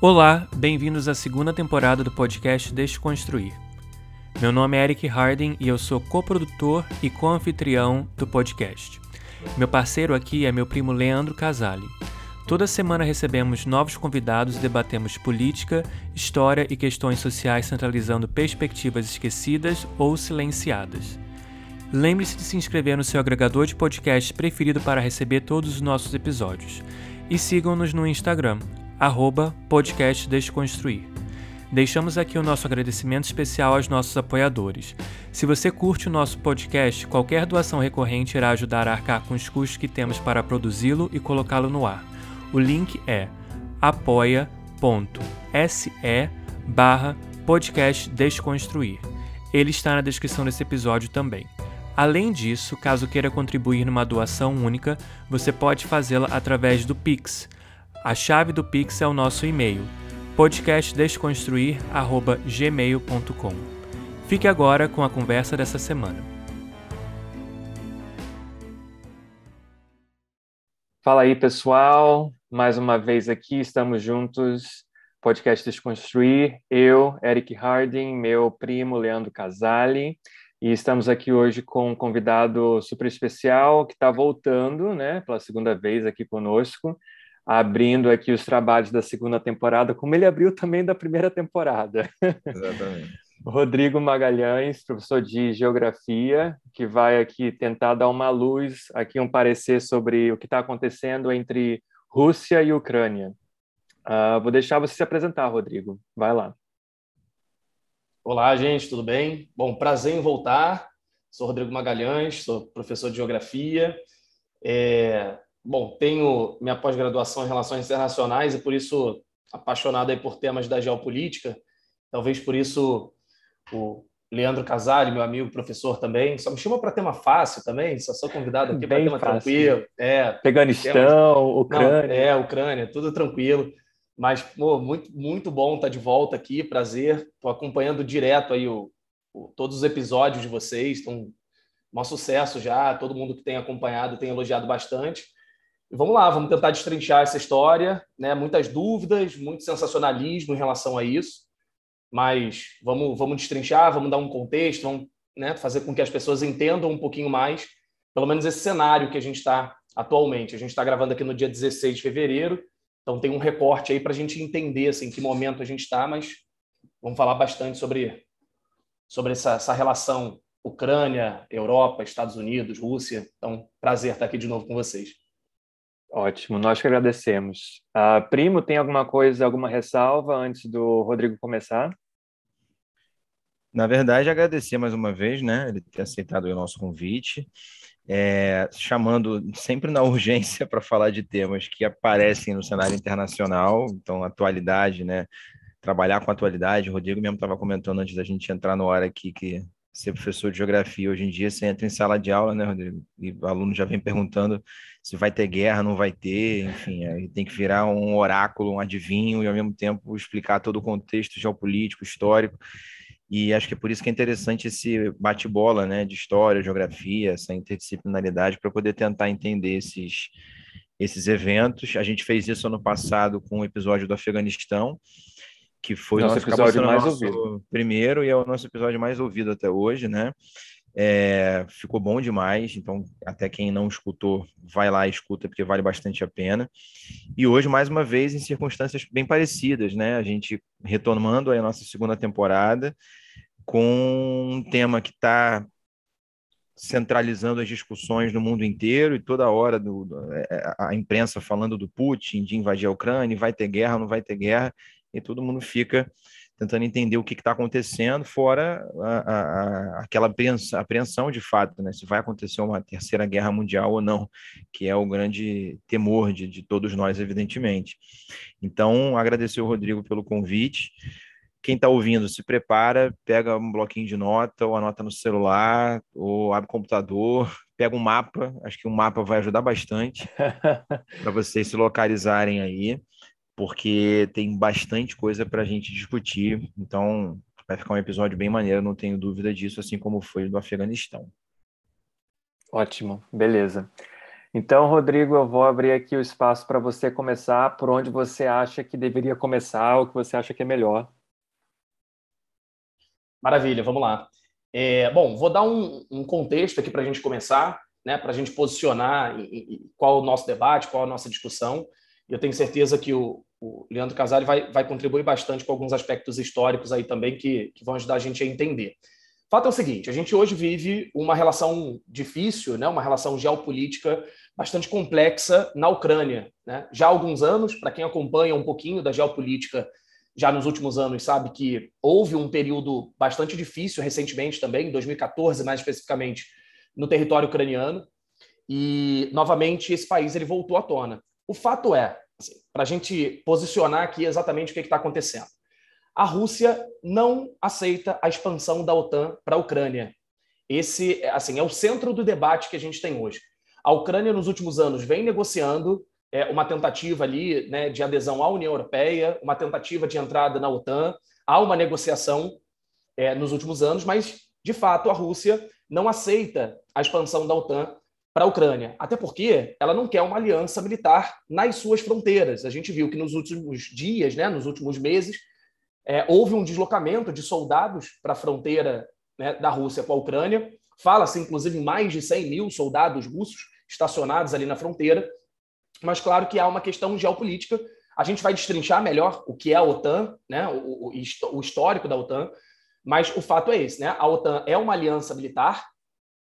Olá, bem-vindos à segunda temporada do podcast Desconstruir. Meu nome é Eric Harding e eu sou coprodutor e co-anfitrião do podcast. Meu parceiro aqui é meu primo Leandro Casale. Toda semana recebemos novos convidados e debatemos política, história e questões sociais centralizando perspectivas esquecidas ou silenciadas. Lembre-se de se inscrever no seu agregador de podcast preferido para receber todos os nossos episódios. E sigam-nos no Instagram, arroba podcast Desconstruir. Deixamos aqui o nosso agradecimento especial aos nossos apoiadores. Se você curte o nosso podcast, qualquer doação recorrente irá ajudar a arcar com os custos que temos para produzi-lo e colocá-lo no ar. O link é apoia.se barra podcast Desconstruir. Ele está na descrição desse episódio também. Além disso, caso queira contribuir numa doação única, você pode fazê-la através do Pix a chave do Pix é o nosso e-mail, podcastdesconstruir@gmail.com. Fique agora com a conversa dessa semana. Fala aí, pessoal. Mais uma vez aqui, estamos juntos. Podcast Desconstruir. Eu, Eric Harding, meu primo Leandro Casale. E estamos aqui hoje com um convidado super especial que está voltando, né, pela segunda vez aqui conosco abrindo aqui os trabalhos da segunda temporada, como ele abriu também da primeira temporada. Exatamente. Rodrigo Magalhães, professor de Geografia, que vai aqui tentar dar uma luz, aqui um parecer sobre o que está acontecendo entre Rússia e Ucrânia. Uh, vou deixar você se apresentar, Rodrigo. Vai lá. Olá, gente, tudo bem? Bom, prazer em voltar. Sou Rodrigo Magalhães, sou professor de Geografia. É, bom, tenho minha pós-graduação em Relações Internacionais e por isso apaixonado aí por temas da geopolítica. Talvez por isso o Leandro Casale, meu amigo professor também, só me chama para tema fácil também, só sou convidado aqui para tema fácil. tranquilo. É, Peganistão, Ucrânia. Não, é, Ucrânia, tudo tranquilo. Mas, pô, muito, muito bom estar de volta aqui, prazer. Estou acompanhando direto aí o, o, todos os episódios de vocês, estão um sucesso já, todo mundo que tem acompanhado tem elogiado bastante. Vamos lá, vamos tentar destrinchar essa história, né? Muitas dúvidas, muito sensacionalismo em relação a isso, mas vamos, vamos destrinchar, vamos dar um contexto, vamos né, fazer com que as pessoas entendam um pouquinho mais, pelo menos esse cenário que a gente está atualmente. A gente está gravando aqui no dia 16 de fevereiro, então tem um recorte aí para a gente entender assim, em que momento a gente está, mas vamos falar bastante sobre, sobre essa, essa relação Ucrânia, Europa, Estados Unidos, Rússia. Então, prazer estar aqui de novo com vocês. Ótimo, nós que agradecemos. Uh, primo, tem alguma coisa, alguma ressalva antes do Rodrigo começar? Na verdade, agradecer mais uma vez, né, ele ter aceitado o nosso convite, é, chamando sempre na urgência para falar de temas que aparecem no cenário internacional, então atualidade, né, trabalhar com atualidade. O Rodrigo mesmo estava comentando antes da gente entrar no ar aqui que ser professor de geografia hoje em dia, você entra em sala de aula, né, Rodrigo? E o aluno já vem perguntando se vai ter guerra, não vai ter, enfim, aí tem que virar um oráculo, um adivinho, e ao mesmo tempo explicar todo o contexto geopolítico, histórico. E acho que é por isso que é interessante esse bate-bola, né, de história, geografia, essa interdisciplinaridade, para poder tentar entender esses, esses eventos. A gente fez isso ano passado com o episódio do Afeganistão, que foi nosso o nosso episódio mais nosso ouvido. Primeiro e é o nosso episódio mais ouvido até hoje, né? É, ficou bom demais, então até quem não escutou, vai lá e escuta, porque vale bastante a pena. E hoje, mais uma vez, em circunstâncias bem parecidas, né? A gente retomando a nossa segunda temporada com um tema que está centralizando as discussões no mundo inteiro e toda hora do, é, a imprensa falando do Putin, de invadir a Ucrânia, vai ter guerra, não vai ter guerra, e todo mundo fica tentando entender o que está acontecendo, fora a, a, aquela apreensão, apreensão de fato, né? se vai acontecer uma terceira guerra mundial ou não, que é o grande temor de, de todos nós, evidentemente. Então, agradecer o Rodrigo pelo convite. Quem está ouvindo, se prepara, pega um bloquinho de nota, ou anota no celular, ou abre o computador, pega um mapa, acho que um mapa vai ajudar bastante para vocês se localizarem aí porque tem bastante coisa para a gente discutir. Então, vai ficar um episódio bem maneiro, não tenho dúvida disso, assim como foi do Afeganistão. Ótimo, beleza. Então, Rodrigo, eu vou abrir aqui o espaço para você começar por onde você acha que deveria começar, o que você acha que é melhor. Maravilha, vamos lá. É, bom, vou dar um, um contexto aqui para a gente começar, né, para a gente posicionar em, em, qual o nosso debate, qual a nossa discussão. Eu tenho certeza que o, o Leandro Casale vai, vai contribuir bastante com alguns aspectos históricos aí também que, que vão ajudar a gente a entender. O fato é o seguinte: a gente hoje vive uma relação difícil, né, uma relação geopolítica bastante complexa na Ucrânia. Né? Já há alguns anos, para quem acompanha um pouquinho da geopolítica já nos últimos anos, sabe que houve um período bastante difícil recentemente também, em 2014 mais especificamente, no território ucraniano. E, novamente, esse país ele voltou à tona. O fato é, para a gente posicionar aqui exatamente o que está acontecendo a Rússia não aceita a expansão da OTAN para a Ucrânia. Esse assim, é o centro do debate que a gente tem hoje. A Ucrânia, nos últimos anos, vem negociando é, uma tentativa ali né, de adesão à União Europeia, uma tentativa de entrada na OTAN. Há uma negociação é, nos últimos anos, mas, de fato, a Rússia não aceita a expansão da OTAN para a Ucrânia. Até porque ela não quer uma aliança militar nas suas fronteiras. A gente viu que nos últimos dias, né, nos últimos meses, é, houve um deslocamento de soldados para a fronteira né, da Rússia com a Ucrânia. Fala-se, inclusive, em mais de 100 mil soldados russos estacionados ali na fronteira. Mas, claro que há uma questão geopolítica. A gente vai destrinchar melhor o que é a OTAN, né, o, o histórico da OTAN, mas o fato é esse: né? a OTAN é uma aliança militar,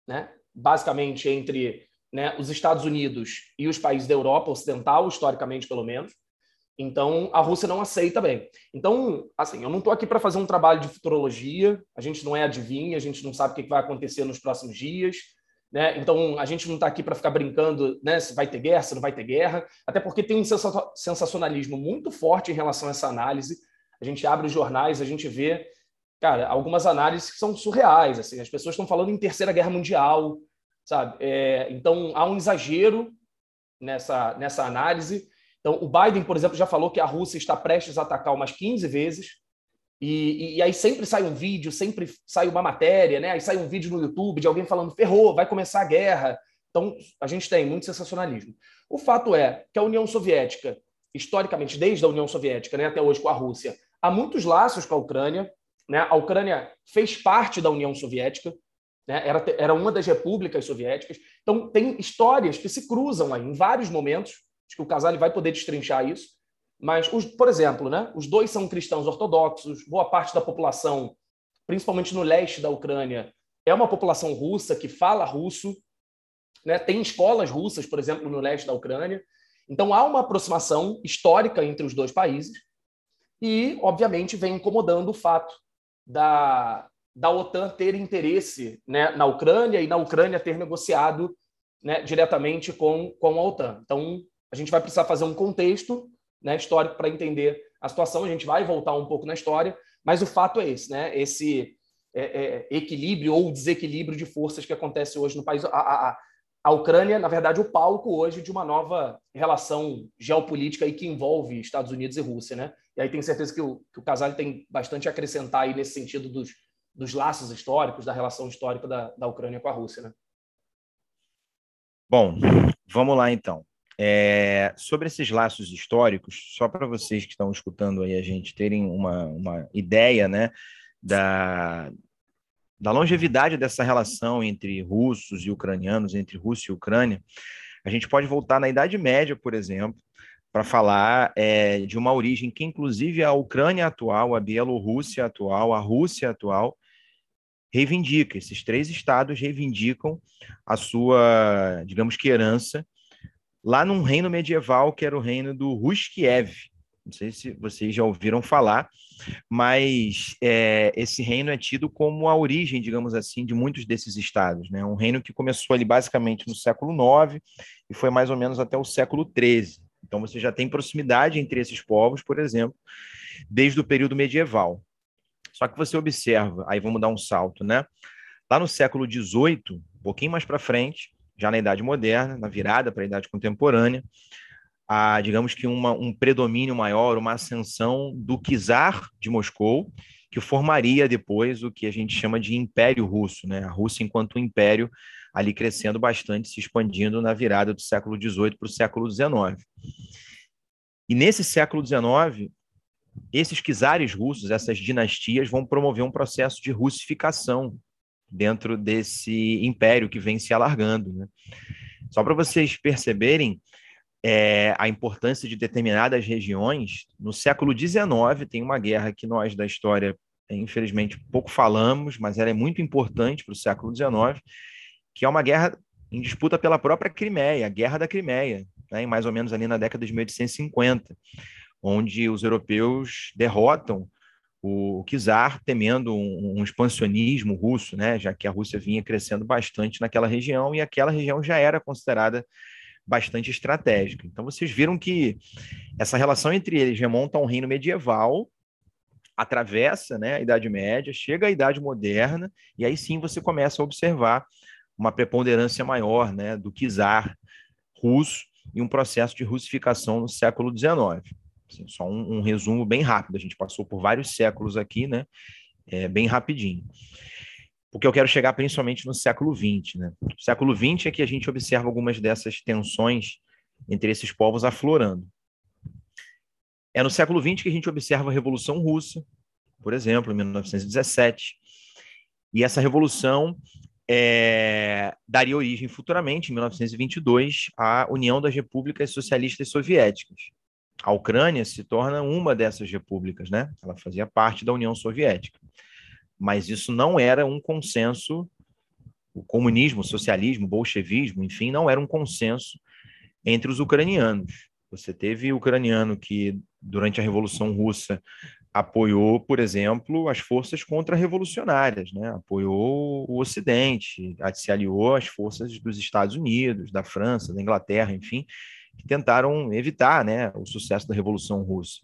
né, basicamente entre né, os Estados Unidos e os países da Europa Ocidental, historicamente pelo menos. Então, a Rússia não aceita bem. Então, assim, eu não estou aqui para fazer um trabalho de futurologia, a gente não é adivinha, a gente não sabe o que vai acontecer nos próximos dias, né? Então, a gente não está aqui para ficar brincando né, se vai ter guerra, se não vai ter guerra, até porque tem um sensacionalismo muito forte em relação a essa análise. A gente abre os jornais, a gente vê, cara, algumas análises que são surreais, assim, as pessoas estão falando em Terceira Guerra Mundial, sabe? É, então, há um exagero nessa, nessa análise, então, o Biden, por exemplo, já falou que a Rússia está prestes a atacar umas 15 vezes. E, e, aí sempre sai um vídeo, sempre sai uma matéria, né? Aí sai um vídeo no YouTube de alguém falando ferrou, vai começar a guerra. Então, a gente tem muito sensacionalismo. O fato é que a União Soviética, historicamente, desde a União Soviética né, até hoje com a Rússia, há muitos laços com a Ucrânia. Né? A Ucrânia fez parte da União Soviética, né? era, era uma das repúblicas soviéticas. Então, tem histórias que se cruzam aí em vários momentos Acho que o Casale vai poder destrinchar isso. Mas, os, por exemplo, né, os dois são cristãos ortodoxos, boa parte da população, principalmente no leste da Ucrânia, é uma população russa que fala russo, né, tem escolas russas, por exemplo, no leste da Ucrânia. Então, há uma aproximação histórica entre os dois países e, obviamente, vem incomodando o fato da, da OTAN ter interesse né, na Ucrânia e na Ucrânia ter negociado né, diretamente com, com a OTAN. Então, a gente vai precisar fazer um contexto né, histórico para entender a situação. A gente vai voltar um pouco na história, mas o fato é esse, né? Esse é, é, equilíbrio ou desequilíbrio de forças que acontece hoje no país. A, a, a Ucrânia, na verdade, o palco hoje de uma nova relação geopolítica aí que envolve Estados Unidos e Rússia, né? E aí tenho certeza que o, que o Casale tem bastante a acrescentar aí nesse sentido dos, dos laços históricos, da relação histórica da, da Ucrânia com a Rússia, né? Bom, vamos lá então. É, sobre esses laços históricos, só para vocês que estão escutando aí a gente terem uma, uma ideia né, da, da longevidade dessa relação entre russos e ucranianos, entre Rússia e Ucrânia, a gente pode voltar na Idade Média, por exemplo, para falar é, de uma origem que, inclusive, a Ucrânia atual, a Bielorrússia atual, a Rússia atual, reivindica. Esses três estados reivindicam a sua, digamos que, herança lá num reino medieval que era o reino do Ruskiev. Não sei se vocês já ouviram falar, mas é, esse reino é tido como a origem, digamos assim, de muitos desses estados. Né? Um reino que começou ali basicamente no século IX e foi mais ou menos até o século XIII. Então você já tem proximidade entre esses povos, por exemplo, desde o período medieval. Só que você observa, aí vamos dar um salto, né? Lá no século XVIII, um pouquinho mais para frente, já na Idade Moderna, na virada para a Idade Contemporânea, a, digamos que uma, um predomínio maior, uma ascensão do czar de Moscou, que formaria depois o que a gente chama de Império Russo, né? A Rússia enquanto império ali crescendo bastante, se expandindo na virada do século XVIII para o século XIX. E nesse século XIX, esses czares russos, essas dinastias, vão promover um processo de russificação dentro desse império que vem se alargando. Né? Só para vocês perceberem é, a importância de determinadas regiões, no século XIX tem uma guerra que nós da história, infelizmente, pouco falamos, mas ela é muito importante para o século XIX, que é uma guerra em disputa pela própria Crimeia, a Guerra da Crimeia, né, mais ou menos ali na década de 1850, onde os europeus derrotam o czar temendo um, um, expansionismo russo, né, já que a Rússia vinha crescendo bastante naquela região e aquela região já era considerada bastante estratégica. Então vocês viram que essa relação entre eles remonta a um reino medieval, atravessa né, a Idade Média, chega à Idade Moderna, e aí sim você começa a observar uma preponderância maior né, do czar russo e um processo de russificação no século XIX. Assim, só um, um, resumo bem rápido, a gente passou por vários séculos aqui, né? É, bem rapidinho. Porque eu quero chegar principalmente no século XX. Né? O século XX é que a gente observa algumas dessas tensões entre esses povos aflorando. É no século XX que a gente observa a Revolução Russa, por exemplo, em 1917. E essa revolução é, daria origem futuramente, em 1922, à União das Repúblicas Socialistas Soviéticas. A Ucrânia se torna uma dessas repúblicas, né? Ela fazia parte da União Soviética. Mas isso não era um consenso, o comunismo, o socialismo, o bolchevismo, enfim, não era um consenso entre os ucranianos. Você teve ucraniano que, durante a Revolução Russa, apoiou, por exemplo, as forças contra-revolucionárias, né? apoiou o Ocidente, se aliou às forças dos Estados Unidos, da França, da Inglaterra, enfim, que tentaram evitar né, o sucesso da Revolução Russa.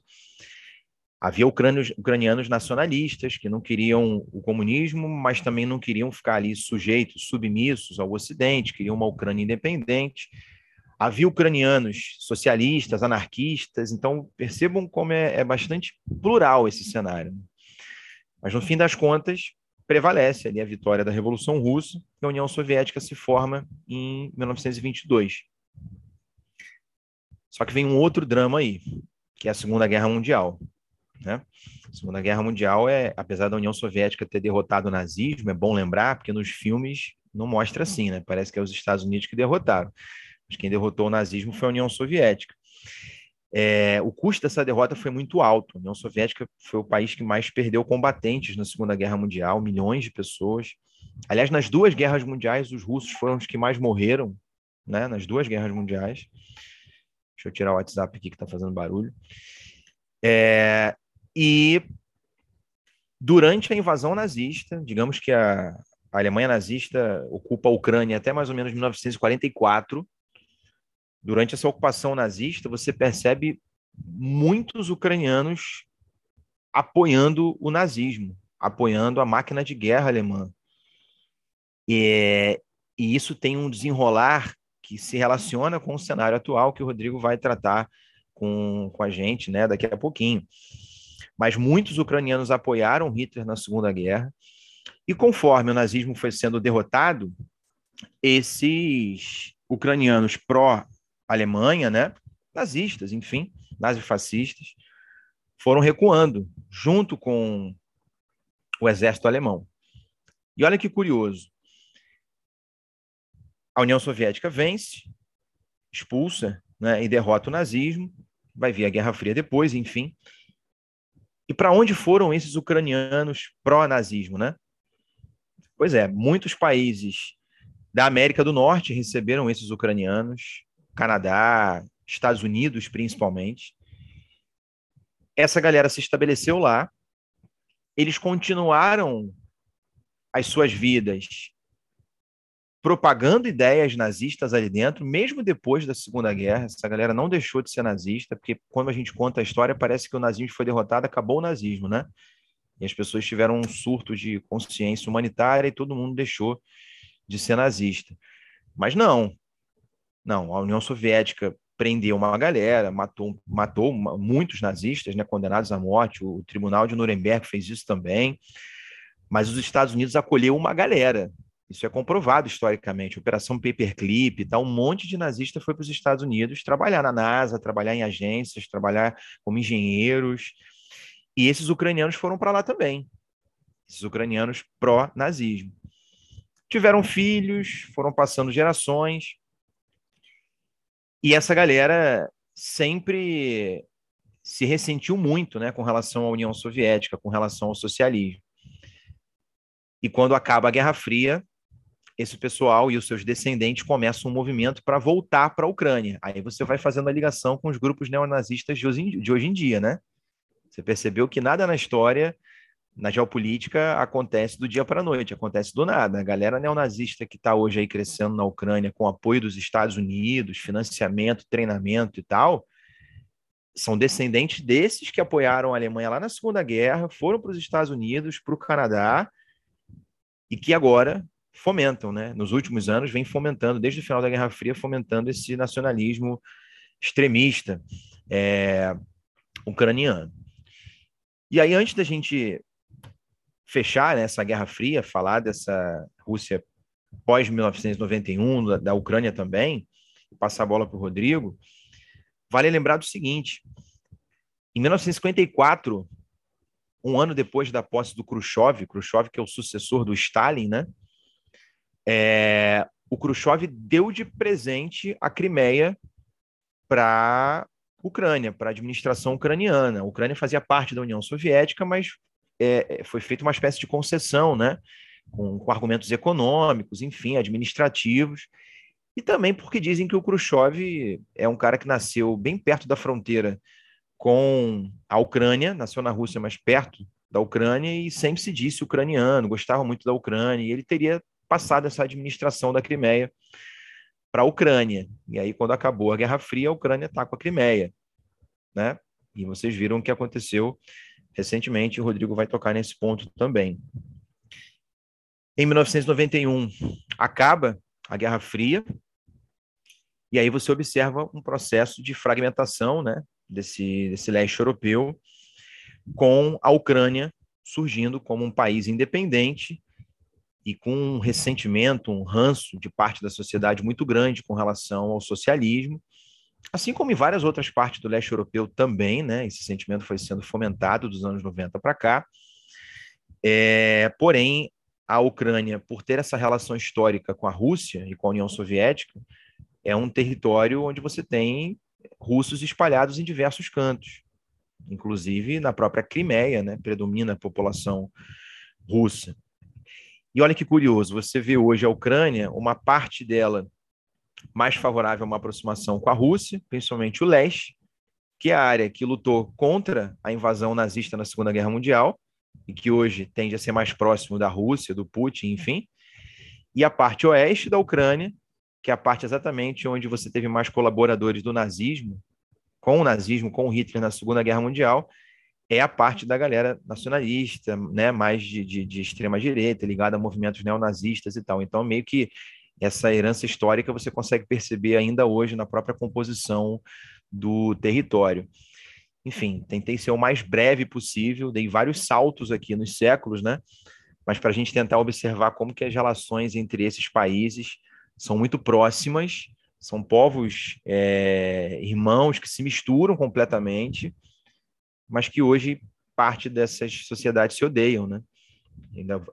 Havia ucranianos, ucranianos nacionalistas que não queriam o comunismo, mas também não queriam ficar ali sujeitos, submissos ao Ocidente, queriam uma Ucrânia independente. Havia ucranianos socialistas, anarquistas, então percebam como é, é bastante plural esse cenário. Mas no fim das contas, prevalece ali a vitória da Revolução Russa e a União Soviética se forma em 1922. Só que vem um outro drama aí, que é a Segunda Guerra Mundial. Né? A Segunda Guerra Mundial é, apesar da União Soviética ter derrotado o nazismo, é bom lembrar, porque nos filmes não mostra assim, né? Parece que é os Estados Unidos que derrotaram. Mas quem derrotou o nazismo foi a União Soviética. É, o custo dessa derrota foi muito alto. A União Soviética foi o país que mais perdeu combatentes na Segunda Guerra Mundial, milhões de pessoas. Aliás, nas duas guerras mundiais, os russos foram os que mais morreram, né? Nas duas guerras mundiais. Deixa eu tirar o WhatsApp aqui que está fazendo barulho. É, e durante a invasão nazista, digamos que a, a Alemanha nazista ocupa a Ucrânia até mais ou menos 1944. Durante essa ocupação nazista, você percebe muitos ucranianos apoiando o nazismo, apoiando a máquina de guerra alemã. E, e isso tem um desenrolar que se relaciona com o cenário atual que o Rodrigo vai tratar com, com a gente né, daqui a pouquinho. Mas muitos ucranianos apoiaram Hitler na Segunda Guerra, e conforme o nazismo foi sendo derrotado, esses ucranianos pró-Alemanha, né, nazistas, enfim, nazifascistas, foram recuando junto com o exército alemão. E olha que curioso, a União Soviética vence, expulsa né, e derrota o nazismo, vai vir a Guerra Fria depois, enfim. E para onde foram esses ucranianos pró-nazismo, né? Pois é, muitos países da América do Norte receberam esses ucranianos, Canadá, Estados Unidos principalmente. Essa galera se estabeleceu lá, eles continuaram as suas vidas propagando ideias nazistas ali dentro, mesmo depois da Segunda Guerra. Essa galera não deixou de ser nazista, porque quando a gente conta a história, parece que o nazismo foi derrotado, acabou o nazismo, né? E as pessoas tiveram um surto de consciência humanitária e todo mundo deixou de ser nazista. Mas não, não. A União Soviética prendeu uma galera, matou, matou muitos nazistas, né, condenados à morte. O Tribunal de Nuremberg fez isso também. Mas os Estados Unidos acolheu uma galera Isso é comprovado historicamente. Operação Paperclip, tá? um monte de nazista foi para os Estados Unidos trabalhar na NASA, trabalhar em agências, trabalhar como engenheiros. E esses ucranianos foram para lá também. Esses ucranianos pró-nazismo. Tiveram filhos, foram passando gerações. E essa galera sempre se ressentiu muito né, com relação à União Soviética, com relação ao socialismo. E quando acaba a Guerra Fria, esse pessoal e os seus descendentes começam um movimento para voltar para a Ucrânia. Aí você vai fazendo a ligação com os grupos neonazistas de hoje, de hoje em dia, né? Você percebeu que nada na história, na geopolítica, acontece do dia para a noite, acontece do nada. A galera neonazista que está hoje aí crescendo na Ucrânia com apoio dos Estados Unidos, financiamento, treinamento e tal, são descendentes desses que apoiaram a Alemanha lá na Segunda Guerra, foram para os Estados Unidos, para o Canadá, e que agora fomentam, né? Nos últimos anos, vem fomentando, desde o final da Guerra Fria, fomentando esse nacionalismo extremista é, ucraniano. E aí, antes da gente fechar né, essa Guerra Fria, falar dessa Rússia pós-1991, da, da Ucrânia também, passar a bola para o Rodrigo, vale lembrar do seguinte: em 1954, um ano depois da posse do Khrushchev, Khrushchev que é o sucessor do Stalin, né? É, o Khrushchev deu de presente a Crimeia para Ucrânia, para a administração ucraniana. A Ucrânia fazia parte da União Soviética, mas é, é, foi feita uma espécie de concessão, né? Com, com, argumentos econômicos, enfim, administrativos, e também porque dizem que o Khrushchev é um cara que nasceu bem perto da fronteira com a Ucrânia, nasceu na Rússia, mas perto da Ucrânia, e sempre se disse ucraniano, gostava muito da Ucrânia, e ele teria passado essa administração da Crimeia para a Ucrânia. E aí, quando acabou a Guerra Fria, a Ucrânia está com a Crimeia. Né? E vocês viram o que aconteceu recentemente, o Rodrigo vai tocar nesse ponto também. Em 1991, acaba a Guerra Fria, e aí você observa um processo de fragmentação né, desse, desse leste europeu, com a Ucrânia surgindo como um país independente e com um ressentimento, um ranço de parte da sociedade muito grande com relação ao socialismo, assim como em várias outras partes do leste europeu também, né? Esse sentimento foi sendo fomentado dos anos 90 para cá. É, porém, a Ucrânia, por ter essa relação histórica com a Rússia e com a União Soviética, é um território onde você tem russos espalhados em diversos cantos, inclusive na própria Crimeia, né? Predomina a população russa. E olha que curioso, você vê hoje a Ucrânia, uma parte dela mais favorável a uma aproximação com a Rússia, principalmente o leste, que é a área que lutou contra a invasão nazista na Segunda Guerra Mundial e que hoje tende a ser mais próximo da Rússia, do Putin, enfim, e a parte oeste da Ucrânia, que é a parte exatamente onde você teve mais colaboradores do nazismo, com o nazismo, com o Hitler na Segunda Guerra Mundial, é a parte da galera nacionalista, né, mais de, de, de extrema direita, ligada a movimentos neonazistas e tal. Então, meio que essa herança histórica você consegue perceber ainda hoje na própria composição do território. Enfim, tentei ser o mais breve possível, dei vários saltos aqui nos séculos, né? Mas para a gente tentar observar como que as relações entre esses países são muito próximas, são povos é, irmãos que se misturam completamente, mas que hoje parte dessas sociedades se odeiam, né?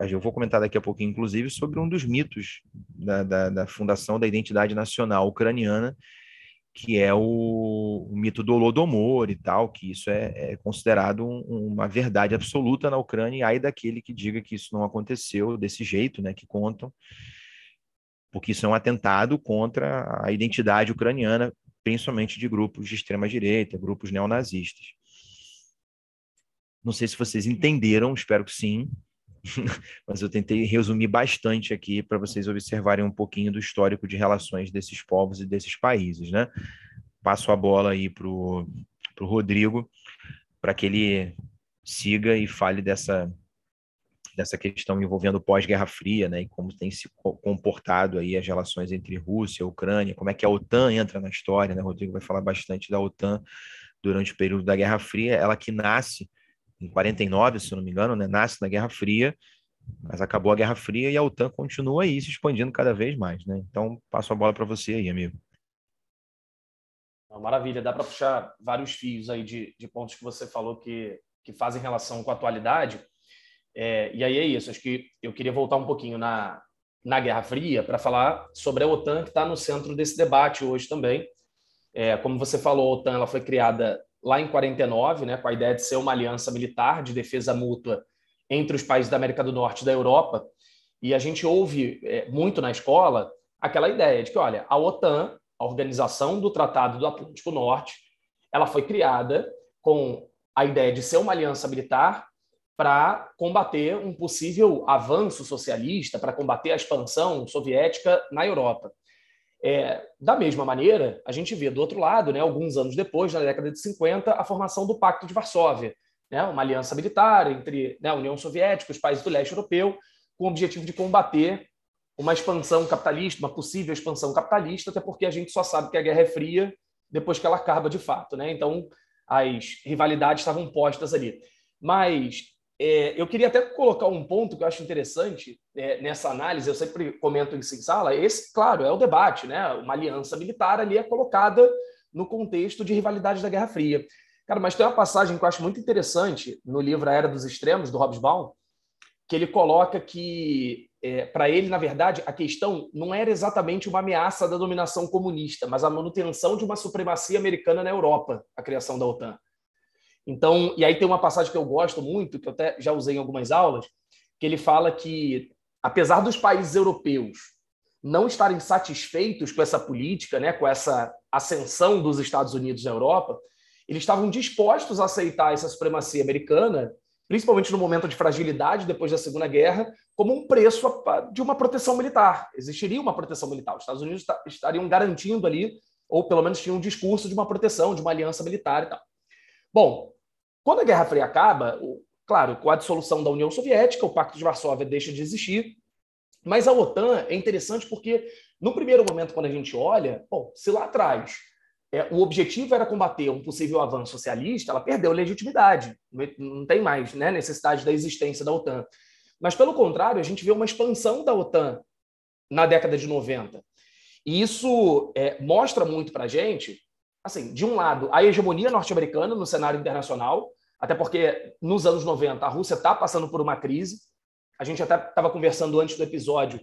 Eu vou comentar daqui a pouquinho, inclusive, sobre um dos mitos da, da, da fundação da identidade nacional ucraniana, que é o, o, mito do Holodomor e tal, que isso é, é considerado um, uma verdade absoluta na Ucrânia, e aí daquele que diga que isso não aconteceu desse jeito, né, que contam, porque isso é um atentado contra a identidade ucraniana, principalmente de grupos de extrema direita, grupos neonazistas. Não sei se vocês entenderam, espero que sim, mas eu tentei resumir bastante aqui para vocês observarem um pouquinho do histórico de relações desses povos e desses países, né? Passo a bola aí para o Rodrigo, para que ele siga e fale dessa, dessa questão envolvendo pós-Guerra Fria, né, e como tem se comportado aí as relações entre Rússia e Ucrânia, como é que a OTAN entra na história, né, Rodrigo vai falar bastante da OTAN durante o período da Guerra Fria, ela que nasce em 49, se não me engano, né, nasce na Guerra Fria Mas acabou a Guerra Fria e a OTAN continua aí se expandindo cada vez mais, né? Então, passo a bola para você aí, amigo. Maravilha, dá para puxar vários fios aí de, de pontos que você falou que, que fazem relação com a atualidade. É, e aí é isso, acho que eu queria voltar um pouquinho na, na Guerra Fria para falar sobre a OTAN, que está no centro desse debate hoje também. É, como você falou, a OTAN ela foi criada lá em 49, né, com a ideia de ser uma aliança militar de defesa mútua entre os países da América do Norte e da Europa. E a gente ouve é, muito na escola aquela ideia de que, olha, a OTAN, a Organização do Tratado do Atlântico Norte, ela foi criada com a ideia de ser uma aliança militar para combater um possível avanço socialista, para combater a expansão soviética na Europa. É, da mesma maneira, a gente vê do outro lado, né, alguns anos depois, na década de 50, a formação do Pacto de Varsóvia, né, uma aliança militar entre né, a União Soviética e os países do leste europeu, com o objetivo de combater uma expansão capitalista, uma possível expansão capitalista, até porque a gente só sabe que a guerra é fria depois que ela acaba de fato. Né? Então, as rivalidades estavam postas ali. Mas é, eu queria até colocar um ponto que eu acho interessante é, nessa análise, eu sempre comento isso em sala, esse, claro, é o debate, né? Uma aliança militar ali é colocada no contexto de rivalidade da Guerra Fria. Cara, mas tem uma passagem que eu acho muito interessante no livro A Era dos Extremos, do Hobsbawm, que ele coloca que, é, para ele, na verdade, a questão não era exatamente uma ameaça da dominação comunista, mas a manutenção de uma supremacia americana na Europa, a criação da OTAN. Então, e aí tem uma passagem que eu gosto muito, que eu até já usei em algumas aulas, que ele fala que, apesar dos países europeus não estarem satisfeitos com essa política, né, com essa ascensão dos Estados Unidos na Europa, eles estavam dispostos a aceitar essa supremacia americana, principalmente no momento de fragilidade depois da Segunda Guerra, como um preço de uma proteção militar. Existiria uma proteção militar. Os Estados Unidos estariam garantindo ali, ou pelo menos tinham um discurso de uma proteção, de uma aliança militar e tal. Bom, quando a Guerra Fria acaba, claro, com a dissolução da União Soviética, o Pacto de Varsóvia deixa de existir, mas a OTAN é interessante porque, no primeiro momento, quando a gente olha, bom, se lá atrás é, o objetivo era combater um possível avanço socialista, ela perdeu legitimidade, não tem mais né, necessidade da existência da OTAN. Mas, pelo contrário, a gente vê uma expansão da OTAN na década de 90. E isso é, mostra muito para a gente assim, de um lado, a hegemonia norte-americana no cenário internacional, até porque nos anos 90 a Rússia está passando por uma crise. A gente até estava conversando antes do episódio.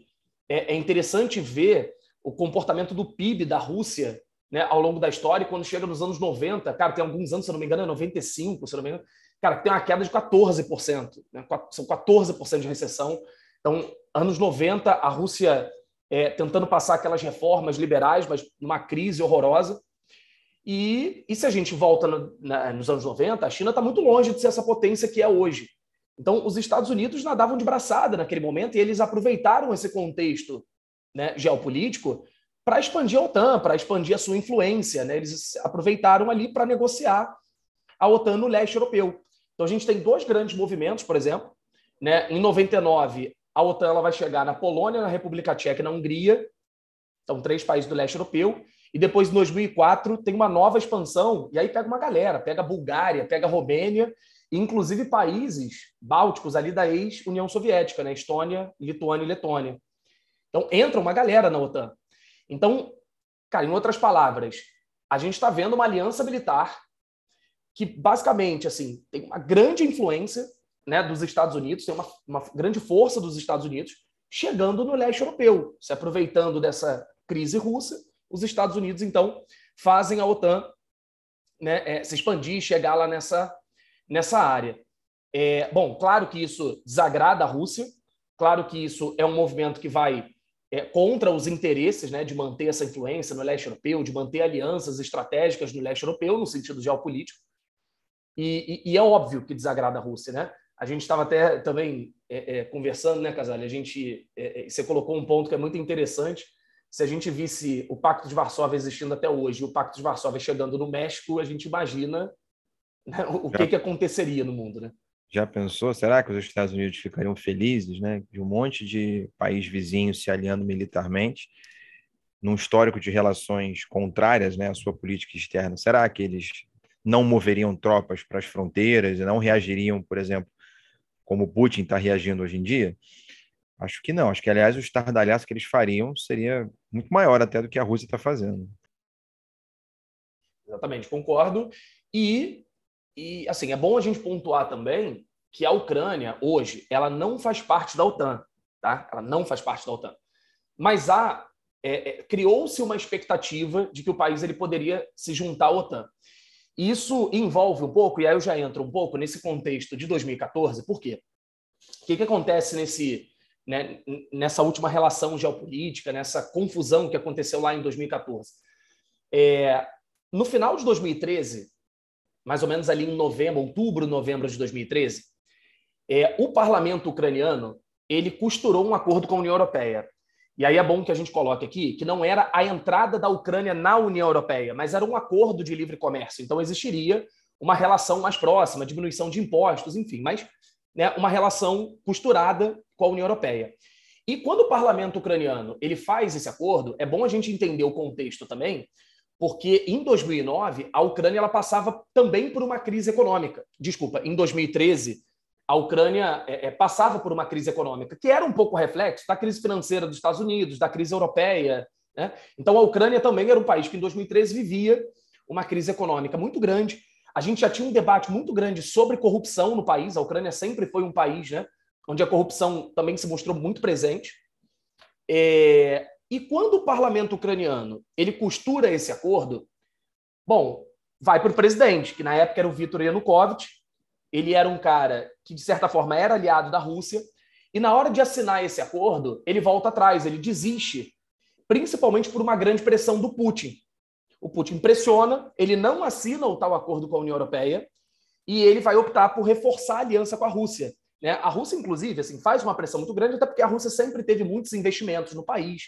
É, é, interessante ver o comportamento do PIB da Rússia né, ao longo da história. Quando chega nos anos 90, cara, tem alguns anos, se não me engano, é 95, se não me engano, cara, tem uma queda de 14%. Né, são 14% de recessão. Então, anos 90, a Rússia é, tentando passar aquelas reformas liberais, mas numa crise horrorosa. E, e se a gente volta no, na, nos anos 90, a China está muito longe de ser essa potência que é hoje. Então, os Estados Unidos nadavam de braçada naquele momento e eles aproveitaram esse contexto né, geopolítico para expandir a OTAN, para expandir a sua influência. Né? Eles aproveitaram ali para negociar a OTAN no leste europeu. Então, a gente tem dois grandes movimentos, por exemplo. Né? Em 99, a OTAN ela vai chegar na Polônia, na República Tcheca e na Hungria. Então, três países do leste europeu. E depois, em 2004, tem uma nova expansão, e aí pega uma galera, pega Bulgária, pega Romênia, inclusive países bálticos ali da ex-União Soviética, né? Estônia, Lituânia e Letônia. Então, entra uma galera na OTAN. Então, cara, em outras palavras, a gente está vendo uma aliança militar que, basicamente, assim, tem uma grande influência né, dos Estados Unidos, tem uma, uma grande força dos Estados Unidos chegando no leste europeu, se aproveitando dessa crise russa os Estados Unidos, então, fazem a OTAN né, é, se expandir e chegar lá nessa, nessa área. É, bom, claro que isso desagrada a Rússia, claro que isso é um movimento que vai é, contra os interesses né, de manter essa influência no leste europeu, de manter alianças estratégicas no leste europeu, no sentido geopolítico. E, e, e é óbvio que desagrada a Rússia, né? A gente estava até também é, é, conversando, né, Casale? A gente, é, é, você colocou um ponto que é muito interessante, se a gente visse o Pacto de Varsóvia existindo até hoje e o Pacto de Varsóvia chegando no México, a gente imagina né, o que, que aconteceria no mundo, né? Já pensou? Será que os Estados Unidos ficariam felizes, né, de um monte de país vizinho se aliando militarmente, num histórico de relações contrárias, né, à sua política externa? Será que eles não moveriam tropas para as fronteiras e não reagiriam, por exemplo, como Putin está reagindo hoje em dia? Acho que não. Acho que, aliás, o estardalhaço que eles fariam seria muito maior até do que a Rússia está fazendo. Exatamente, concordo. E, e, assim, é bom a gente pontuar também que a Ucrânia, hoje, ela não faz parte da OTAN, tá? Ela não faz parte da OTAN. Mas há, é, é, criou-se uma expectativa de que o país ele poderia se juntar à OTAN. Isso envolve um pouco, e aí eu já entro um pouco nesse contexto de 2014, por quê? O que, que acontece nesse, né, nessa última relação geopolítica, nessa confusão que aconteceu lá em 2014? É, no final de 2013, mais ou menos ali em novembro, outubro, novembro de 2013, é, o parlamento ucraniano ele costurou um acordo com a União Europeia. E aí é bom que a gente coloque aqui que não era a entrada da Ucrânia na União Europeia, mas era um acordo de livre comércio. Então existiria uma relação mais próxima, diminuição de impostos, enfim, mas né, uma relação costurada com a União Europeia. E quando o parlamento ucraniano ele faz esse acordo, é bom a gente entender o contexto também, porque em 2009 a Ucrânia ela passava também por uma crise econômica. Desculpa, em 2013 a Ucrânia é, é, passava por uma crise econômica, que era um pouco reflexo da crise financeira dos Estados Unidos, da crise europeia. Né? Então, a Ucrânia também era um país que, em 2013, vivia uma crise econômica muito grande. A gente já tinha um debate muito grande sobre corrupção no país. A Ucrânia sempre foi um país né, onde a corrupção também se mostrou muito presente. É... E quando o parlamento ucraniano ele costura esse acordo, bom, vai para o presidente, que na época era o Viktor Yanukovych, ele era um cara que, de certa forma, era aliado da Rússia, e na hora de assinar esse acordo, ele volta atrás, ele desiste, principalmente por uma grande pressão do Putin. O Putin pressiona, ele não assina o tal acordo com a União Europeia, e ele vai optar por reforçar a aliança com a Rússia. Né? A Rússia, inclusive, assim, faz uma pressão muito grande, até porque a Rússia sempre teve muitos investimentos no país,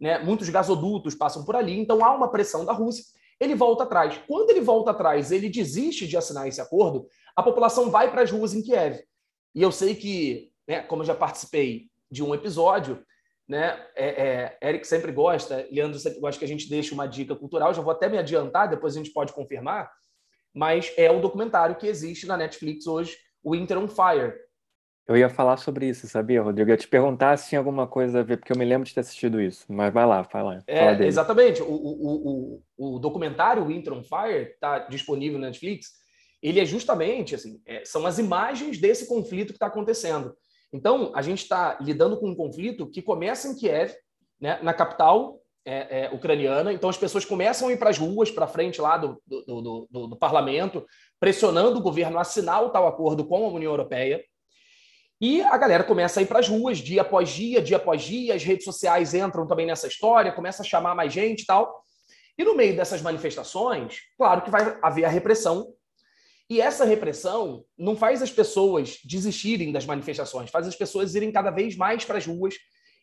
né? muitos gasodutos passam por ali, então há uma pressão da Rússia. Ele volta atrás. Quando ele volta atrás, ele desiste de assinar esse acordo, a população vai para as ruas em Kiev. E eu sei que, né, como eu já participei de um episódio, né, é, é, Eric sempre gosta, Leandro sempre gosta que a gente deixe uma dica cultural, já vou até me adiantar, depois a gente pode confirmar, mas é o documentário que existe na Netflix hoje, Winter on Fire. Eu ia falar sobre isso, sabia, Rodrigo? Eu ia te perguntar se tinha alguma coisa a ver, porque eu me lembro de ter assistido isso, mas vai lá, fala. É, fala exatamente. O, o, o, o documentário Winter on Fire está disponível na Netflix ele é justamente assim, é, são as imagens desse conflito que está acontecendo. Então, a gente está lidando com um conflito que começa em Kiev, né, na capital é, é, ucraniana. Então, as pessoas começam a ir para as ruas, para frente lá do, do, do, do, do parlamento, pressionando o governo a assinar o tal acordo com a União Europeia. E a galera começa a ir para as ruas, dia após dia, dia após dia. As redes sociais entram também nessa história, começa a chamar mais gente e tal. E no meio dessas manifestações, claro que vai haver a repressão e essa repressão não faz as pessoas desistirem das manifestações, faz as pessoas irem cada vez mais para as ruas.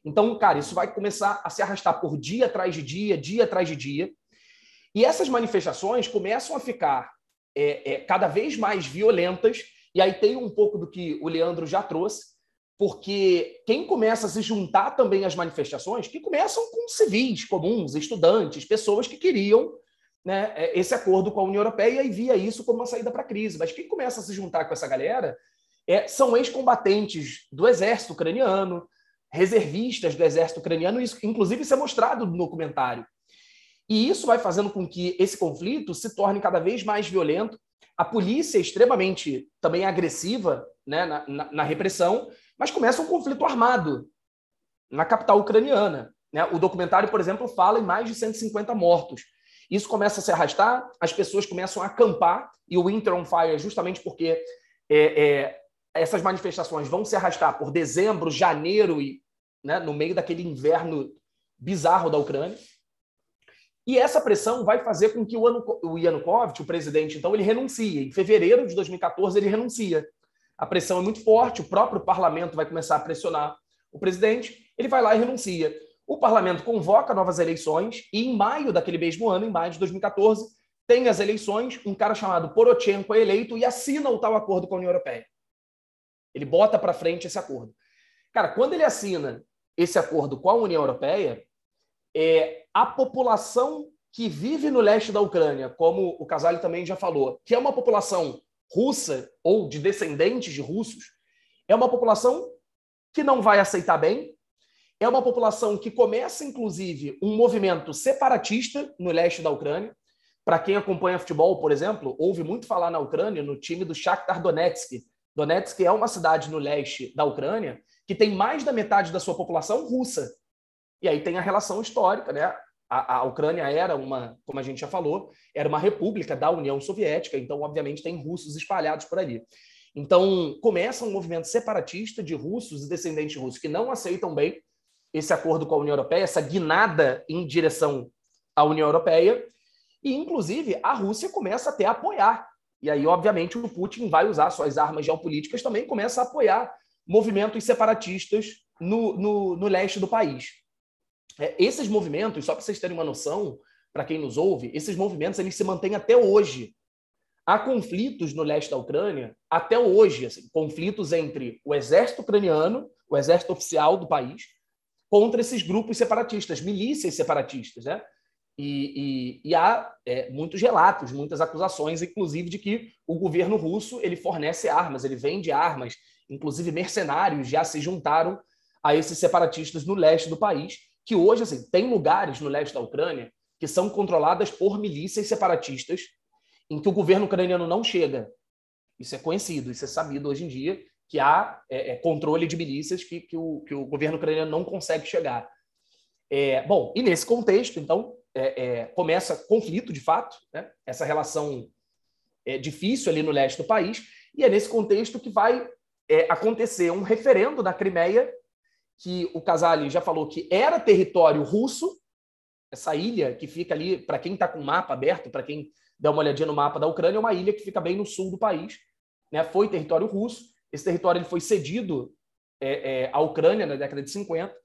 Então, cara, isso vai começar a se arrastar por dia atrás de dia, dia atrás de dia. E essas manifestações começam a ficar é, é, cada vez mais violentas. E aí tem um pouco do que o Leandro já trouxe, porque quem começa a se juntar também às manifestações, que começam com civis comuns, estudantes, pessoas que queriam né, é, esse acordo com a União Europeia e via isso como uma saída para a crise. Mas quem começa a se juntar com essa galera é, são ex-combatentes do exército ucraniano, reservistas do exército ucraniano, isso, inclusive isso é mostrado no documentário. E isso vai fazendo com que esse conflito se torne cada vez mais violento. A polícia é extremamente também agressiva né, na, na, na repressão, mas começa um conflito armado na capital ucraniana. Né? O documentário, por exemplo, fala em mais de 150 mortos. Isso começa a se arrastar, as pessoas começam a acampar, e o Winter on Fire justamente porque é, é, essas manifestações vão se arrastar por dezembro, janeiro e né, no meio daquele inverno bizarro da Ucrânia. E essa pressão vai fazer com que o Yanukovych, o presidente, então, ele renuncie. Em fevereiro de 2014, ele renuncia. A pressão é muito forte, o próprio parlamento vai começar a pressionar o presidente, ele vai lá e renuncia. O parlamento convoca novas eleições e, em maio daquele mesmo ano, em maio de 2014, tem as eleições, um cara chamado Porochenko é eleito e assina o tal acordo com a União Europeia. Ele bota para frente esse acordo. Cara, quando ele assina esse acordo com a União Europeia, é, a população que vive no leste da Ucrânia, como o Casale também já falou, que é uma população russa ou de descendentes de russos, É uma população que não vai aceitar bem, é uma população que começa, inclusive, um movimento separatista no leste da Ucrânia. Para quem acompanha futebol, por exemplo, ouve muito falar na Ucrânia no time do Shakhtar Donetsk. Donetsk é uma cidade no leste da Ucrânia que tem mais da metade da sua população russa. E aí tem a relação histórica, né? A, a, Ucrânia era uma, como a gente já falou, era uma república da União Soviética, então, obviamente, tem russos espalhados por ali. Então, começa um movimento separatista de russos e descendentes russos que não aceitam bem esse acordo com a União Europeia, essa guinada em direção à União Europeia, e, inclusive, a Rússia começa até a apoiar. E aí, obviamente, o Putin vai usar suas armas geopolíticas também, começa a apoiar movimentos separatistas no, no, no leste do país. É, esses movimentos, só para vocês terem uma noção, para quem nos ouve, esses movimentos eles se mantêm até hoje. Há conflitos no leste da Ucrânia até hoje, assim, conflitos entre o exército ucraniano, o exército oficial do país, contra esses grupos separatistas, milícias separatistas, né? E, e, e há é, muitos relatos, muitas acusações, inclusive, de que o governo russo ele fornece armas, ele vende armas, inclusive mercenários já se juntaram a esses separatistas no leste do país, que hoje assim, tem lugares no leste da Ucrânia que são controladas por milícias separatistas em que o governo ucraniano não chega. Isso é conhecido, isso é sabido hoje em dia, que há é, é, controle de milícias que, que, o, que o governo ucraniano não consegue chegar. É, bom, e nesse contexto, então, é, é começa conflito, de fato, né? essa relação é difícil ali no leste do país, e é nesse contexto que vai acontecer um referendo na Crimeia, que o Casale já falou que era território russo, essa ilha que fica ali, para quem está com o mapa aberto, para quem der uma olhadinha no mapa da Ucrânia, é uma ilha que fica bem no sul do país, né? foi território russo, esse território ele foi cedido é, é, à Ucrânia na década de 50,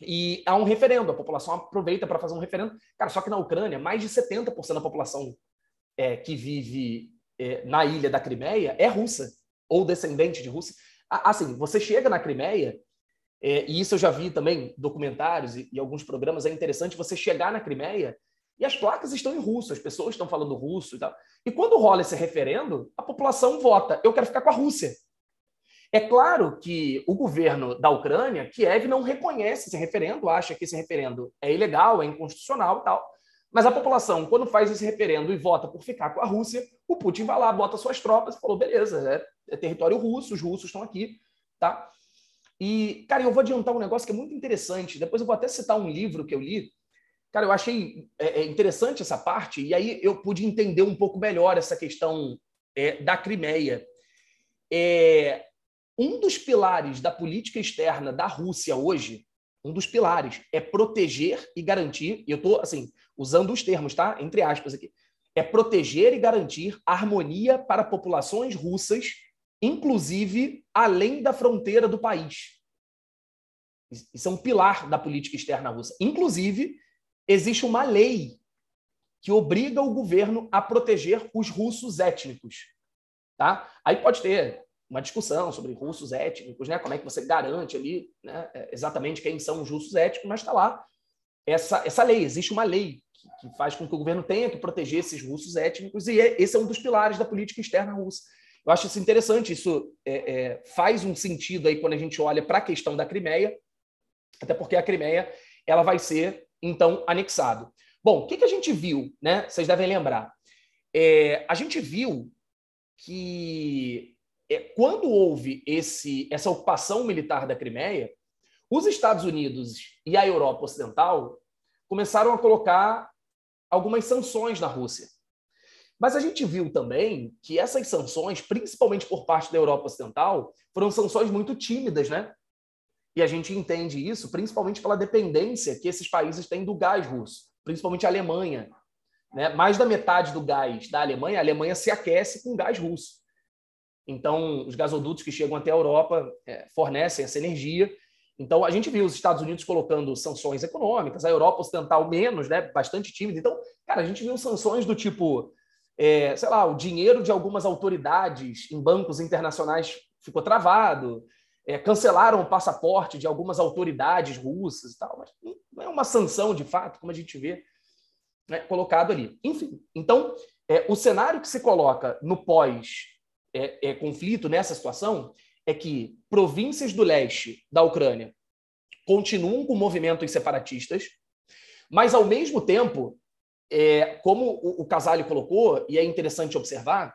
e há um referendo, a população aproveita para fazer um referendo. Cara, só que na Ucrânia, mais de 70% da população é, que vive é, na ilha da Crimeia é russa, ou descendente de russa. Assim, você chega na Crimeia, é, e isso eu já vi também documentários e, e, alguns programas, é interessante você chegar na Crimeia e as placas estão em russo, as pessoas estão falando russo e tal. E quando rola esse referendo, a população vota, eu quero ficar com a Rússia. É claro que o governo da Ucrânia, Kiev, não reconhece esse referendo, acha que esse referendo é ilegal, é inconstitucional e tal. Mas a população, quando faz esse referendo e vota por ficar com a Rússia, o Putin vai lá, bota suas tropas e falou: beleza, é, é território russo, os russos estão aqui, tá? E, cara, eu vou adiantar um negócio que é muito interessante. Depois eu vou até citar um livro que eu li. Cara, eu achei é, é interessante essa parte, e aí eu pude entender um pouco melhor essa questão é, da Crimeia. É, um dos pilares da política externa da Rússia hoje, um dos pilares, é proteger e garantir, e eu estou, assim, usando os termos, tá? Entre aspas aqui, é proteger e garantir harmonia para populações russas, inclusive além da fronteira do país. Isso é um pilar da política externa russa. Inclusive, existe uma lei que obriga o governo a proteger os russos étnicos. Tá? Aí pode ter uma discussão sobre russos étnicos, né? Como é que você garante ali né, é, exatamente quem são os russos étnicos, mas está lá essa, essa lei, existe uma lei que, que, faz com que o governo tenha que proteger esses russos étnicos, e é, esse é um dos pilares da política externa russa. Eu acho isso interessante, isso é, é, faz um sentido aí quando a gente olha para a questão da Crimeia, até porque a Crimeia ela vai ser, então, anexado. Bom, o que, que a gente viu, né? Vocês devem lembrar. É, a gente viu que quando houve esse, essa ocupação militar da Crimeia, os Estados Unidos e a Europa Ocidental começaram a colocar algumas sanções na Rússia. Mas a gente viu também que essas sanções, principalmente por parte da Europa Ocidental, foram sanções muito tímidas, né? E a gente entende isso principalmente pela dependência que esses países têm do gás russo, principalmente a Alemanha. Né? Mais da metade do gás da Alemanha, a Alemanha se aquece com gás russo. Então, os gasodutos que chegam até a Europa é, fornecem essa energia. Então, a gente viu os Estados Unidos colocando sanções econômicas, a Europa Ocidental menos, né, bastante tímida. Então, cara, a gente viu sanções do tipo, é, sei lá, o dinheiro de algumas autoridades em bancos internacionais ficou travado, é, cancelaram o passaporte de algumas autoridades russas e tal, mas não é uma sanção de fato, como a gente vê né, colocado ali. Enfim, então, é, o cenário que se coloca no pós é, é, conflito nessa situação é que províncias do leste da Ucrânia continuam com movimentos separatistas, mas, ao mesmo tempo, é, como o, o Casale colocou, e é interessante observar,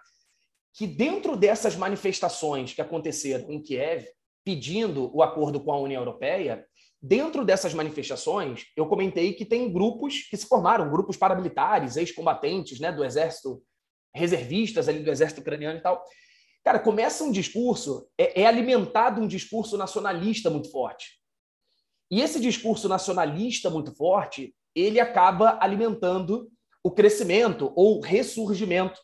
que dentro dessas manifestações que aconteceram em Kiev, pedindo o acordo com a União Europeia, dentro dessas manifestações, eu comentei que tem grupos que se formaram, grupos paramilitares, ex-combatentes né, do exército, reservistas ali do exército ucraniano e tal. Cara, começa um discurso, é, é alimentado um discurso nacionalista muito forte. E esse discurso nacionalista muito forte, ele acaba alimentando o crescimento ou ressurgimento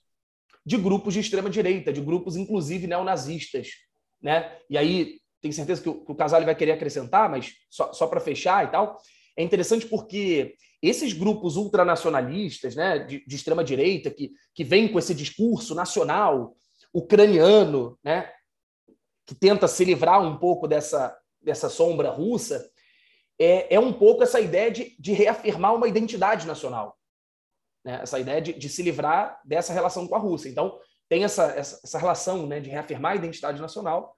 de grupos de extrema direita, de grupos inclusive neonazistas, né? E aí tenho certeza que o, que o Casale vai querer acrescentar, mas só, só para fechar e tal, é interessante porque esses grupos ultranacionalistas, né, de, de extrema direita que que vêm com esse discurso nacional ucraniano, né, que tenta se livrar um pouco dessa dessa sombra russa, é, é um pouco essa ideia de, de reafirmar uma identidade nacional. Né? Essa ideia de, de se livrar dessa relação com a Rússia. Então, tem essa, essa, essa relação né, de reafirmar a identidade nacional.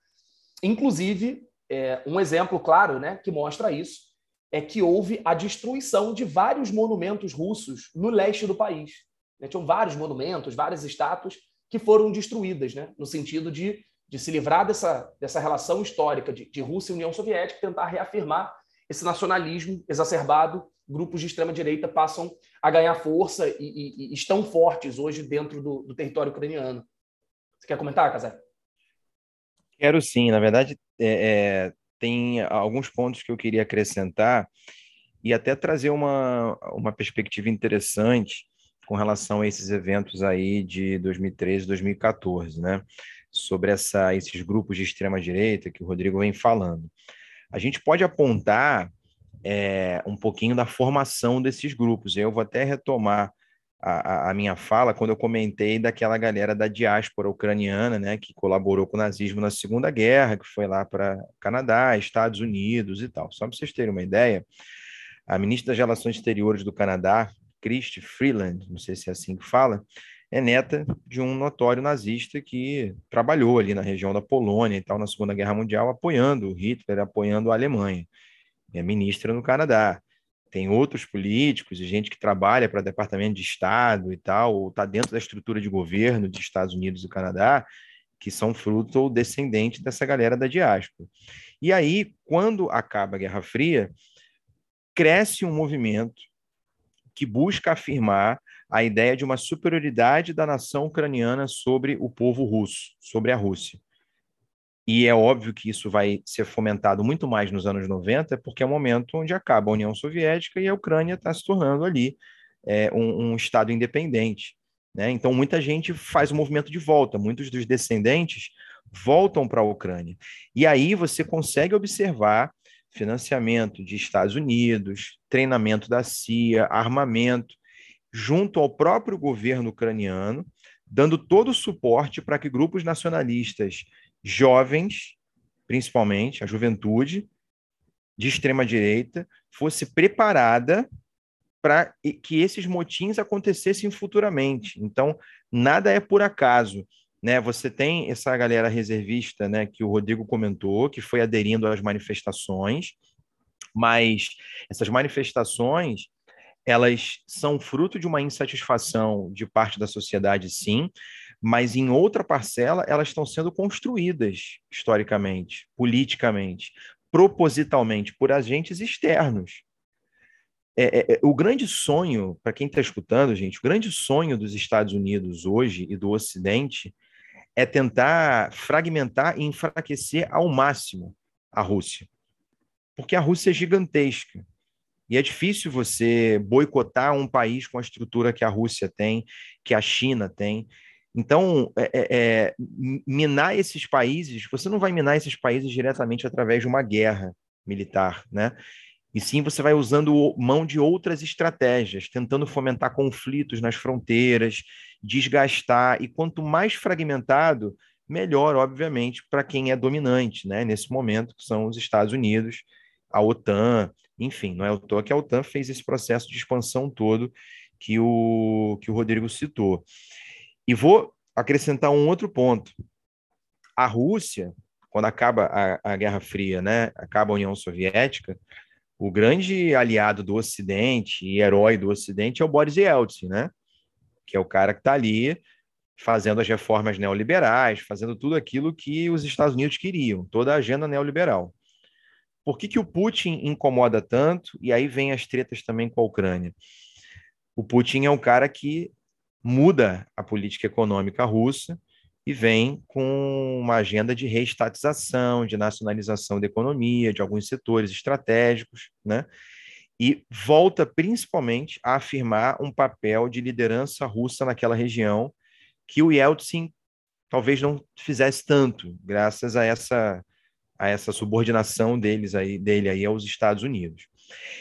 Inclusive, é, um exemplo claro né, que mostra isso é que houve a destruição de vários monumentos russos no leste do país. Né? Tinham vários monumentos, várias estátuas que foram destruídas, né? no sentido de, de se livrar dessa, dessa relação histórica de, de Rússia e União Soviética, tentar reafirmar esse nacionalismo exacerbado, grupos de extrema-direita passam a ganhar força e, e, e, estão fortes hoje dentro do, do território ucraniano. Você quer comentar, Casé? Quero sim. Na verdade, é, é, tem alguns pontos que eu queria acrescentar e até trazer uma, uma perspectiva interessante com relação a esses eventos aí de 2013, 2014, né? Sobre essa, esses grupos de extrema direita que o Rodrigo vem falando a gente pode apontar é, um pouquinho da formação desses grupos. Eu vou até retomar a, a, minha fala quando eu comentei daquela galera da diáspora ucraniana, né, que colaborou com o nazismo na Segunda Guerra, que foi lá para Canadá, Estados Unidos e tal. Só para vocês terem uma ideia, a ministra das Relações Exteriores do Canadá, Christy Freeland, não sei se é assim que fala, é neta de um notório nazista que trabalhou ali na região da Polônia e tal, na Segunda Guerra Mundial, apoiando Hitler, apoiando a Alemanha. É ministra no Canadá. Tem outros políticos e gente que trabalha para Departamento de Estado e tal, ou está dentro da estrutura de governo dos Estados Unidos e Canadá, que são fruto ou descendente dessa galera da diáspora. E aí, quando acaba a Guerra Fria, cresce um movimento que busca afirmar a ideia de uma superioridade da nação ucraniana sobre o povo russo, sobre a Rússia. E é óbvio que isso vai ser fomentado muito mais nos anos 90, porque é o momento onde acaba a União Soviética e a Ucrânia está se tornando ali é, um, um, Estado independente. Né? Então, muita gente faz o movimento de volta, muitos dos descendentes voltam para a Ucrânia. E aí você consegue observar financiamento de Estados Unidos, treinamento da CIA, armamento, junto ao próprio governo ucraniano, dando todo o suporte para que grupos nacionalistas jovens, principalmente a juventude de extrema direita, fosse preparada para que esses motins acontecessem futuramente. Então, nada é por acaso. Né, você tem essa galera reservista, né, que o Rodrigo comentou, que foi aderindo às manifestações, mas essas manifestações elas são fruto de uma insatisfação de parte da sociedade, sim, mas em outra parcela elas estão sendo construídas historicamente, politicamente, propositalmente por agentes externos. É, é, é o grande sonho, para quem está escutando, gente, o grande sonho dos Estados Unidos hoje e do Ocidente é tentar fragmentar e enfraquecer ao máximo a Rússia. Porque a Rússia é gigantesca. E é difícil você boicotar um país com a estrutura que a Rússia tem, que a China tem. Então, é, é, é, minar esses países, você não vai minar esses países diretamente através de uma guerra militar, né? E sim, você vai usando mão de outras estratégias, tentando fomentar conflitos nas fronteiras, desgastar. E quanto mais fragmentado, melhor, obviamente, para quem é dominante, né? Nesse momento, que são os Estados Unidos, a OTAN, enfim, não é o toa que a OTAN fez esse processo de expansão todo que o, que o Rodrigo citou. E vou acrescentar um outro ponto. A Rússia, quando acaba a, a Guerra Fria, né, acaba a União Soviética, o grande aliado do Ocidente e herói do Ocidente é o Boris Yeltsin, né? Que é o cara que está ali fazendo as reformas neoliberais, fazendo tudo aquilo que os Estados Unidos queriam, toda a agenda neoliberal. Por que, que o Putin incomoda tanto? E aí vem as tretas também com a Ucrânia. O Putin é um cara que muda a política econômica russa e vem com uma agenda de reestatização, de nacionalização da economia, de alguns setores estratégicos, né? E volta principalmente a afirmar um papel de liderança russa naquela região que o Yeltsin talvez não fizesse tanto, graças a essa a essa subordinação deles aí, dele aí aos Estados Unidos.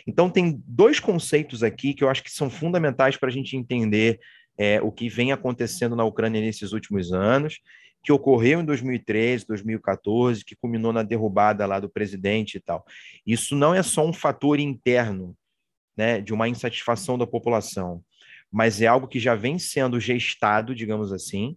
Então tem dois conceitos aqui que eu acho que são fundamentais para a gente entender é, o que vem acontecendo na Ucrânia nesses últimos anos, que ocorreu em 2013, 2014, que culminou na derrubada lá do presidente e tal. Isso não é só um fator interno, né, de uma insatisfação da população mas é algo que já vem sendo gestado, digamos assim,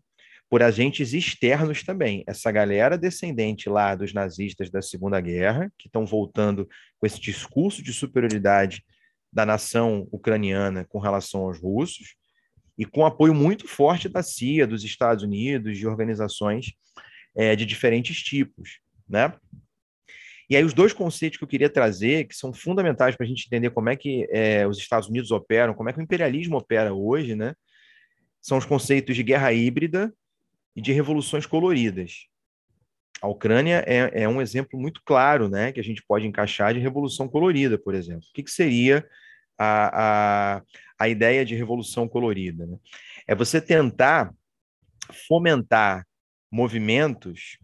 por agentes externos também. Essa galera descendente lá dos nazistas da Segunda Guerra, que estão voltando com esse discurso de superioridade da nação ucraniana com relação aos russos, e com apoio muito forte da CIA, dos Estados Unidos, de organizações é, de diferentes tipos, né? E aí, os dois conceitos que eu queria trazer, que são fundamentais para a gente entender como é que é, os Estados Unidos operam, como é que o imperialismo opera hoje, né? São os conceitos de guerra híbrida e de revoluções coloridas. A Ucrânia é, é um exemplo muito claro, né? Que a gente pode encaixar de revolução colorida, por exemplo. O que, que seria a, a, a ideia de revolução colorida? Né? É você tentar fomentar movimentos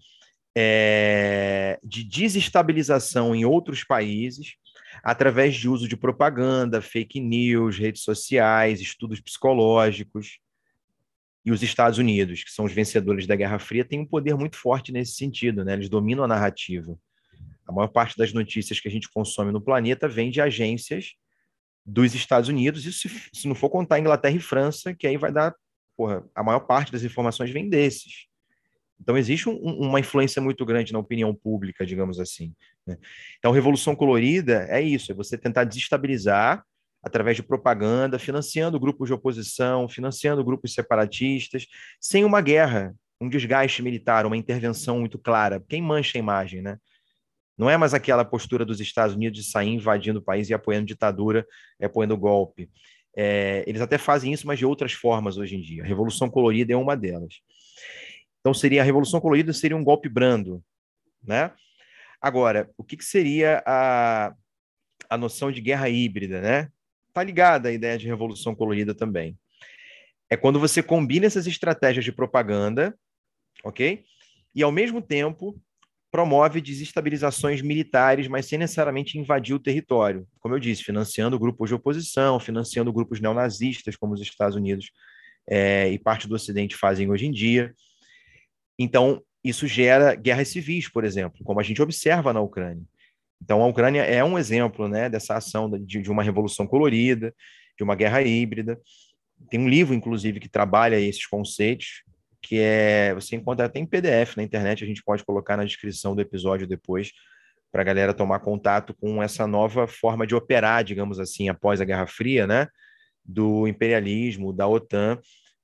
é, de desestabilização em outros países através de uso de propaganda, fake news, redes sociais, estudos psicológicos. E os Estados Unidos, que são os vencedores da Guerra Fria, têm um poder muito forte nesse sentido, né? Eles dominam a narrativa. A maior parte das notícias que a gente consome no planeta vem de agências dos Estados Unidos, e se, se não for contar Inglaterra e França, que aí vai dar, porra, a maior parte das informações vem desses. Então, existe um, uma influência muito grande na opinião pública, digamos assim. Né? Então, Revolução Colorida é isso: é você tentar desestabilizar através de propaganda, financiando grupos de oposição, financiando grupos separatistas, sem uma guerra, um desgaste militar, uma intervenção muito clara. Quem mancha a imagem, né? Não é mais aquela postura dos Estados Unidos de sair invadindo o país e apoiando ditadura, e apoiando golpe. É, eles até fazem isso, mas de outras formas hoje em dia. A Revolução Colorida é uma delas. Então seria a Revolução Colorida seria um golpe brando, né? Agora, o que, que seria a, a noção de guerra híbrida, né? Tá ligada à ideia de Revolução Colorida também. É quando você combina essas estratégias de propaganda, ok? E ao mesmo tempo promove desestabilizações militares, mas sem necessariamente invadir o território. Como eu disse, financiando grupos de oposição, financiando grupos neonazistas, como os Estados Unidos é, e parte do Ocidente fazem hoje em dia. Então, isso gera guerras civis, por exemplo, como a gente observa na Ucrânia. Então, a Ucrânia é um exemplo né, dessa ação de, de uma revolução colorida, de uma guerra híbrida. Tem um livro, inclusive, que trabalha esses conceitos, que é você encontra até em PDF na internet, a gente pode colocar na descrição do episódio depois, para a galera tomar contato com essa nova forma de operar, digamos assim, após a Guerra Fria, né? Do imperialismo, da OTAN,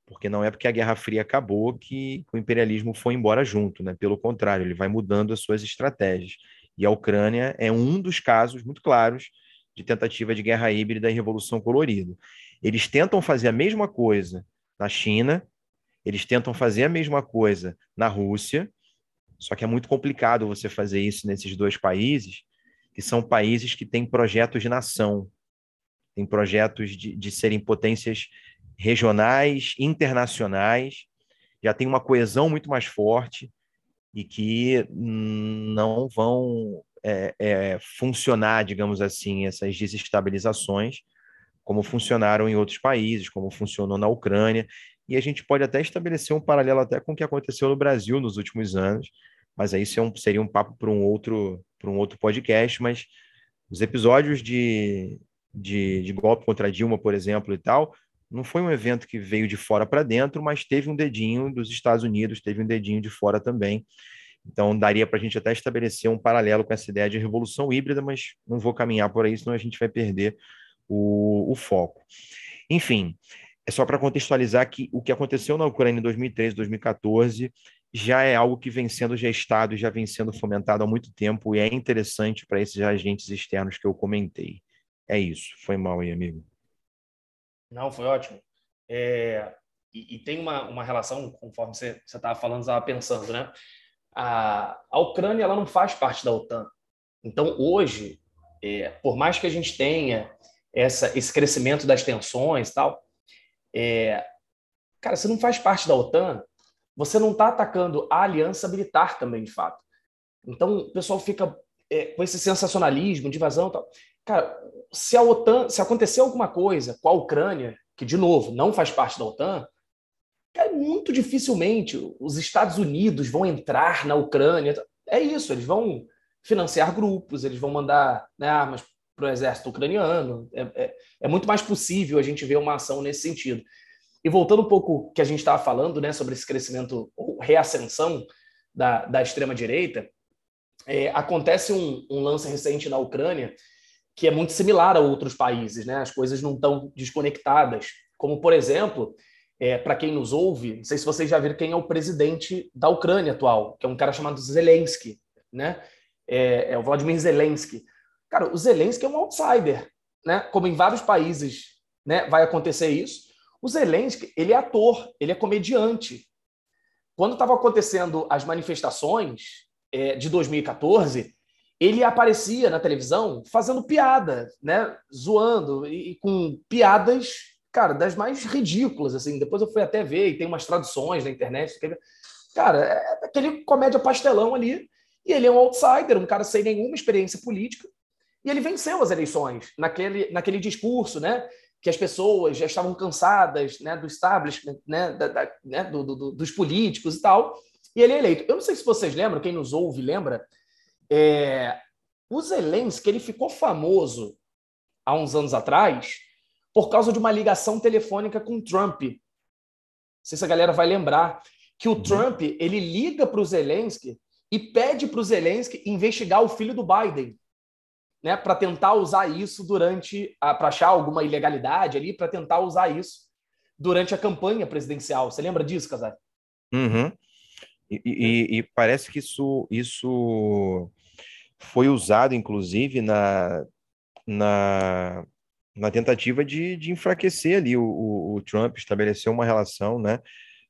porque não é porque a Guerra Fria acabou que o imperialismo foi embora junto, né? Pelo contrário, ele vai mudando as suas estratégias. E a Ucrânia é um dos casos muito claros de tentativa de guerra híbrida e revolução colorida. Eles tentam fazer a mesma coisa na China, eles tentam fazer a mesma coisa na Rússia, só que é muito complicado você fazer isso nesses dois países, que são países que têm projetos de nação, têm projetos de, de serem potências regionais, internacionais, já tem uma coesão muito mais forte e que não vão é, é, funcionar, digamos assim, essas desestabilizações, como funcionaram em outros países, como funcionou na Ucrânia. E a gente pode até estabelecer um paralelo até com o que aconteceu no Brasil nos últimos anos, mas aí é um, seria um papo para um outro para um outro podcast, mas os episódios de, de, de golpe contra Dilma, por exemplo, e tal, não foi um evento que veio de fora para dentro, mas teve um dedinho dos Estados Unidos, teve um dedinho de fora também. Então, daria para a gente até estabelecer um paralelo com essa ideia de revolução híbrida, mas não vou caminhar por aí, senão a gente vai perder o, o foco. Enfim, é só para contextualizar que o que aconteceu na Ucrânia em 2013, 2014 já é algo que vem sendo gestado já vem sendo fomentado há muito tempo e é interessante para esses agentes externos que eu comentei. É isso. Foi mal aí, amigo. Não, foi ótimo. É, e, e, tem uma, uma relação, conforme você estava falando, estava pensando, né? A, a Ucrânia ela não faz parte da OTAN. Então, hoje, é, por mais que a gente tenha essa, esse crescimento das tensões e tal, é, cara, você não faz parte da OTAN, você não está atacando a aliança militar também, de fato. Então, o pessoal fica é, com esse sensacionalismo de invasão e tal. Cara, se a OTAN, se acontecer alguma coisa com a Ucrânia, que, de novo, não faz parte da OTAN, cara, muito dificilmente os Estados Unidos vão entrar na Ucrânia. É isso, eles vão financiar grupos, eles vão mandar né, armas para o exército ucraniano. É, é, é, muito mais possível a gente ver uma ação nesse sentido. E voltando um pouco que a gente estava falando né, sobre esse crescimento ou reascensão da, da extrema-direita, é, acontece um, um, lance recente na Ucrânia que é muito similar a outros países, né? As coisas não estão desconectadas. Como, por exemplo, é, para quem nos ouve, não sei se vocês já viram quem é o presidente da Ucrânia atual, que é um cara chamado Zelensky, né? É, é o Vladimir Zelensky. Cara, o Zelensky é um outsider, né? Como em vários países, né? Vai acontecer isso. O Zelensky, ele é ator, ele é comediante. Quando estava acontecendo as manifestações é, de 2014, ele aparecia na televisão fazendo piada, né? Zoando e, e, com piadas, cara, das mais ridículas, assim. Depois eu fui até ver e tem umas traduções na internet. Cara, é aquele comédia pastelão ali. E ele é um outsider, um cara sem nenhuma experiência política. E ele venceu as eleições naquele, naquele discurso, né? que as pessoas já estavam cansadas né, do establishment, né, da, da, né, do, do, dos políticos e tal, e ele é eleito. Eu não sei se vocês lembram, quem nos ouve lembra, é, o Zelensky ele ficou famoso há uns anos atrás por causa de uma ligação telefônica com Trump. Não sei se a galera vai lembrar que o uhum. Trump ele liga para o Zelensky e pede para o Zelensky investigar o filho do Biden né, para tentar usar isso durante, para achar alguma ilegalidade ali, para tentar usar isso durante a campanha presidencial. Você lembra disso, Casar? Uhum. E, e, e, parece que isso, isso foi usado, inclusive, na, na, na tentativa de, de enfraquecer ali o, o, o Trump, estabeleceu uma relação né,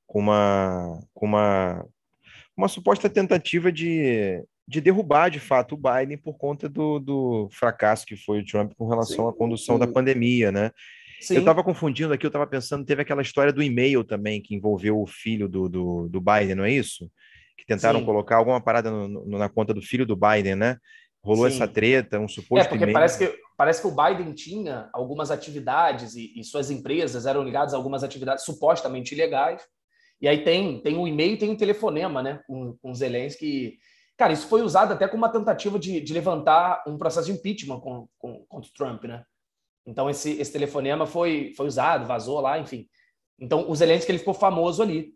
com, uma, com uma, uma suposta tentativa de, de derrubar de fato o Biden por conta do, do fracasso que foi o Trump com relação sim, à condução sim. da pandemia, né? Sim. Eu estava confundindo aqui, eu estava pensando, teve aquela história do e-mail também que envolveu o filho do, do, do Biden, não é isso? Que tentaram colocar alguma parada no, no, na conta do filho do Biden, né? Rolou essa treta, um suposto. É, porque parece que, parece que o Biden tinha algumas atividades e, e suas empresas eram ligadas a algumas atividades supostamente ilegais. E aí tem, tem um e-mail e tem um telefonema, né? Com, com Zelensky Cara, isso foi usado até como uma tentativa de, de levantar um processo de impeachment com, com, contra o Trump, né? Então, esse, esse telefonema foi, foi usado, vazou lá, enfim. Então, o Zelensky ele ficou famoso ali.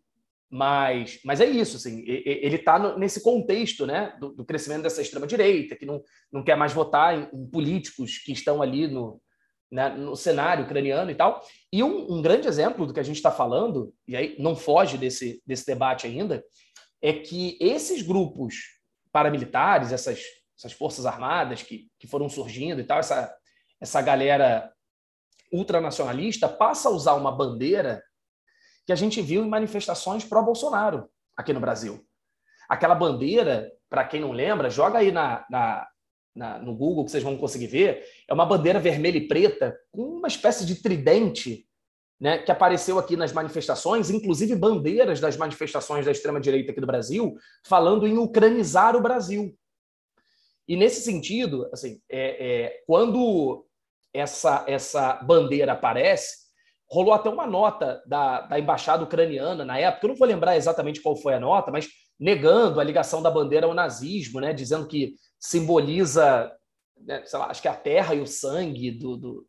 Mas, mas é isso, assim, ele está nesse contexto né, do, do crescimento dessa extrema-direita, que não, não quer mais votar em, em políticos que estão ali no, né, no cenário ucraniano e tal. E um, um grande exemplo do que a gente está falando, e aí não foge desse, desse debate ainda, é que esses grupos paramilitares, essas, essas forças armadas que, que foram surgindo e tal, essa, essa galera ultranacionalista passa a usar uma bandeira que a gente viu em manifestações pró-Bolsonaro aqui no Brasil. Aquela bandeira, para quem não lembra, joga aí na, na, na, no Google que vocês vão conseguir ver, é uma bandeira vermelha e preta com uma espécie de tridente né, que apareceu aqui nas manifestações, inclusive bandeiras das manifestações da extrema-direita aqui do Brasil, falando em ucranizar o Brasil. E nesse sentido, assim, é, é, quando essa, essa bandeira aparece, rolou até uma nota da, da embaixada ucraniana na época, eu não vou lembrar exatamente qual foi a nota, mas negando a ligação da bandeira ao nazismo, né, dizendo que simboliza, né, lá, acho que a terra e o sangue do, do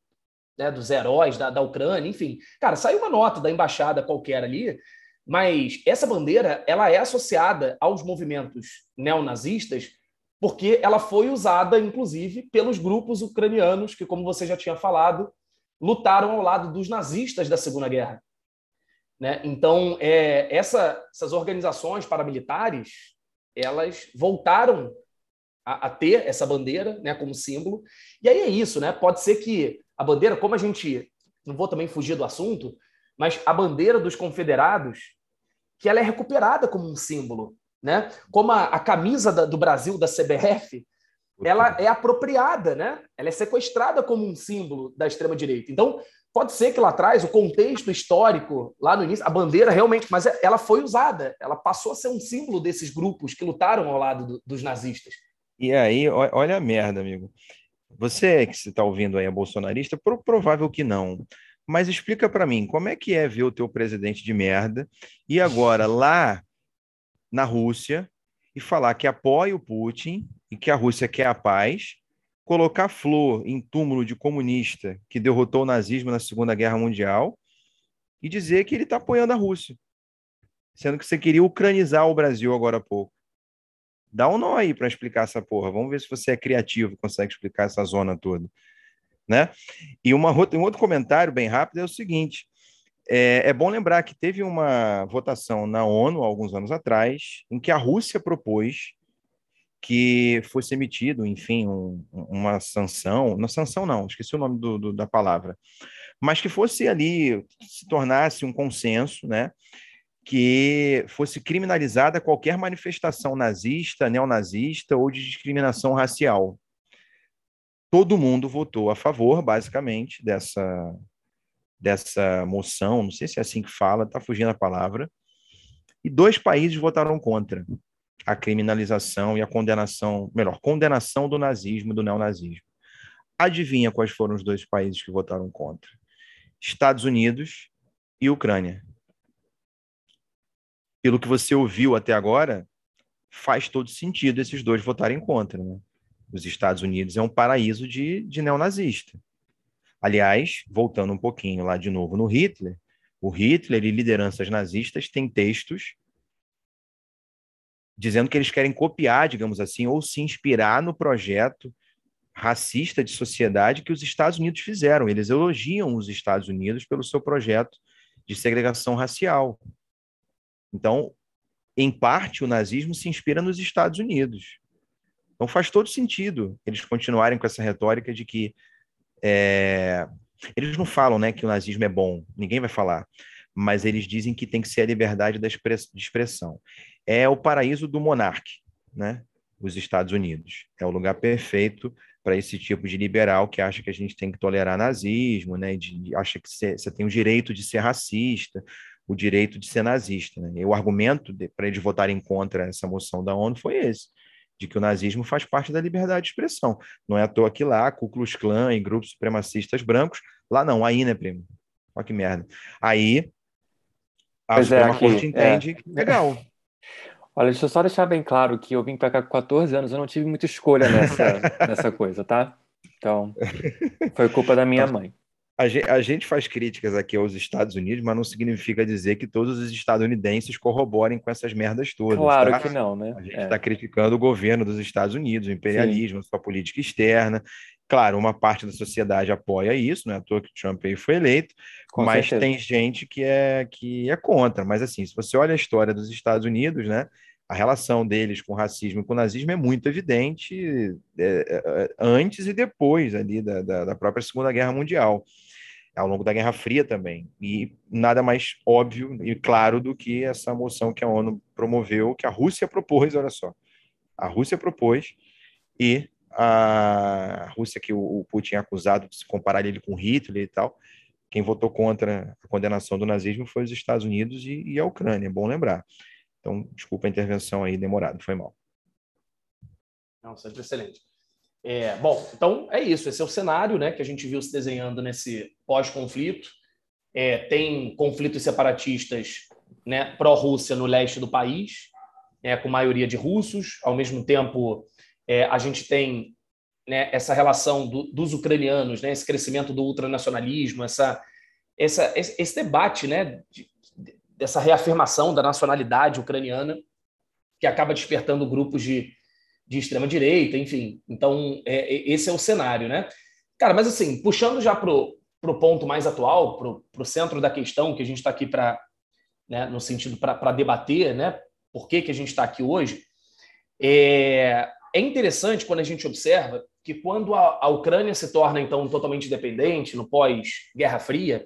né, dos heróis da, da Ucrânia, enfim. Cara, saiu uma nota da embaixada qualquer ali, Mas essa bandeira ela é associada aos movimentos neonazistas porque ela foi usada, inclusive, pelos grupos ucranianos que, como você já tinha falado, lutaram ao lado dos nazistas da Segunda Guerra. Né? Então, é, essa, essas organizações paramilitares elas voltaram a, a, ter essa bandeira né, como símbolo. E aí é isso, né? Pode ser que a bandeira, como a gente. Não vou também fugir do assunto, mas a bandeira dos confederados, que ela é recuperada como um símbolo. Né? Como a, a camisa da, do Brasil da CBF, ela é apropriada, né? Ela é sequestrada como um símbolo da extrema direita. Então, pode ser que lá atrás o contexto histórico, lá no início, a bandeira realmente, mas ela foi usada, ela passou a ser um símbolo desses grupos que lutaram ao lado do, dos nazistas. E aí, olha a merda, amigo. Você que está ouvindo aí é bolsonarista, provável que não. Mas explica para mim, como é que é ver o teu presidente de merda e agora lá na Rússia e falar que apoia o Putin e que a Rússia quer a paz, colocar flor em túmulo de comunista que derrotou o nazismo na Segunda Guerra Mundial e dizer que ele está apoiando a Rússia, sendo que você queria ucranizar o Brasil agora há pouco. Dá um nó aí para explicar essa porra. Vamos ver se você é criativo, consegue explicar essa zona toda. Né? E uma, um outro comentário bem rápido é o seguinte: é, é, bom lembrar que teve uma votação na ONU alguns anos atrás, em que a Rússia propôs que fosse emitido, enfim, um, uma sanção, não sanção não, esqueci o nome do, do, da palavra, mas que fosse ali, se tornasse um consenso, né, que fosse criminalizada qualquer manifestação nazista, neonazista ou de discriminação racial. Todo mundo votou a favor, basicamente, dessa, dessa moção, não sei se é assim que fala, está fugindo a palavra, e dois países votaram contra a criminalização e a condenação, melhor, condenação do nazismo e do neonazismo. Adivinha quais foram os dois países que votaram contra? Estados Unidos e Ucrânia. Pelo que você ouviu até agora, faz todo sentido esses dois votarem contra. Né? Os Estados Unidos é um paraíso de, de neonazista. Aliás, voltando um pouquinho lá de novo no Hitler, o Hitler e lideranças nazistas têm textos dizendo que eles querem copiar, digamos assim, ou se inspirar no projeto racista de sociedade que os Estados Unidos fizeram. Eles elogiam os Estados Unidos pelo seu projeto de segregação racial. Então, em parte, o nazismo se inspira nos Estados Unidos. Então, faz todo sentido eles continuarem com essa retórica de que é... eles não falam, né, que o nazismo é bom. Ninguém vai falar mas eles dizem que tem que ser a liberdade de expressão. É o paraíso do monarca, né? Os Estados Unidos. É o lugar perfeito para esse tipo de liberal que acha que a gente tem que tolerar nazismo, né? De, acha que você tem o direito de ser racista, o direito de ser nazista. Né? E o argumento para eles votarem contra essa moção da ONU foi esse, de que o nazismo faz parte da liberdade de expressão. Não é à toa que lá, Ku Klux Klan e grupos supremacistas brancos, lá não, aí, né, primo? Olha que merda. Aí a pois Suprema é, Corte entende, é. legal. Olha, deixa eu só deixar bem claro que eu vim para cá com 14 anos, eu não tive muita escolha nessa, nessa coisa, tá? Então, foi culpa da minha mãe. A gente, a gente, faz críticas aqui aos Estados Unidos, mas não significa dizer que todos os estadunidenses corroborem com essas merdas todas. Claro tá? que não, né? A gente está é. criticando o governo dos Estados Unidos, o imperialismo, Sim. sua política externa. Claro, uma parte da sociedade apoia isso, não é à toa que Trump aí foi eleito, Com mas certeza. tem gente que é, que é contra. Mas assim, se você olha a história dos Estados Unidos, né, a relação deles com o racismo e com o nazismo é muito evidente é, é, é, antes e depois ali da, da, da, própria Segunda Guerra Mundial, ao longo da Guerra Fria também. E nada mais óbvio e claro do que essa moção que a ONU promoveu, que a Rússia propôs, olha só. A Rússia propôs e a Rússia, que o Putin é acusado de se comparar ele com Hitler e tal, quem votou contra a condenação do nazismo foi os Estados Unidos e, e a Ucrânia, é bom lembrar. Então, desculpa a intervenção aí demorada, foi mal. Não, sempre excelente. É, bom, então é isso. Esse é o cenário né, que a gente viu se desenhando nesse pós-conflito. É, tem conflitos separatistas né, pró-Rússia no leste do país, é, com maioria de russos. Ao mesmo tempo, é, a gente tem né, essa relação do, dos ucranianos, né, esse crescimento do ultranacionalismo, essa, essa, esse, esse debate né, de, dessa reafirmação da nacionalidade ucraniana, que acaba despertando grupos de, de extrema-direita, enfim. Então, é, é, esse é o cenário, né? Cara, mas assim, puxando já para o ponto mais atual, para o centro da questão, que a gente está aqui para, né, no sentido para debater, né? Por que, que a gente está aqui hoje? É, é interessante quando a gente observa que quando a, a Ucrânia se torna, então, totalmente independente, no pós-Guerra Fria,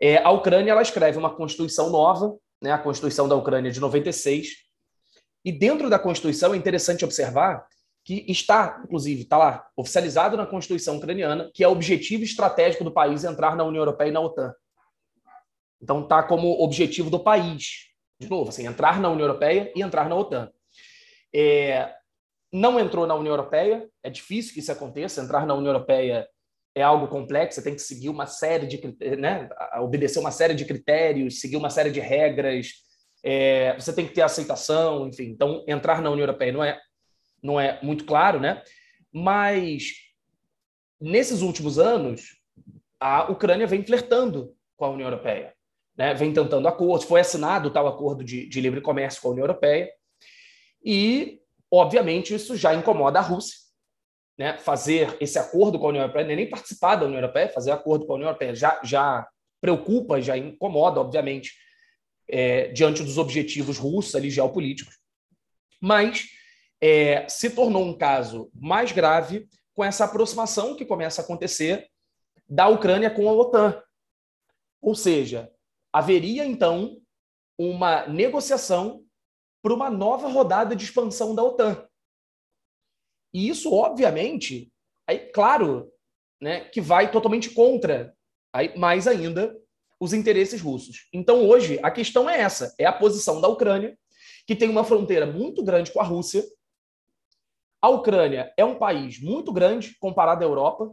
é, a Ucrânia ela escreve uma Constituição nova, né, a Constituição da Ucrânia de 96, e dentro da Constituição é interessante observar que está, inclusive, está lá, oficializado na Constituição ucraniana, que é objetivo estratégico do país entrar na União Europeia e na OTAN. Então, está como objetivo do país, de novo, assim, entrar na União Europeia e entrar na OTAN. É, não entrou na União Europeia, é difícil que isso aconteça, entrar na União Europeia é algo complexo, você tem que seguir uma série de, né, obedecer uma série de critérios, seguir uma série de regras, é, você tem que ter aceitação, enfim. Então, entrar na União Europeia não é, não é muito claro, né? Mas, nesses últimos anos, a Ucrânia vem flertando com a União Europeia, né? vem tentando acordos, foi assinado tal acordo de, de livre comércio com a União Europeia, e, obviamente, isso já incomoda a Rússia, né, fazer esse acordo com a União Europeia, é nem participar da União Europeia, fazer acordo com a União Europeia já, já preocupa, já incomoda, obviamente, é, diante dos objetivos russos ali geopolíticos. Mas é, se tornou um caso mais grave com essa aproximação que começa a acontecer da Ucrânia com a OTAN. Ou seja, haveria então uma negociação para uma nova rodada de expansão da OTAN. E isso, obviamente, aí, claro, né, que vai totalmente contra, aí, mais ainda, os interesses russos. Então, hoje, a questão é essa: é a posição da Ucrânia, que tem uma fronteira muito grande com a Rússia. A Ucrânia é um país muito grande comparado à Europa.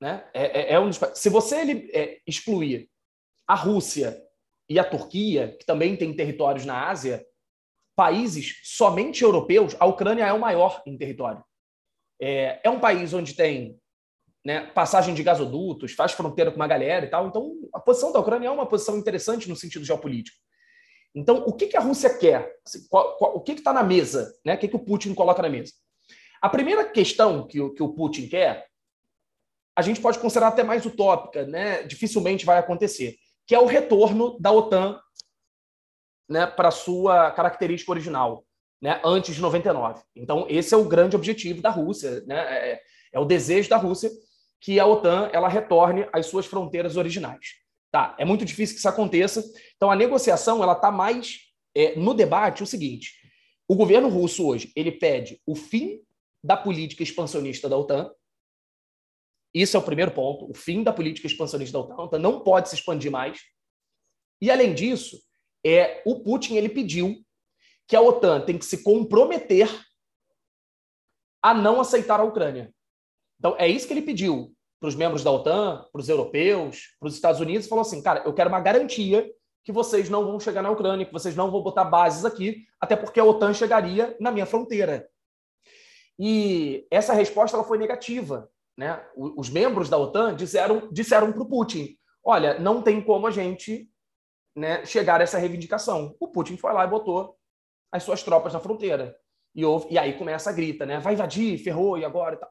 Né? É, é, é um, se você ele, é, excluir a Rússia e a Turquia, que também tem territórios na Ásia, países somente europeus, a Ucrânia é o maior em território. É, é um país onde tem né, passagem de gasodutos, faz fronteira com uma galera e tal. Então, a posição da Ucrânia é uma posição interessante no sentido geopolítico. Então, o que, que a Rússia quer? Assim, qual, qual, o que está na mesa? Né? O que, que o Putin coloca na mesa? A primeira questão que, que o Putin quer, a gente pode considerar até mais utópica, né? dificilmente vai acontecer, que é o retorno da OTAN né, para sua característica original, né, antes de 99. Então, esse é o grande objetivo da Rússia, né, é, é o desejo da Rússia que a OTAN ela retorne às suas fronteiras originais. Tá, é muito difícil que isso aconteça. Então, a negociação ela está mais é, no debate o seguinte: o governo russo hoje ele pede o fim da política expansionista da OTAN. Isso é o primeiro ponto, o fim da política expansionista da OTAN. A OTAN não pode se expandir mais. E além disso, é o Putin ele pediu que a OTAN tem que se comprometer a não aceitar a Ucrânia. Então é isso que ele pediu para os membros da OTAN, para os europeus, para os Estados Unidos, falou assim, cara, eu quero uma garantia que vocês não vão chegar na Ucrânia, que vocês não vão botar bases aqui, até porque a OTAN chegaria na minha fronteira. E essa resposta ela foi negativa. Né? Os membros da OTAN disseram, disseram para o Putin: olha, não tem como a gente né, chegar a essa reivindicação. O Putin foi lá e botou as suas tropas na fronteira. E, houve, e aí começa a grita, né? Vai invadir, ferrou, e agora e tal.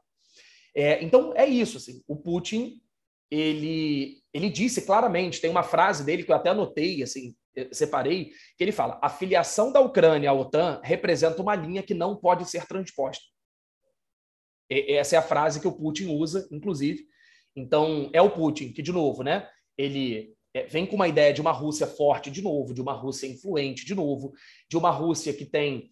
É, então, é isso. Assim, o Putin, ele, ele disse claramente, tem uma frase dele que eu até anotei, assim, separei, que ele fala: a filiação da Ucrânia à OTAN representa uma linha que não pode ser transposta. E, essa é a frase que o Putin usa, inclusive. Então, é o Putin que, de novo, né? Ele é, vem com uma ideia de uma Rússia forte de novo, de uma Rússia influente de novo, de uma Rússia que tem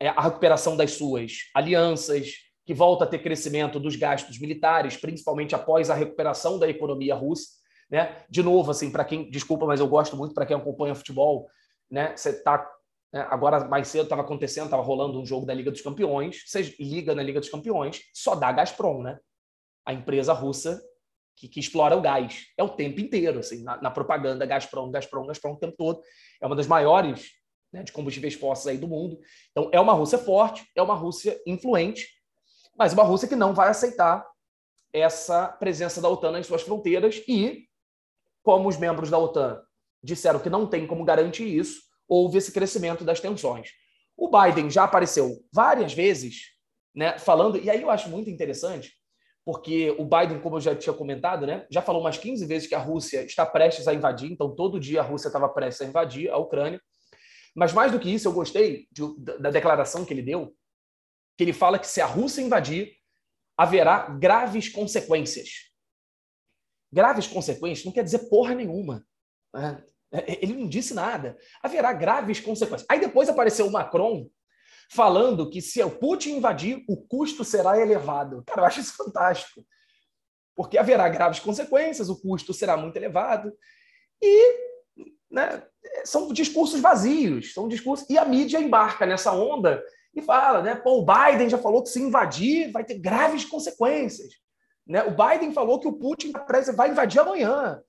é, a recuperação das suas alianças, que volta a ter crescimento dos gastos militares, principalmente após a recuperação da economia russa. Né? De novo, assim, para quem, desculpa, mas eu gosto muito para quem acompanha futebol, né? Você está né? agora mais cedo estava acontecendo, estava rolando um jogo da Liga dos Campeões. Você liga na Liga dos Campeões, só dá Gazprom, né? A empresa russa que, que, explora o gás. É o tempo inteiro, assim, na, na, propaganda Gazprom, Gazprom, Gazprom o tempo todo. É uma das maiores né, de combustíveis fósseis aí do mundo. Então, é uma Rússia forte, é uma Rússia influente, mas uma Rússia que não vai aceitar essa presença da OTAN nas suas fronteiras e, como os membros da OTAN disseram que não tem como garantir isso, houve esse crescimento das tensões. O Biden já apareceu várias vezes, né, falando, e aí eu acho muito interessante, porque o Biden, como eu já tinha comentado, né, já falou umas 15 vezes que a Rússia está prestes a invadir, então todo dia a Rússia estava prestes a invadir a Ucrânia. Mas mais do que isso, eu gostei de, da declaração que ele deu, que ele fala que se a Rússia invadir, haverá graves consequências. Graves consequências não quer dizer porra nenhuma. Né? Ele não disse nada. Haverá graves consequências. Aí depois apareceu o Macron falando que se o Putin invadir, o custo será elevado. Cara, eu acho isso fantástico. Porque haverá graves consequências, o custo será muito elevado. E né, são discursos vazios, são discursos. E a mídia embarca nessa onda e fala, né? Pô, o Biden já falou que se invadir vai ter graves consequências. Né? O Biden falou que o Putin vai invadir amanhã.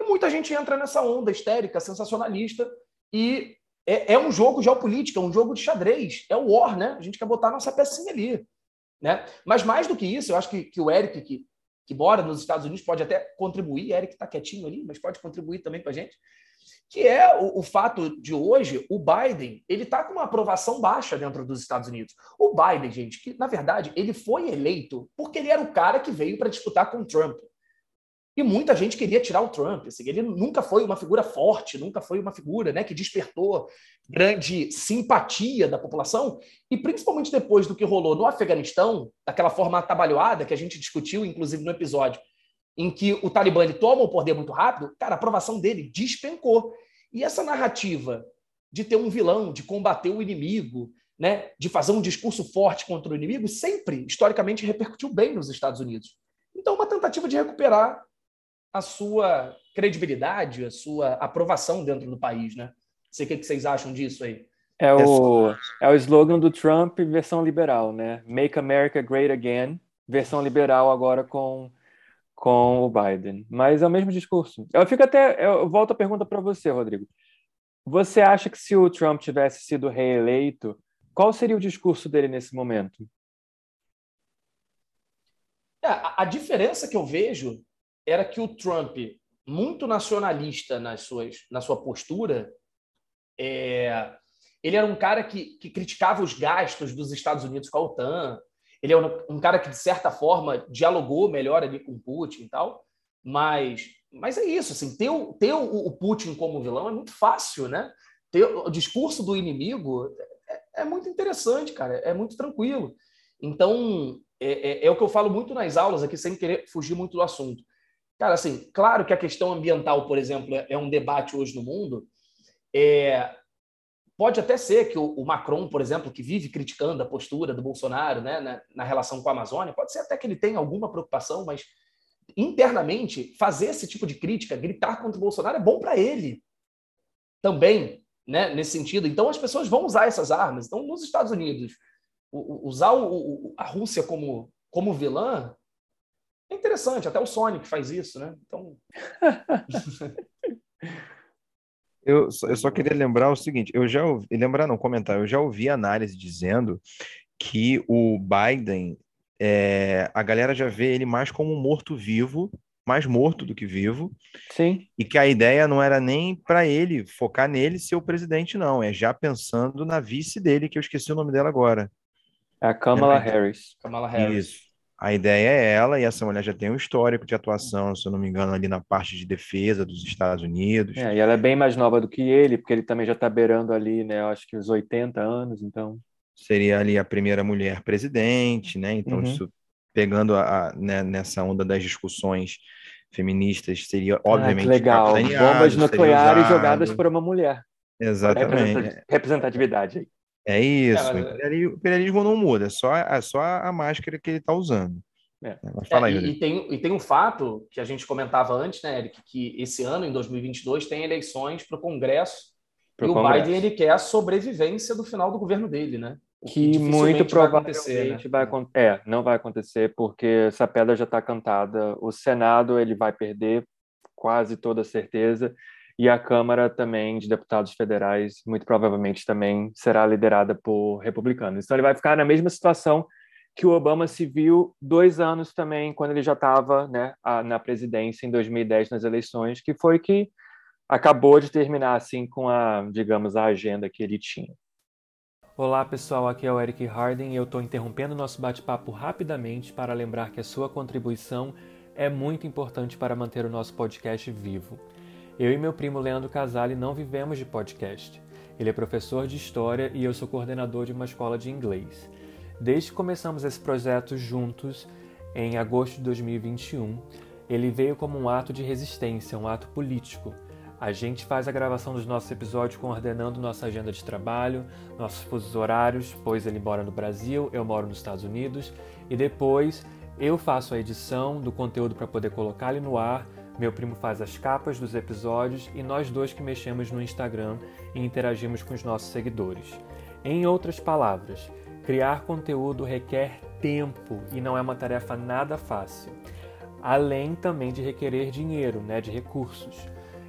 E muita gente entra nessa onda histérica, sensacionalista, e é, é, um jogo geopolítico, é um jogo de xadrez, é o war, né? A gente quer botar nossa pecinha ali. Né? Mas mais do que isso, eu acho que, que o Eric, que, que mora nos Estados Unidos, pode até contribuir, Eric está quietinho ali, mas pode contribuir também com a gente, que é o, o fato de hoje, o Biden, ele está com uma aprovação baixa dentro dos Estados Unidos. O Biden, gente, que na verdade ele foi eleito porque ele era o cara que veio para disputar com o Trump. E muita gente queria tirar o Trump. Assim, ele nunca foi uma figura forte, nunca foi uma figura né, que despertou grande simpatia da população. E principalmente depois do que rolou no Afeganistão, daquela forma atabalhoada que a gente discutiu, inclusive no episódio, em que o Talibã ele toma o poder muito rápido, cara, a aprovação dele despencou. E essa narrativa de ter um vilão, de combater o inimigo, né, de fazer um discurso forte contra o inimigo, sempre, historicamente, repercutiu bem nos Estados Unidos. Então, uma tentativa de recuperar a sua credibilidade, a sua aprovação dentro do país, né? Não sei o que vocês acham disso aí. É o, é o slogan do Trump versão liberal, né? Make America Great Again, versão liberal agora com, com o Biden. Mas é o mesmo discurso. Eu fico até. Eu volto a pergunta para você, Rodrigo. Você acha que se o Trump tivesse sido reeleito, qual seria o discurso dele nesse momento? É, a, diferença que eu vejo era que o Trump, muito nacionalista nas suas, na sua postura, é, ele era um cara que, que criticava os gastos dos Estados Unidos com a OTAN. Ele é um, um, cara que, de certa forma, dialogou melhor ali com o Putin e tal. Mas, mas é isso, assim, ter, o, ter o, o Putin como vilão é muito fácil, né? Ter o discurso do inimigo é, é muito interessante, cara, é muito tranquilo. Então, é, é, é, o que eu falo muito nas aulas aqui, sem querer fugir muito do assunto. Cara, assim, claro que a questão ambiental, por exemplo, é um debate hoje no mundo. É, pode até ser que o, Macron, por exemplo, que vive criticando a postura do Bolsonaro né, na, relação com a Amazônia, pode ser até que ele tenha alguma preocupação, mas internamente fazer esse tipo de crítica, gritar contra o Bolsonaro é bom para ele também, né, nesse sentido. Então as pessoas vão usar essas armas. Então, nos Estados Unidos, usar a Rússia como, como vilã é interessante, até o Sonic faz isso, né? Então. eu, eu só queria lembrar o seguinte: eu já ouvi, lembrar não, comentar, eu já ouvi análise dizendo que o Biden, é, a galera já vê ele mais como um morto-vivo, mais morto do que vivo. Sim. E que a ideia não era nem para ele focar nele ser o presidente, não. É já pensando na vice dele, que eu esqueci o nome dela agora. É a Kamala é, Harris. Kamala Harris. Isso. A ideia é ela, e essa mulher já tem um histórico de atuação, se eu não me engano, ali na parte de defesa dos Estados Unidos. É, e ela é bem mais nova do que ele, porque ele também já está beirando ali, né? Acho que os 80 anos, então. Seria ali a primeira mulher presidente, né? Então, uhum. isso pegando a, a né, nessa onda das discussões feministas, seria obviamente. Ah, legal. Bombas nucleares jogadas por uma mulher. Exatamente. Representatividade aí. É isso. É, mas... O imperialismo não muda, é só, é só a máscara que ele está usando. É. é fala aí, é, e, tem, e tem um fato que a gente comentava antes, né, Eric, que esse ano, em 2022, tem eleições para o Congresso pro e Congresso. o Biden ele quer a sobrevivência do final do governo dele, né? que, que muito provavelmente vai acontecer, né? vai, é, não vai acontecer porque essa pedra já está cantada. O Senado ele vai perder quase toda certeza e a Câmara também de Deputados Federais, muito provavelmente também será liderada por republicanos. Então ele vai ficar na mesma situação que o Obama se viu dois anos também, quando ele já estava né, na presidência em 2010 nas eleições, que foi que acabou de terminar assim com a, digamos, a agenda que ele tinha. Olá pessoal, aqui é o Eric Harden e eu estou interrompendo nosso bate-papo rapidamente para lembrar que a sua contribuição é muito importante para manter o nosso podcast vivo. Eu e meu primo Leandro Casale não vivemos de podcast. Ele é professor de história e eu sou coordenador de uma escola de inglês. Desde que começamos esse projeto juntos, em agosto de 2021, ele veio como um ato de resistência, um ato político. A gente faz a gravação dos nossos episódios coordenando nossa agenda de trabalho, nossos fusos horários, pois ele mora no Brasil, eu moro nos Estados Unidos, e depois eu faço a edição do conteúdo para poder colocar ele no ar meu primo faz as capas dos episódios e nós dois que mexemos no Instagram e interagimos com os nossos seguidores. Em outras palavras, criar conteúdo requer tempo e não é uma tarefa nada fácil. Além também de requerer dinheiro, né, de recursos.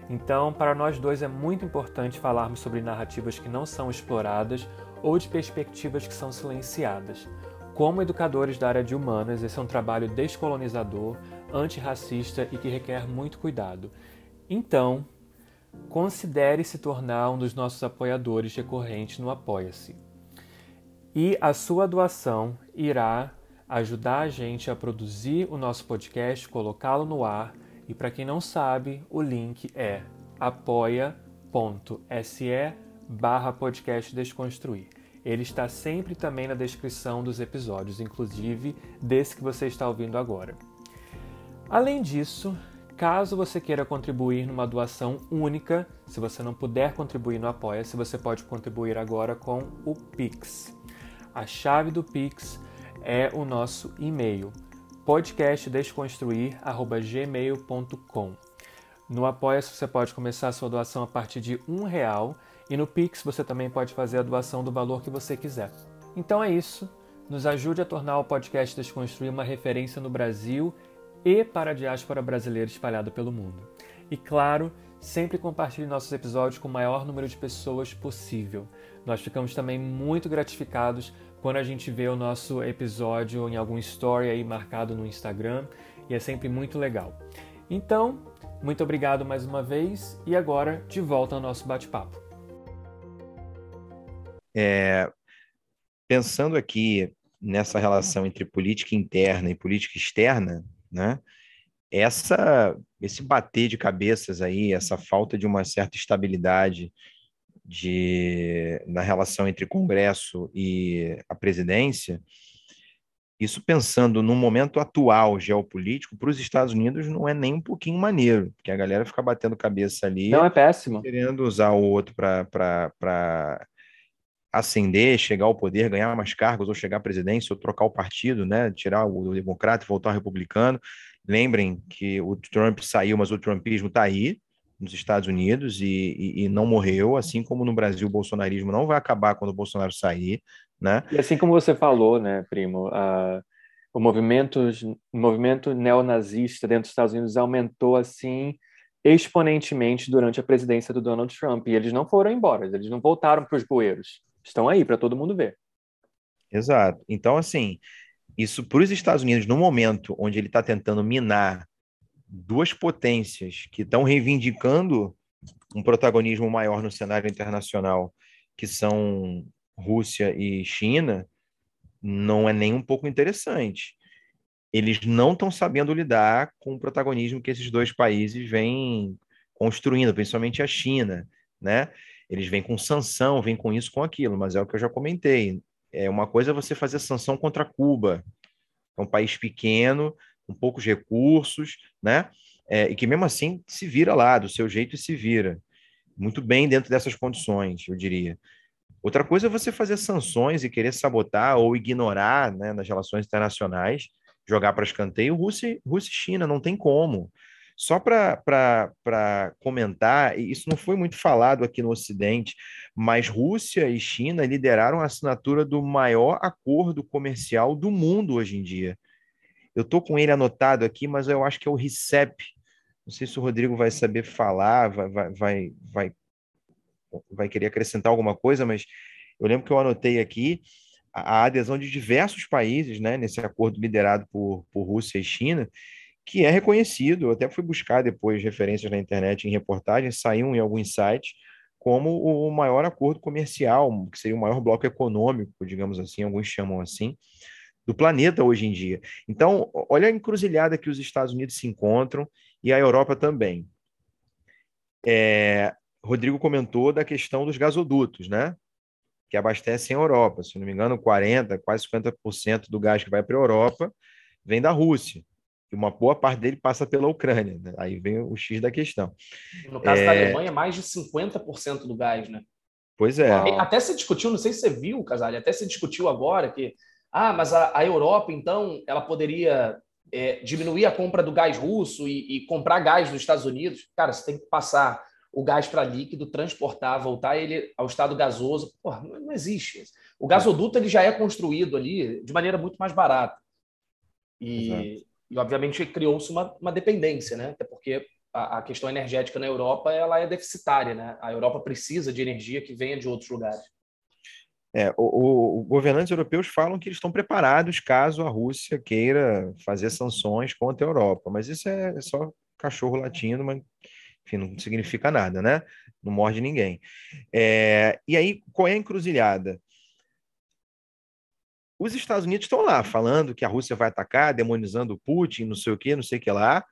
Então, para nós dois é muito importante falarmos sobre narrativas que não são exploradas ou de perspectivas que são silenciadas. Como educadores da área de humanas, esse é um trabalho descolonizador, antirracista e que requer muito cuidado. Então, considere se tornar um dos nossos apoiadores recorrentes no Apoia-se. E a sua doação irá ajudar a gente a produzir o nosso podcast, colocá-lo no ar. E para quem não sabe, o link é apoia.se barra podcast desconstruir. Ele está sempre também na descrição dos episódios, inclusive desse que você está ouvindo agora. Além disso, caso você queira contribuir numa doação única, se você não puder contribuir no Apoia-se, você pode contribuir agora com o Pix. A chave do Pix é o nosso e-mail podcastdesconstruir@gmail.com. No Apoia-se você pode começar a sua doação a partir de um real e no Pix você também pode fazer a doação do valor que você quiser. Então é isso. Nos ajude a tornar o podcast Desconstruir uma referência no Brasil e para a diáspora brasileira espalhada pelo mundo. E claro, sempre compartilhe nossos episódios com o maior número de pessoas possível. Nós ficamos também muito gratificados quando a gente vê o nosso episódio em algum story aí marcado no Instagram e é sempre muito legal. Então, muito obrigado mais uma vez e agora de volta ao nosso bate-papo. É, pensando aqui nessa relação entre política interna e política externa, né? Essa, esse bater de cabeças aí, essa falta de uma certa estabilidade de, na relação entre Congresso e a presidência, isso pensando no momento atual geopolítico, para os Estados Unidos não é nem um pouquinho maneiro, porque a galera fica batendo cabeça ali. Não é péssimo. Querendo usar o outro para ascender, chegar ao poder, ganhar mais cargos, ou chegar à presidência, ou trocar o partido, né? Tirar o democrata e voltar ao republicano. Lembrem que o Trump saiu, mas o trumpismo está aí nos Estados Unidos e, e, e, não morreu, assim como no Brasil o bolsonarismo não vai acabar quando o Bolsonaro sair, né? E assim como você falou, né, primo, uh, o movimento, movimento neonazista dentro dos Estados Unidos aumentou assim exponentemente durante a presidência do Donald Trump e eles não foram embora, eles não voltaram para os bueiros estão aí para todo mundo ver. Exato. Então, assim, isso para os Estados Unidos, no momento onde ele está tentando minar duas potências que estão reivindicando um protagonismo maior no cenário internacional, que são Rússia e China, não é nem um pouco interessante. Eles não estão sabendo lidar com o protagonismo que esses dois países vêm construindo, principalmente a China, né? Eles vêm com sanção, vêm com isso, com aquilo, mas é o que eu já comentei. É uma coisa é você fazer sanção contra Cuba, é um país pequeno, com poucos recursos, né? É, e que mesmo assim se vira lá, do seu jeito e se vira. Muito bem dentro dessas condições, eu diria. Outra coisa é você fazer sanções e querer sabotar ou ignorar né, nas relações internacionais, jogar para escanteio Rússia, Rússia e China, não tem como. Só para comentar, isso não foi muito falado aqui no Ocidente, mas Rússia e China lideraram a assinatura do maior acordo comercial do mundo hoje em dia. Eu estou com ele anotado aqui, mas eu acho que é o RICEP. Não sei se o Rodrigo vai saber falar, vai, vai, vai, vai, querer acrescentar alguma coisa, mas eu lembro que eu anotei aqui a adesão de diversos países né, nesse acordo liderado por, por Rússia e China, que é reconhecido, eu até fui buscar depois referências na internet em reportagens, saiu em alguns sites como o maior acordo comercial, que seria o maior bloco econômico, digamos assim, alguns chamam assim, do planeta hoje em dia. Então, olha a encruzilhada que os Estados Unidos se encontram e a Europa também. É, Rodrigo comentou da questão dos gasodutos, né? Que abastecem a Europa. Se não me engano, 40%, quase 50% do gás que vai para a Europa vem da Rússia uma boa parte dele passa pela Ucrânia. Né? Aí vem o X da questão. No caso é... da Alemanha, mais de 50% do gás, né? Pois é. Até se discutiu, não sei se você viu, Casale, até se discutiu agora que, ah, mas a, a Europa, então, ela poderia é, diminuir a compra do gás russo e, e, comprar gás nos Estados Unidos. Cara, você tem que passar o gás para líquido, transportar, voltar ele ao estado gasoso. Porra, não, não existe. O gasoduto ele já é construído ali de maneira muito mais barata. E, e obviamente criou-se uma, uma dependência, né? Até porque a, a, questão energética na Europa ela é deficitária, né? A Europa precisa de energia que venha de outros lugares. É, o, o, governantes europeus falam que eles estão preparados caso a Rússia queira fazer sanções contra a Europa, mas isso é só cachorro latindo, mas enfim, não significa nada, né? Não morde ninguém. É, e aí, qual é a encruzilhada? Os Estados Unidos estão lá falando que a Rússia vai atacar, demonizando o Putin, não sei o que, não sei o que lá.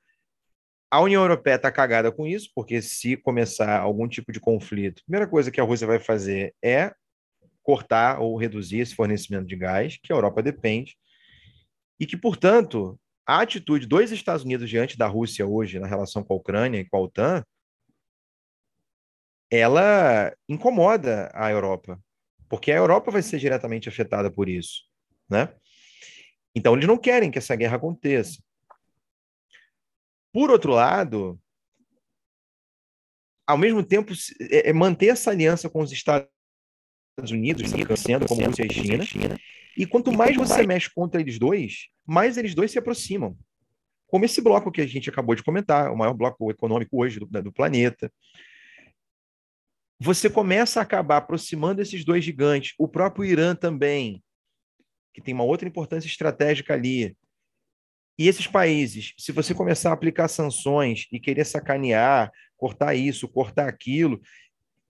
A União Europeia está cagada com isso, porque se começar algum tipo de conflito, a primeira coisa que a Rússia vai fazer é cortar ou reduzir esse fornecimento de gás, que a Europa depende, e que, portanto, a atitude dos Estados Unidos diante da Rússia hoje na relação com a Ucrânia e com a OTAN, ela incomoda a Europa, porque a Europa vai ser diretamente afetada por isso né? Então eles não querem que essa guerra aconteça. Por outro lado, ao mesmo tempo, é, é manter essa aliança com os Estados Unidos, sendo como Rússia e China, China, e quanto mais você mexe contra eles dois, mais eles dois se aproximam. Como esse bloco que a gente acabou de comentar, o maior bloco econômico hoje do, do planeta. Você começa a acabar aproximando esses dois gigantes. O próprio Irã também que tem uma outra importância estratégica ali. E esses países, se você começar a aplicar sanções e querer sacanear, cortar isso, cortar aquilo,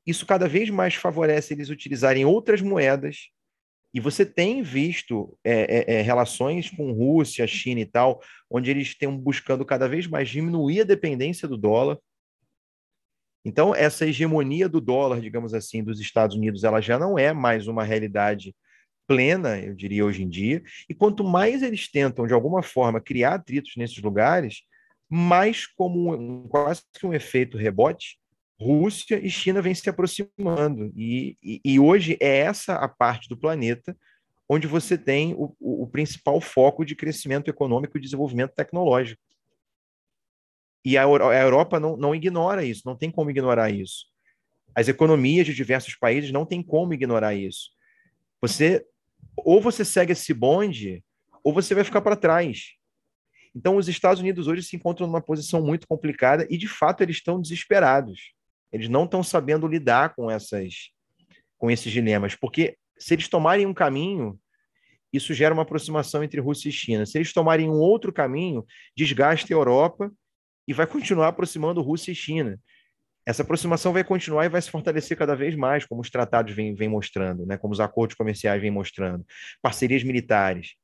isso cada vez mais favorece eles utilizarem outras moedas. E você tem visto é, é, é, relações com Rússia, China e tal, onde eles estão buscando cada vez mais diminuir a dependência do dólar. Então, essa hegemonia do dólar, digamos assim, dos Estados Unidos, ela já não é mais uma realidade plena, eu diria, hoje em dia. E quanto mais eles tentam, de alguma forma, criar atritos nesses lugares, mais como um, quase que um efeito rebote, Rússia e China vêm se aproximando. E, e, e, hoje é essa a parte do planeta onde você tem o, o, o principal foco de crescimento econômico e desenvolvimento tecnológico. E a, a Europa não, não ignora isso, não tem como ignorar isso. As economias de diversos países não têm como ignorar isso. Você ou você segue esse bonde, ou você vai ficar para trás. Então, os Estados Unidos hoje se encontram numa posição muito complicada e, de fato, eles estão desesperados. Eles não estão sabendo lidar com essas, com esses dilemas, porque se eles tomarem um caminho, isso gera uma aproximação entre Rússia e China. Se eles tomarem um outro caminho, desgasta a Europa e vai continuar aproximando Rússia e China essa aproximação vai continuar e vai se fortalecer cada vez mais, como os tratados vêm, vêm mostrando, né? como os acordos comerciais vêm mostrando, parcerias militares.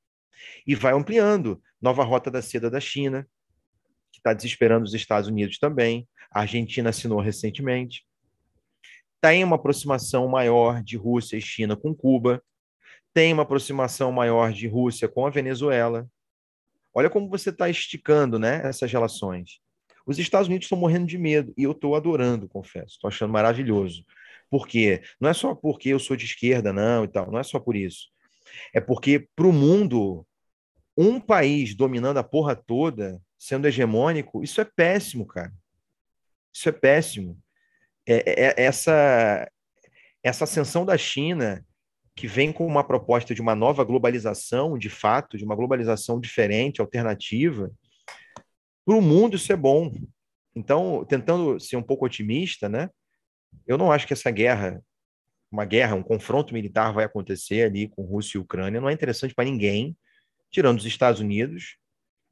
E vai ampliando. Nova rota da seda da China, que está desesperando os Estados Unidos também. A Argentina assinou recentemente. Tem uma aproximação maior de Rússia e China com Cuba. Tem uma aproximação maior de Rússia com a Venezuela. Olha como você está esticando né, essas relações. Os Estados Unidos estão morrendo de medo e eu estou adorando, confesso, estou achando maravilhoso. Por quê? Não é só porque eu sou de esquerda, não, e tal, não é só por isso. É porque, para o mundo, um país dominando a porra toda, sendo hegemônico, isso é péssimo, cara. Isso é péssimo. É, é, é essa, essa ascensão da China, que vem com uma proposta de uma nova globalização, de fato, de uma globalização diferente, alternativa, para o mundo isso é bom. Então, tentando ser um pouco otimista, né? Eu não acho que essa guerra, uma guerra, um confronto militar vai acontecer ali com Rússia e Ucrânia. Não é interessante para ninguém, tirando os Estados Unidos.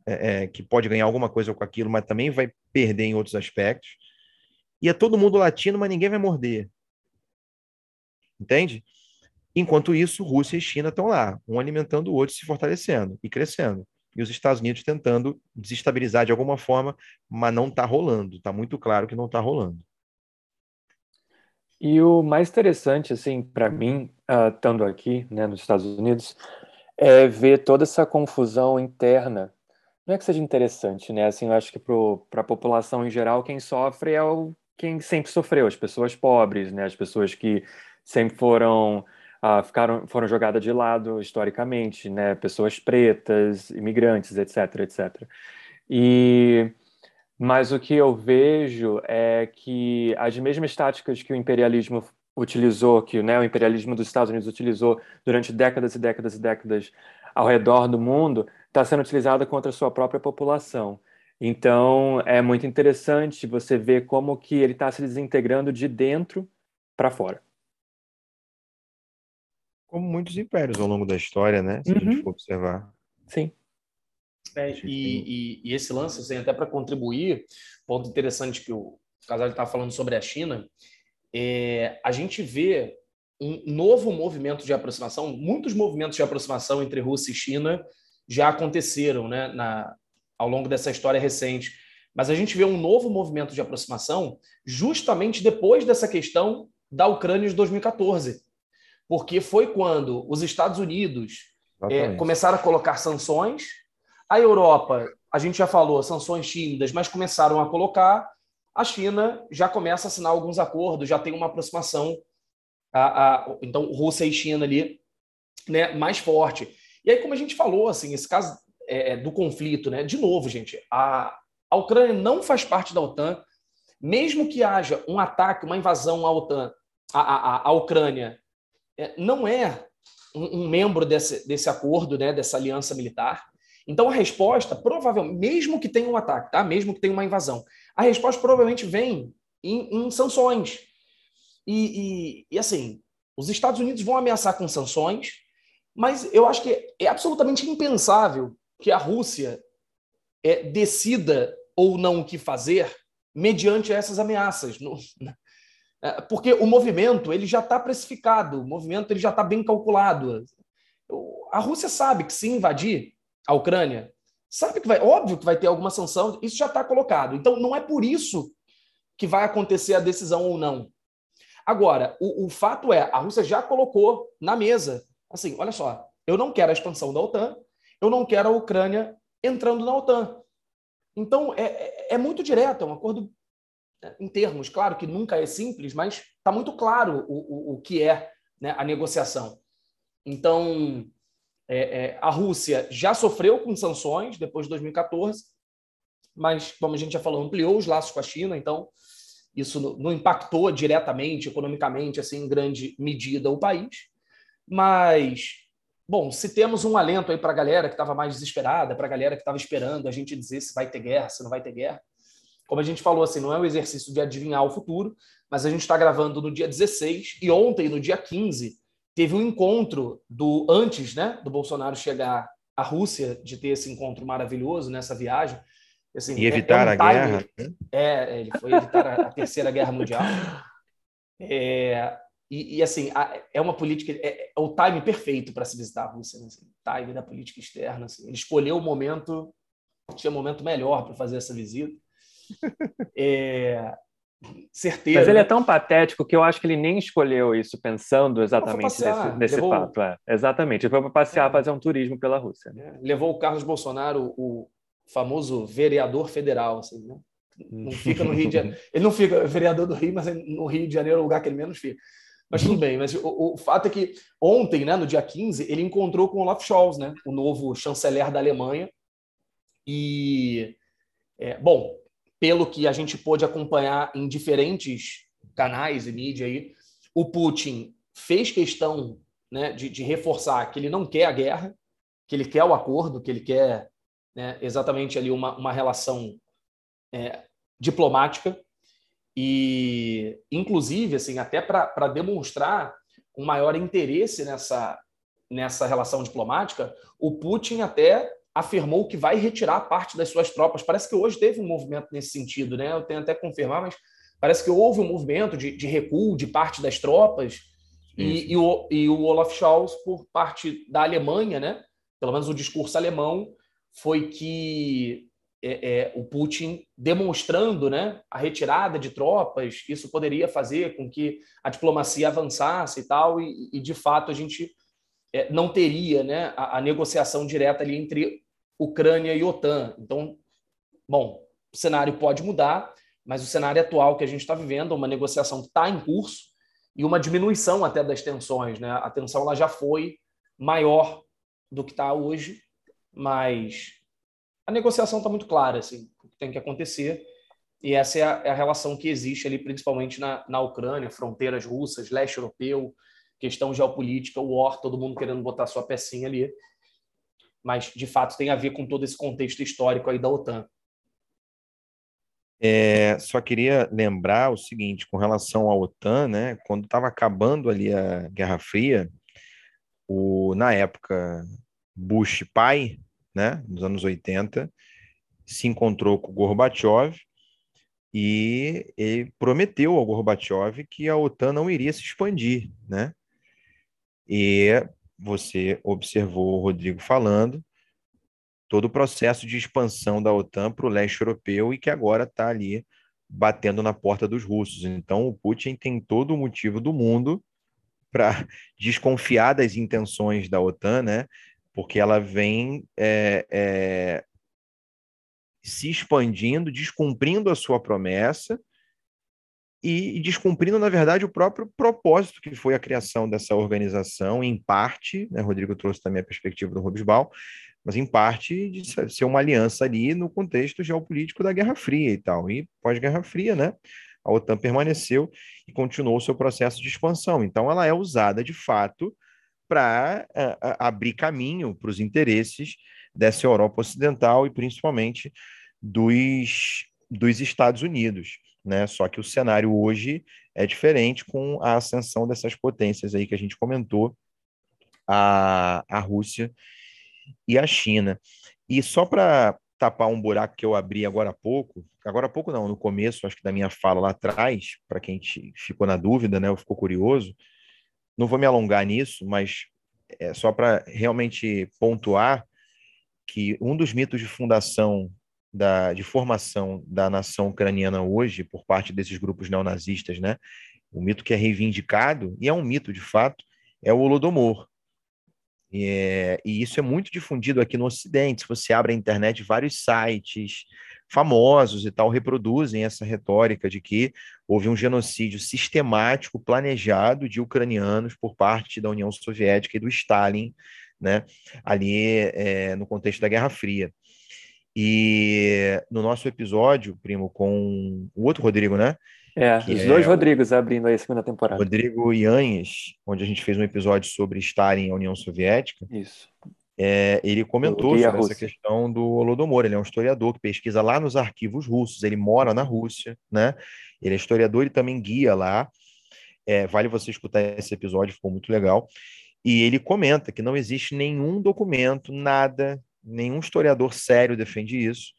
é, é, que pode ganhar alguma coisa com aquilo, mas também vai perder em outros aspectos. E é todo mundo latino, mas ninguém vai morder. Entende? Enquanto isso, Rússia e China estão lá, um alimentando o outro, se fortalecendo e crescendo. E os Estados Unidos tentando desestabilizar de alguma forma, mas não está rolando. Está muito claro que não está rolando. E o mais interessante, assim, para mim, uh, estando aqui, né, nos Estados Unidos, é ver toda essa confusão interna. Não é que seja interessante, né? Assim, eu acho que para a população em geral, quem sofre é o quem sempre sofreu, as pessoas pobres, né? As pessoas que sempre foram uh, ficaram foram jogadas de lado historicamente, né? Pessoas pretas, imigrantes, etc, etc. E mas o que eu vejo é que as mesmas táticas que o imperialismo utilizou, que né, o imperialismo dos Estados Unidos utilizou durante décadas e décadas e décadas ao redor do mundo, está sendo utilizada contra a sua própria população. Então, é muito interessante você ver como que ele está se desintegrando de dentro para fora como muitos impérios ao longo da história, né? Se uhum. a gente uhum. for observar. Sim. É, e, e, e, esse lance, assim, até para contribuir, ponto interessante que o Casal estava falando sobre a China, é, a gente vê um novo movimento de aproximação, muitos movimentos de aproximação entre Rússia e China já aconteceram né, na, ao longo dessa história recente. Mas a gente vê um novo movimento de aproximação justamente depois dessa questão da Ucrânia de 2014 porque foi quando os Estados Unidos é, começaram a colocar sanções, a Europa, a gente já falou, sanções tímidas, mas começaram a colocar, a China já começa a assinar alguns acordos, já tem uma aproximação, a, a, então Rússia e China ali, né, mais forte. E aí, como a gente falou, assim, esse caso é, é, do conflito, né, de novo, gente, a, a Ucrânia não faz parte da OTAN, mesmo que haja um ataque, uma invasão à OTAN, à, à, à Ucrânia não é um, membro desse, desse acordo, né, dessa aliança militar. Então a resposta, provavelmente, mesmo que tenha um ataque, tá? mesmo que tenha uma invasão, a resposta provavelmente vem em, em sanções. E, e, e, assim, os Estados Unidos vão ameaçar com sanções, mas eu acho que é absolutamente impensável que a Rússia é, decida ou não o que fazer mediante essas ameaças. No, é, porque o movimento ele já está precificado, o movimento ele já está bem calculado. A Rússia sabe que se invadir a Ucrânia, sabe que vai, óbvio que vai ter alguma sanção, isso já está colocado. Então não é por isso que vai acontecer a decisão ou não. Agora, o, o fato é, a Rússia já colocou na mesa, assim, olha só, eu não quero a expansão da OTAN, eu não quero a Ucrânia entrando na OTAN. Então, é, é, é muito direto, é um acordo em termos, claro que nunca é simples, mas está muito claro o, o, o que é né, a negociação. Então, é, é, a Rússia já sofreu com sanções depois de 2014, mas, como a gente já falou, ampliou os laços com a China, então isso não impactou diretamente, economicamente, assim, em grande medida o país. Mas, bom, se temos um alento aí para a galera que estava mais desesperada, para a galera que estava esperando a gente dizer se vai ter guerra, se não vai ter guerra, como a gente falou, assim, não é um exercício de adivinhar o futuro, mas a gente está gravando no dia 16 e ontem, no dia 15, teve um encontro do antes, né, do Bolsonaro chegar à Rússia, de ter esse encontro maravilhoso nessa viagem. Assim, e evitar é, é um a guerra. Né? É, ele foi evitar a, terceira guerra mundial. É, e, e, assim, é uma política, é, é o time perfeito para se visitar a Rússia, né? assim, time da política externa. Assim, ele escolheu o momento, tinha momento melhor para fazer essa visita. É, certeza. Mas ele é tão patético que eu acho que ele nem escolheu isso pensando exatamente nesse, nesse levou... fato. É, exatamente. Ele foi para passear, é. fazer um turismo pela Rússia. Né? É. Levou o Carlos Bolsonaro, o famoso vereador federal. Assim, né? Não fica no Rio de Janeiro. Ele não fica vereador do Rio, mas no Rio de Janeiro é o lugar que ele menos fica. Mas tudo bem, mas o, o, fato é que ontem, né, no dia 15, ele encontrou com o Olaf Scholz, né, o novo chanceler da Alemanha. E, é, bom, pelo que a gente pôde acompanhar em diferentes canais e mídia aí, o Putin fez questão né, de, de, reforçar que ele não quer a guerra, que ele quer o acordo, que ele quer né, exatamente ali uma, uma relação é, diplomática. E, inclusive, assim, até para demonstrar um maior interesse nessa, nessa relação diplomática, o Putin até afirmou que vai retirar parte das suas tropas. Parece que hoje teve um movimento nesse sentido, né? Eu tenho até que confirmar, mas parece que houve um movimento de, de recuo de parte das tropas. E, e, o, e o Olaf Scholz, por parte da Alemanha, né? pelo menos o discurso alemão, foi que é, é, o Putin demonstrando né, a retirada de tropas, isso poderia fazer com que a diplomacia avançasse e tal, e, e de fato a gente é, não teria né, a, a, negociação direta ali entre Ucrânia e OTAN. Então, bom, o cenário pode mudar, mas o cenário atual que a gente está vivendo, uma negociação que está em curso e uma diminuição até das tensões. Né? A tensão ela já foi maior do que está hoje, mas a negociação está muito clara, assim, o que tem que acontecer. E essa é a, é a relação que existe ali, principalmente na, na Ucrânia, fronteiras russas, leste europeu, questão geopolítica, o war, todo mundo querendo botar sua pecinha ali. Mas, de fato, tem a ver com todo esse contexto histórico aí da OTAN. É, só queria lembrar o seguinte, com relação à OTAN, né, quando estava acabando ali a Guerra Fria, o, na época, Bush pai, né, nos anos 80, se encontrou com Gorbachev e ele prometeu ao Gorbachev que a OTAN não iria se expandir, né? E você observou o Rodrigo falando todo o processo de expansão da OTAN para o leste europeu e que agora está ali batendo na porta dos russos. Então, o Putin tem todo o motivo do mundo para desconfiar das intenções da OTAN, né? Porque ela vem é, é, se expandindo, descumprindo a sua promessa e, descumprindo, na verdade, o próprio propósito que foi a criação dessa organização, em parte, né, Rodrigo trouxe também a perspectiva do Robesbal, mas em parte de ser uma aliança ali no contexto geopolítico da Guerra Fria e tal. E pós-Guerra Fria, né? A OTAN permaneceu e continuou o seu processo de expansão. Então, ela é usada de fato para abrir caminho para os interesses dessa Europa Ocidental e principalmente dos, dos Estados Unidos. Né? Só que o cenário hoje é diferente com a ascensão dessas potências aí que a gente comentou, a, a Rússia e a China. E só para tapar um buraco que eu abri agora há pouco, agora há pouco não, no começo, acho que da minha fala lá atrás, para quem ficou na dúvida, né, ou ficou curioso, não vou me alongar nisso, mas é só para realmente pontuar que um dos mitos de fundação da, de formação da nação ucraniana hoje por parte desses grupos neonazistas, né? O mito que é reivindicado e é um mito de fato é o Holodomor, e, é, e, isso é muito difundido aqui no Ocidente. Se você abre a internet, vários sites famosos e tal reproduzem essa retórica de que houve um genocídio sistemático, planejado de ucranianos por parte da União Soviética e do Stalin, né, ali é, no contexto da Guerra Fria. E no nosso episódio, primo, com o outro Rodrigo, né? É, os é dois Rodrigos abrindo aí a segunda temporada. Rodrigo Yanhes, onde a gente fez um episódio sobre estar em União Soviética. Isso. É, ele comentou sobre essa questão do Holodomor. Ele é um historiador que pesquisa lá nos arquivos russos. Ele mora na Rússia, né? Ele é historiador e também guia lá. É, vale você escutar esse episódio, ficou muito legal. E ele comenta que não existe nenhum documento, nada, nenhum historiador sério defende isso,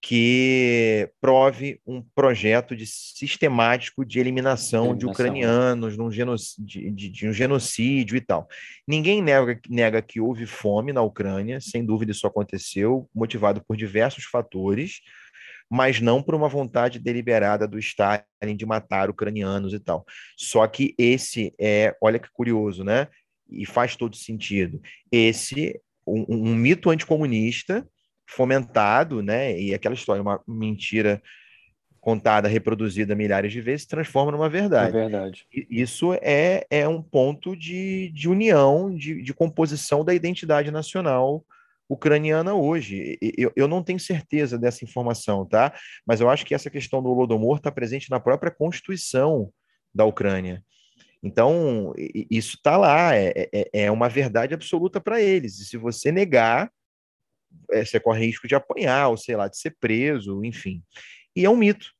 que prove um projeto de sistemático de eliminação, eliminação. de ucranianos num de, de, de, um genocídio e tal. Ninguém nega, nega que houve fome na Ucrânia, sem dúvida isso aconteceu, motivado por diversos fatores, mas não por uma vontade deliberada do Stalin de matar ucranianos e tal. Só que esse é, olha que curioso, né? E faz todo sentido. Esse um, um mito anticomunista fomentado, né? E aquela história, uma mentira contada, reproduzida milhares de vezes, se transforma numa verdade. É verdade. Isso é, é um ponto de, de união, de, de composição da identidade nacional ucraniana hoje. Eu, eu não tenho certeza dessa informação, tá? Mas eu acho que essa questão do Holodomor está presente na própria Constituição da Ucrânia. Então, isso está lá, é, é, é uma verdade absoluta para eles. E se você negar, é, você corre risco de apanhar, ou sei lá, de ser preso, enfim. E é um mito.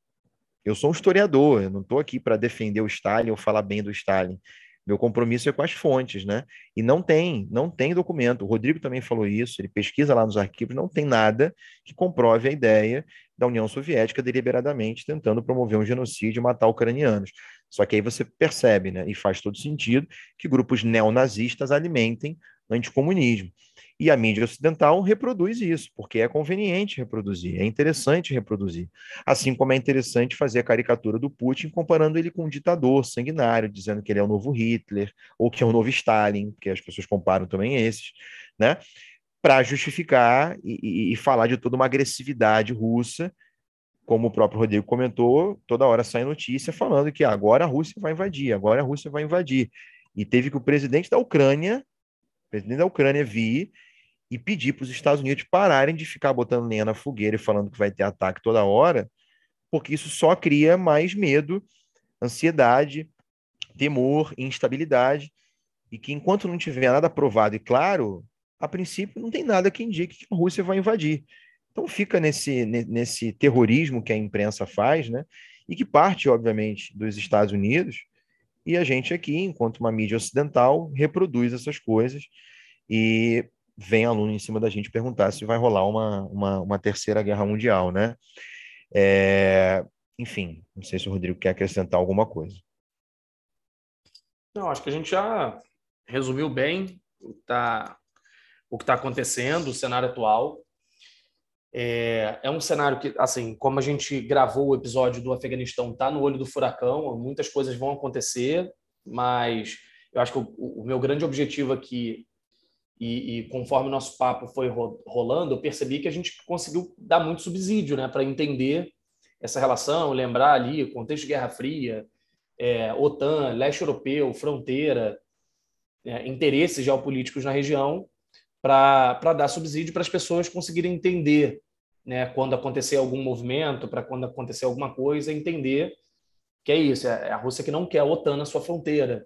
Eu sou um historiador, eu não estou aqui para defender o Stalin ou falar bem do Stalin. Meu compromisso é com as fontes, né? E não tem, não tem documento. O Rodrigo também falou isso, ele pesquisa lá nos arquivos, não tem nada que comprove a ideia da União Soviética deliberadamente tentando promover um genocídio e matar ucranianos. Só que aí você percebe, né, e faz todo sentido, que grupos neonazistas alimentem anticomunismo. E a mídia ocidental reproduz isso, porque é conveniente reproduzir, é interessante reproduzir. Assim como é interessante fazer a caricatura do Putin comparando ele com um ditador sanguinário, dizendo que ele é o novo Hitler, ou que é o novo Stalin, que as pessoas comparam também esses, né? Para justificar e, e, e falar de toda uma agressividade russa, como o próprio Rodrigo comentou, toda hora sai notícia falando que agora a Rússia vai invadir, agora a Rússia vai invadir. E teve que o presidente da Ucrânia, presidente da Ucrânia vir e pedir para os Estados Unidos pararem de ficar botando lenha na fogueira e falando que vai ter ataque toda hora, porque isso só cria mais medo, ansiedade, temor, instabilidade, e que enquanto não tiver nada provado e claro, a princípio não tem nada que indique que a Rússia vai invadir. Então fica nesse, nesse terrorismo que a imprensa faz, né? E que parte, obviamente, dos Estados Unidos, e a gente aqui, enquanto uma mídia ocidental, reproduz essas coisas. E vem aluno em cima da gente perguntar se vai rolar uma, uma, uma terceira guerra mundial, né? É, enfim, não sei se o Rodrigo quer acrescentar alguma coisa. Não, acho que a gente já resumiu bem o que está tá acontecendo, o cenário atual. É, é, um cenário que, assim, como a gente gravou o episódio do Afeganistão, está no olho do furacão, muitas coisas vão acontecer, mas eu acho que o, o meu grande objetivo aqui e, e, conforme o nosso papo foi rolando, eu percebi que a gente conseguiu dar muito subsídio né, para entender essa relação, lembrar ali o contexto de Guerra Fria, é, OTAN, leste europeu, fronteira, é, interesses geopolíticos na região, para dar subsídio para as pessoas conseguirem entender né, quando acontecer algum movimento, para quando acontecer alguma coisa, entender que é isso, é, é a Rússia que não quer a OTAN na sua fronteira.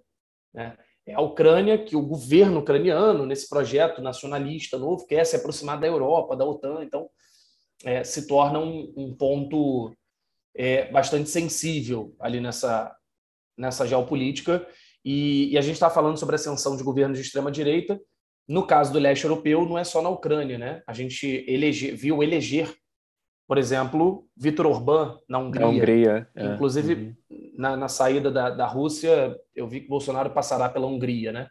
Né? É a Ucrânia, que o governo ucraniano, nesse projeto nacionalista novo, quer se aproximar da Europa, da OTAN, então é, se torna um, um ponto é, bastante sensível ali nessa, nessa geopolítica. E, e a gente está falando sobre a ascensão de governos de extrema-direita. No caso do leste europeu, não é só na Ucrânia, né? A gente elege, viu eleger por exemplo, Vitor Orbán na Hungria. Na Hungria é. Inclusive, uhum. na, na, saída da, da Rússia, eu vi que Bolsonaro passará pela Hungria, né?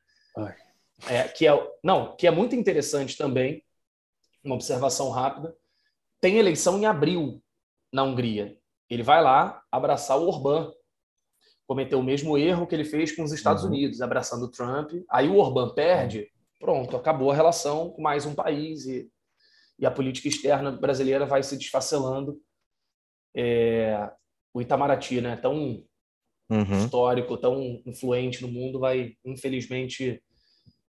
É, que é, não, que é muito interessante também, uma observação rápida. Tem eleição em abril na Hungria. Ele vai lá abraçar o Orbán. Cometeu o mesmo erro que ele fez com os Estados uhum. Unidos, abraçando o Trump. Aí o Orbán perde, pronto, acabou a relação com mais um país e e a política externa brasileira vai se desfacelando. É, o Itamaraty, né, tão uhum. histórico, tão influente no mundo, vai, infelizmente,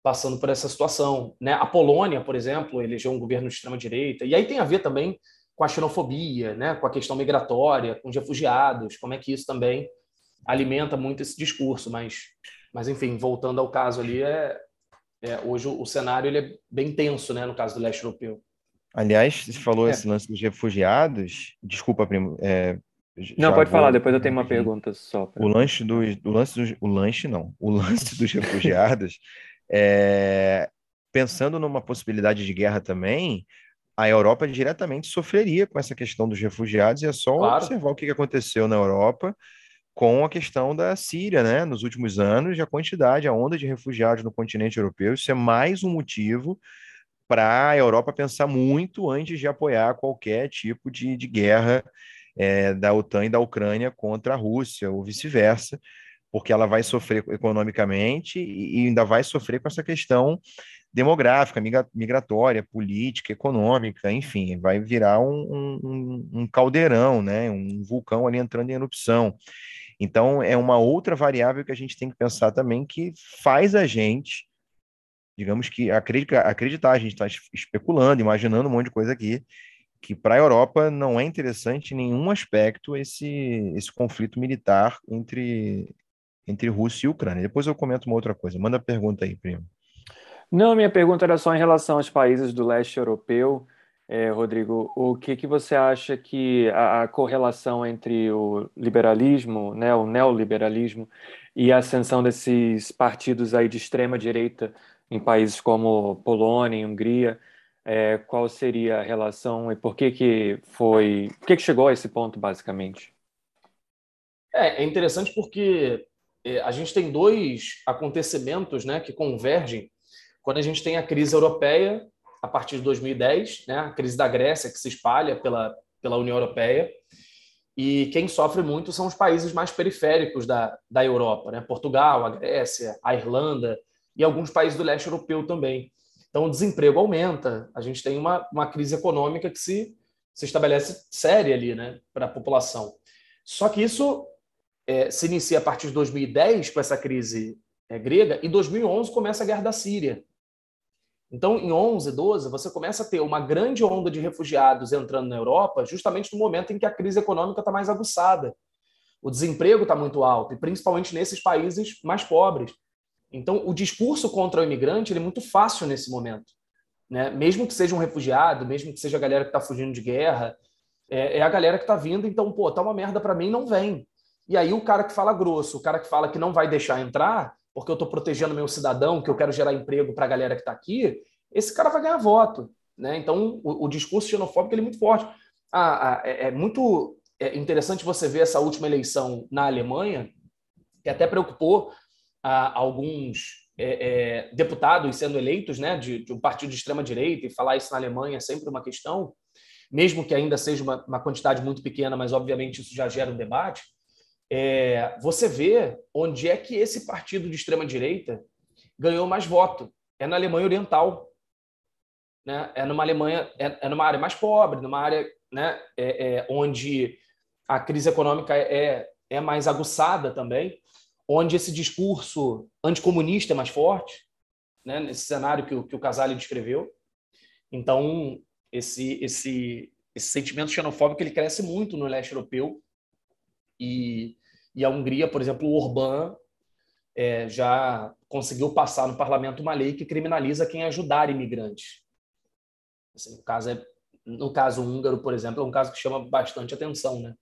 passando por essa situação. Né? A Polônia, por exemplo, elegeu um governo de extrema-direita, e aí tem a ver também com a xenofobia, né? com a questão migratória, com os refugiados, como é que isso também alimenta muito esse discurso. Mas, mas enfim, voltando ao caso ali, é, é hoje o, o cenário ele é bem tenso né? no caso do leste europeu. Aliás, você falou é. esse lance dos refugiados. Desculpa, primo. É, não, pode vou... falar, depois eu tenho uma pergunta só. Pra... O lanche dos. O lance dos. O lanche não. O lance dos refugiados. é... Pensando numa possibilidade de guerra também, a Europa diretamente sofreria com essa questão dos refugiados, e é só claro. observar o que aconteceu na Europa com a questão da Síria, né? Nos últimos anos, a quantidade, a onda de refugiados no continente europeu, isso é mais um motivo para a Europa pensar muito antes de apoiar qualquer tipo de, de guerra é, da OTAN e da Ucrânia contra a Rússia, ou vice-versa, porque ela vai sofrer economicamente e ainda vai sofrer com essa questão demográfica, migratória, política, econômica, enfim, vai virar um, um, um caldeirão, né? um vulcão ali entrando em erupção. Então, é uma outra variável que a gente tem que pensar também que faz a gente digamos que acreditar, a gente está especulando, imaginando um monte de coisa aqui, que para a Europa não é interessante em nenhum aspecto esse, esse conflito militar entre, entre Rússia e Ucrânia. Depois eu comento uma outra coisa. Manda pergunta aí, primo. Não, minha pergunta era só em relação aos países do leste europeu. É, Rodrigo, o que, que você acha que a, a correlação entre o liberalismo, né, o neoliberalismo e a ascensão desses partidos aí de extrema direita em países como Polônia e Hungria, é, qual seria a relação e por que que foi, por que que chegou a esse ponto basicamente? É, é interessante porque é, a gente tem dois acontecimentos, né, que convergem quando a gente tem a crise europeia a partir de 2010, né, a crise da Grécia que se espalha pela pela União Europeia e quem sofre muito são os países mais periféricos da, da Europa, né? Portugal, a Grécia, a Irlanda e alguns países do leste europeu também. Então, o desemprego aumenta, a gente tem uma, uma crise econômica que se, se estabelece séria ali né, para a população. Só que isso é, se inicia a partir de 2010 com essa crise é, grega, e 2011 começa a guerra da Síria. Então, em 11, 12, você começa a ter uma grande onda de refugiados entrando na Europa, justamente no momento em que a crise econômica está mais aguçada. O desemprego está muito alto, e principalmente nesses países mais pobres. Então, o discurso contra o imigrante é muito fácil nesse momento. Né? Mesmo que seja um refugiado, mesmo que seja a galera que está fugindo de guerra, é, é, a galera que está vindo, então, pô, tá uma merda para mim, não vem. E aí o cara que fala grosso, o cara que fala que não vai deixar entrar, porque eu estou protegendo meu cidadão, que eu quero gerar emprego para a galera que está aqui, esse cara vai ganhar voto. Né? Então, o, o discurso xenofóbico é muito forte. Ah, ah, é, é, muito é interessante você ver essa última eleição na Alemanha, que até preocupou ah, alguns é, é, deputados sendo eleitos né, de, de, um partido de extrema-direita, e falar isso na Alemanha é sempre uma questão, mesmo que ainda seja uma, uma quantidade muito pequena, mas obviamente isso já gera um debate é, você vê onde é que esse partido de extrema-direita ganhou mais voto. É na Alemanha Oriental. Né? É numa Alemanha, é, é numa área mais pobre, numa área né, é, é, onde a crise econômica é, é mais aguçada também, onde esse discurso anticomunista é mais forte, né, nesse cenário que o, que o Casale descreveu. Então, esse, esse, esse sentimento xenofóbico ele cresce muito no leste europeu e, e a Hungria, por exemplo, o Orbán é, já conseguiu passar no parlamento uma lei que criminaliza quem ajudar imigrantes. Assim, no, caso é, no caso húngaro, por exemplo, é um caso que chama bastante atenção, né?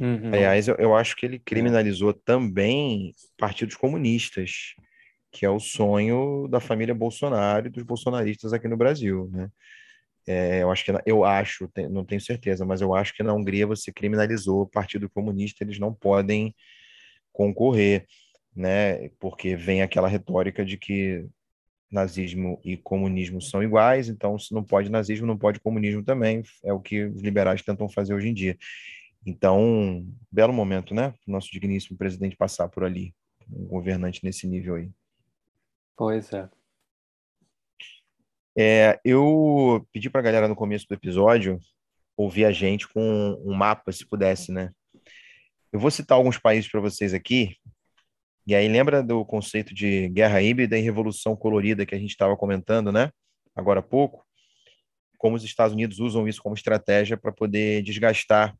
Uhum. Aliás, eu, eu acho que ele criminalizou também partidos comunistas, que é o sonho da família Bolsonaro e dos bolsonaristas aqui no Brasil, né? É, eu acho que eu acho, não tenho certeza, mas eu acho que na Hungria você criminalizou o Partido Comunista, eles não podem concorrer, né? Porque vem aquela retórica de que nazismo e comunismo são iguais, então se não pode nazismo, não pode comunismo também, é o que os liberais tentam fazer hoje em dia. Então, belo momento, né? Nosso digníssimo presidente passar por ali, um governante nesse nível aí. Pois é. É, eu pedi para a galera no começo do episódio ouvir a gente com um mapa, se pudesse, né? Eu vou citar alguns países para vocês aqui, e aí lembra do conceito de guerra híbrida e revolução colorida que a gente estava comentando, né? Agora há pouco, como os Estados Unidos usam isso como estratégia para poder desgastar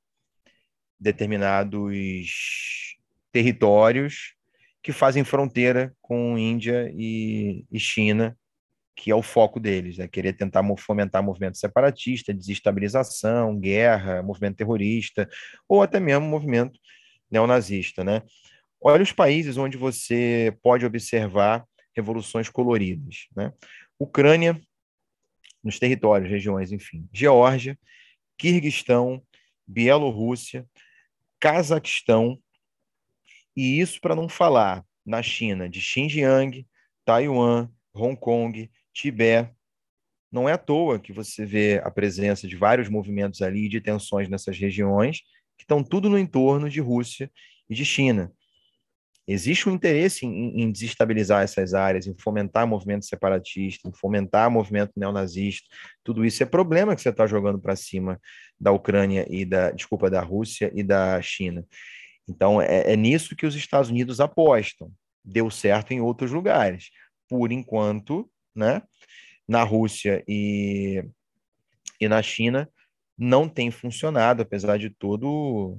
determinados territórios que fazem fronteira com Índia e, e China que é o foco deles, né? querer tentar fomentar movimento separatista, desestabilização, guerra, movimento terrorista, ou até mesmo movimento neonazista. Né? Olha os países onde você pode observar revoluções coloridas. Né? Ucrânia, nos territórios, regiões, enfim. Geórgia, Quirguistão, Bielorrússia, Cazaquistão, e isso para não falar na China de Xinjiang, Taiwan, Hong Kong, Tibete. Não é à toa que você vê a presença de vários movimentos ali de tensões nessas regiões, que estão tudo no entorno de Rússia e de China. Existe um interesse em, em desestabilizar essas áreas, em fomentar movimento separatista, em fomentar movimento neonazista. Tudo isso é problema que você está jogando para cima da Ucrânia e da, desculpa, da Rússia e da China. Então, é, é nisso que os Estados Unidos apostam. Deu certo em outros lugares. Por enquanto, né? Na Rússia e, e na China não tem funcionado, apesar de todo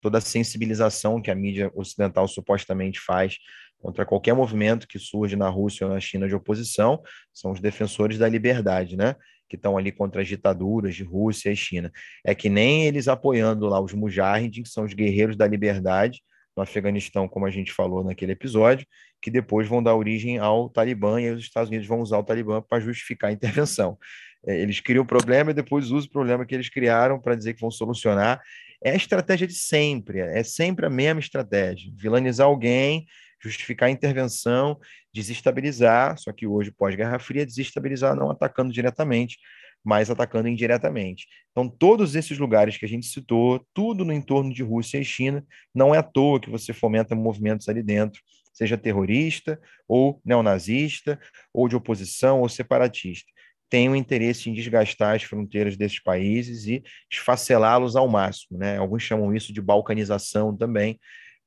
toda a sensibilização que a mídia ocidental supostamente faz contra qualquer movimento que surge na Rússia ou na China de oposição, são os defensores da liberdade, né? Que estão ali contra as ditaduras de Rússia e China. É que nem eles apoiando lá os Mujahideen, que são os guerreiros da liberdade, no Afeganistão, como a gente falou naquele episódio, que depois vão dar origem ao Talibã e os Estados Unidos vão usar o Talibã para justificar a intervenção. É, eles criam o problema e depois usam o problema que eles criaram para dizer que vão solucionar. É a estratégia de sempre, é sempre a mesma estratégia: vilanizar alguém, justificar a intervenção, desestabilizar, só que hoje, pós-Guerra Fria, desestabilizar não atacando diretamente, mas atacando indiretamente. Então, todos esses lugares que a gente citou, tudo no entorno de Rússia e China, não é à toa que você fomenta movimentos ali dentro, seja terrorista, ou neonazista, ou de oposição, ou separatista. Tem o interesse em desgastar as fronteiras desses países e esfacelá-los ao máximo. Né? Alguns chamam isso de balcanização também,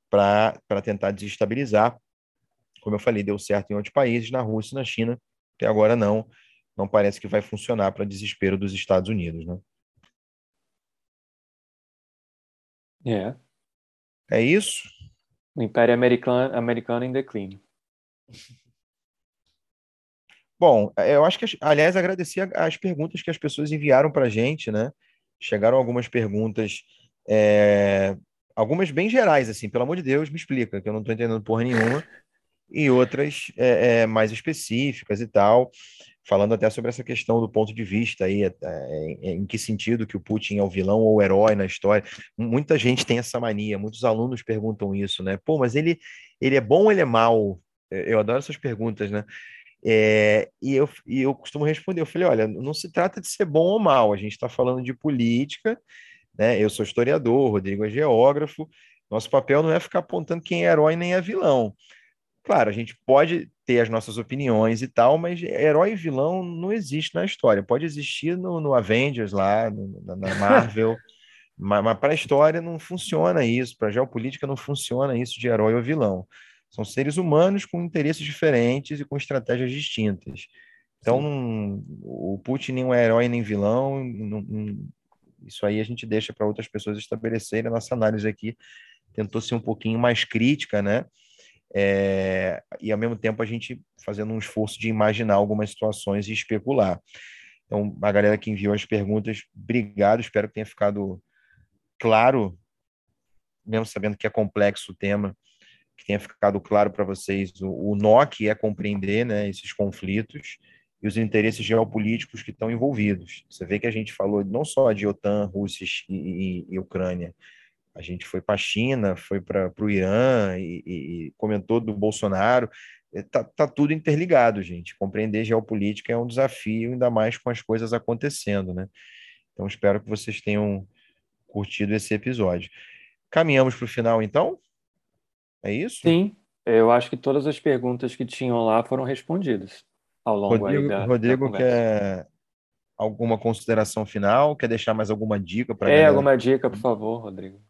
para tentar desestabilizar. Como eu falei, deu certo em outros países, na Rússia e na China, até agora não não parece que vai funcionar para desespero dos Estados Unidos, né? É. É isso? O Império Americano, americano em declínio. Bom, eu acho que, aliás, agradecer as perguntas que as pessoas enviaram para a gente, né? Chegaram algumas perguntas, é, algumas bem gerais, assim, pelo amor de Deus, me explica, que eu não estou entendendo porra nenhuma, e outras é, é, mais específicas e tal falando até sobre essa questão do ponto de vista aí, é, em que sentido que o Putin é o vilão ou o herói na história. Muita gente tem essa mania, muitos alunos perguntam isso, né? Pô, mas ele, ele é bom ou ele é mal? Eu adoro essas perguntas, né? É, e, eu, e eu costumo responder, eu falei, olha, não se trata de ser bom ou mal, a gente está falando de política, né? Eu sou historiador, Rodrigo é geógrafo, nosso papel não é ficar apontando quem é herói nem é vilão. Claro, a gente pode ter as nossas opiniões e tal, mas herói e vilão não existe na história. Pode existir no, no Avengers lá, no, na, Marvel, mas, mas para a história não funciona isso, para a geopolítica não funciona isso de herói ou vilão. São seres humanos com interesses diferentes e com estratégias distintas. Então, não, o Putin nem é herói nem vilão, não, não, isso aí a gente deixa para outras pessoas estabelecerem. A nossa análise aqui tentou ser um pouquinho mais crítica, né? É, e ao mesmo tempo a gente fazendo um esforço de imaginar algumas situações e especular. Então, a galera que enviou as perguntas, obrigado, espero que tenha ficado claro, mesmo sabendo que é complexo o tema, que tenha ficado claro para vocês o, o nó que é compreender né, esses conflitos e os interesses geopolíticos que estão envolvidos. Você vê que a gente falou não só de OTAN, Rússia e, e, e Ucrânia, a gente foi para a China, foi para o Irã e, e, comentou do Bolsonaro. Está é, tá tudo interligado, gente. Compreender geopolítica é um desafio, ainda mais com as coisas acontecendo, né? Então, espero que vocês tenham curtido esse episódio. Caminhamos para o final, então? É isso? Sim, eu acho que todas as perguntas que tinham lá foram respondidas ao longo Rodrigo, da, Rodrigo da quer alguma consideração final? Quer deixar mais alguma dica para É, alguma dica, por favor, Rodrigo.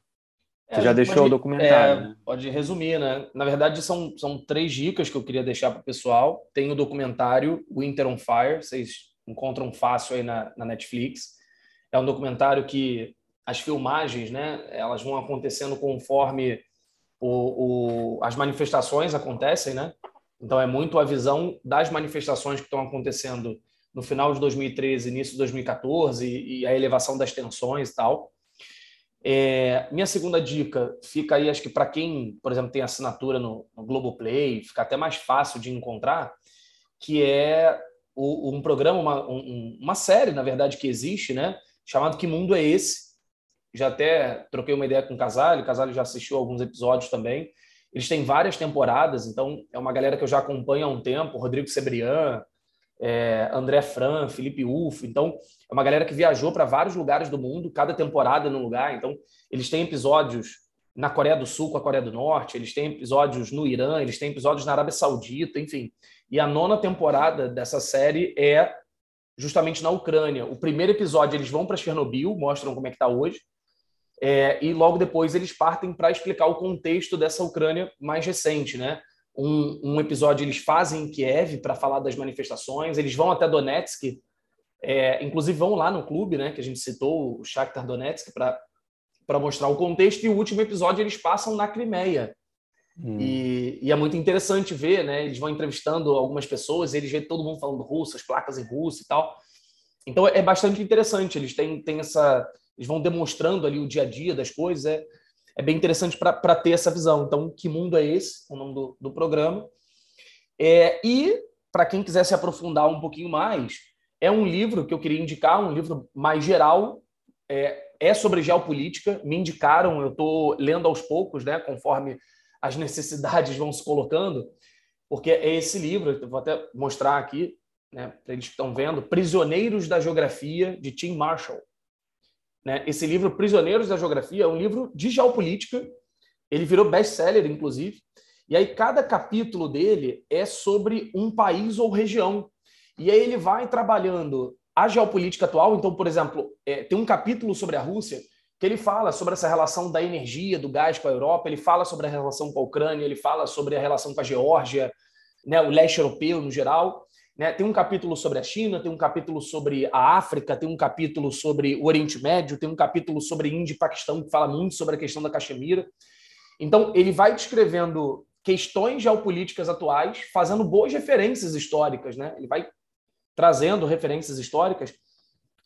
Você é, já deixou pode, o documentário, é, né? Pode resumir, né? Na verdade, são, são três dicas que eu queria deixar para o pessoal. Tem o documentário Winter on Fire, vocês encontram fácil aí na, na Netflix. É um documentário que as filmagens, né, elas vão acontecendo conforme o, o, as manifestações acontecem, né? Então é muito a visão das manifestações que estão acontecendo no final de 2013, início de 2014 e, e a elevação das tensões e tal. É, minha segunda dica fica aí, acho que para quem, por exemplo, tem assinatura no, no Globoplay, fica até mais fácil de encontrar, que é o, um programa, uma, um, uma série, na verdade, que existe, né? Chamado Que Mundo é Esse? Já até troquei uma ideia com o Casale, o Casale já assistiu alguns episódios também. Eles têm várias temporadas, então é uma galera que eu já acompanho há um tempo, Rodrigo Sebrian, é, André Fran, Felipe Ufo. Então, é uma galera que viajou para vários lugares do mundo, cada temporada num lugar. Então, eles têm episódios na Coreia do Sul com a Coreia do Norte, eles têm episódios no Irã, eles têm episódios na Arábia Saudita, enfim. E a nona temporada dessa série é justamente na Ucrânia. O primeiro episódio eles vão para Chernobyl, mostram como é que está hoje. É, e logo depois eles partem para explicar o contexto dessa Ucrânia mais recente, né? Um, um episódio eles fazem em Kiev para falar das manifestações, eles vão até Donetsk, é, inclusive vão lá no clube, né, que a gente citou, o Shakhtar Donetsk, para mostrar o contexto, e o último episódio eles passam na Crimeia. Hum. E, e, é muito interessante ver, né? Eles vão entrevistando algumas pessoas, eles veem todo mundo falando russo, as placas em russo e tal. Então é bastante interessante. Eles têm, têm essa, eles vão demonstrando ali o dia a dia das coisas. É, é bem interessante para ter essa visão. Então, que mundo é esse? O nome do, do programa. É, e, para quem quiser se aprofundar um pouquinho mais, é um livro que eu queria indicar, um livro mais geral, é, é sobre geopolítica. Me indicaram, eu estou lendo aos poucos, né, conforme as necessidades vão se colocando, porque é esse livro, vou até mostrar aqui, né, para eles que estão vendo, Prisioneiros da Geografia, de Tim Marshall. Né? Esse livro, Prisioneiros da Geografia, é um livro de geopolítica, ele virou best-seller, inclusive, e aí cada capítulo dele é sobre um país ou região. E aí ele vai trabalhando a geopolítica atual. Então, por exemplo, é, tem um capítulo sobre a Rússia que ele fala sobre essa relação da energia, do gás com a Europa, ele fala sobre a relação com a Ucrânia, ele fala sobre a relação com a Geórgia, né, o leste europeu no geral. Né? Tem um capítulo sobre a China, tem um capítulo sobre a África, tem um capítulo sobre o Oriente Médio, tem um capítulo sobre Índia e Paquistão, que fala muito sobre a questão da Caxemira. Então, ele vai descrevendo questões geopolíticas atuais, fazendo boas referências históricas. Né? Ele vai trazendo referências históricas.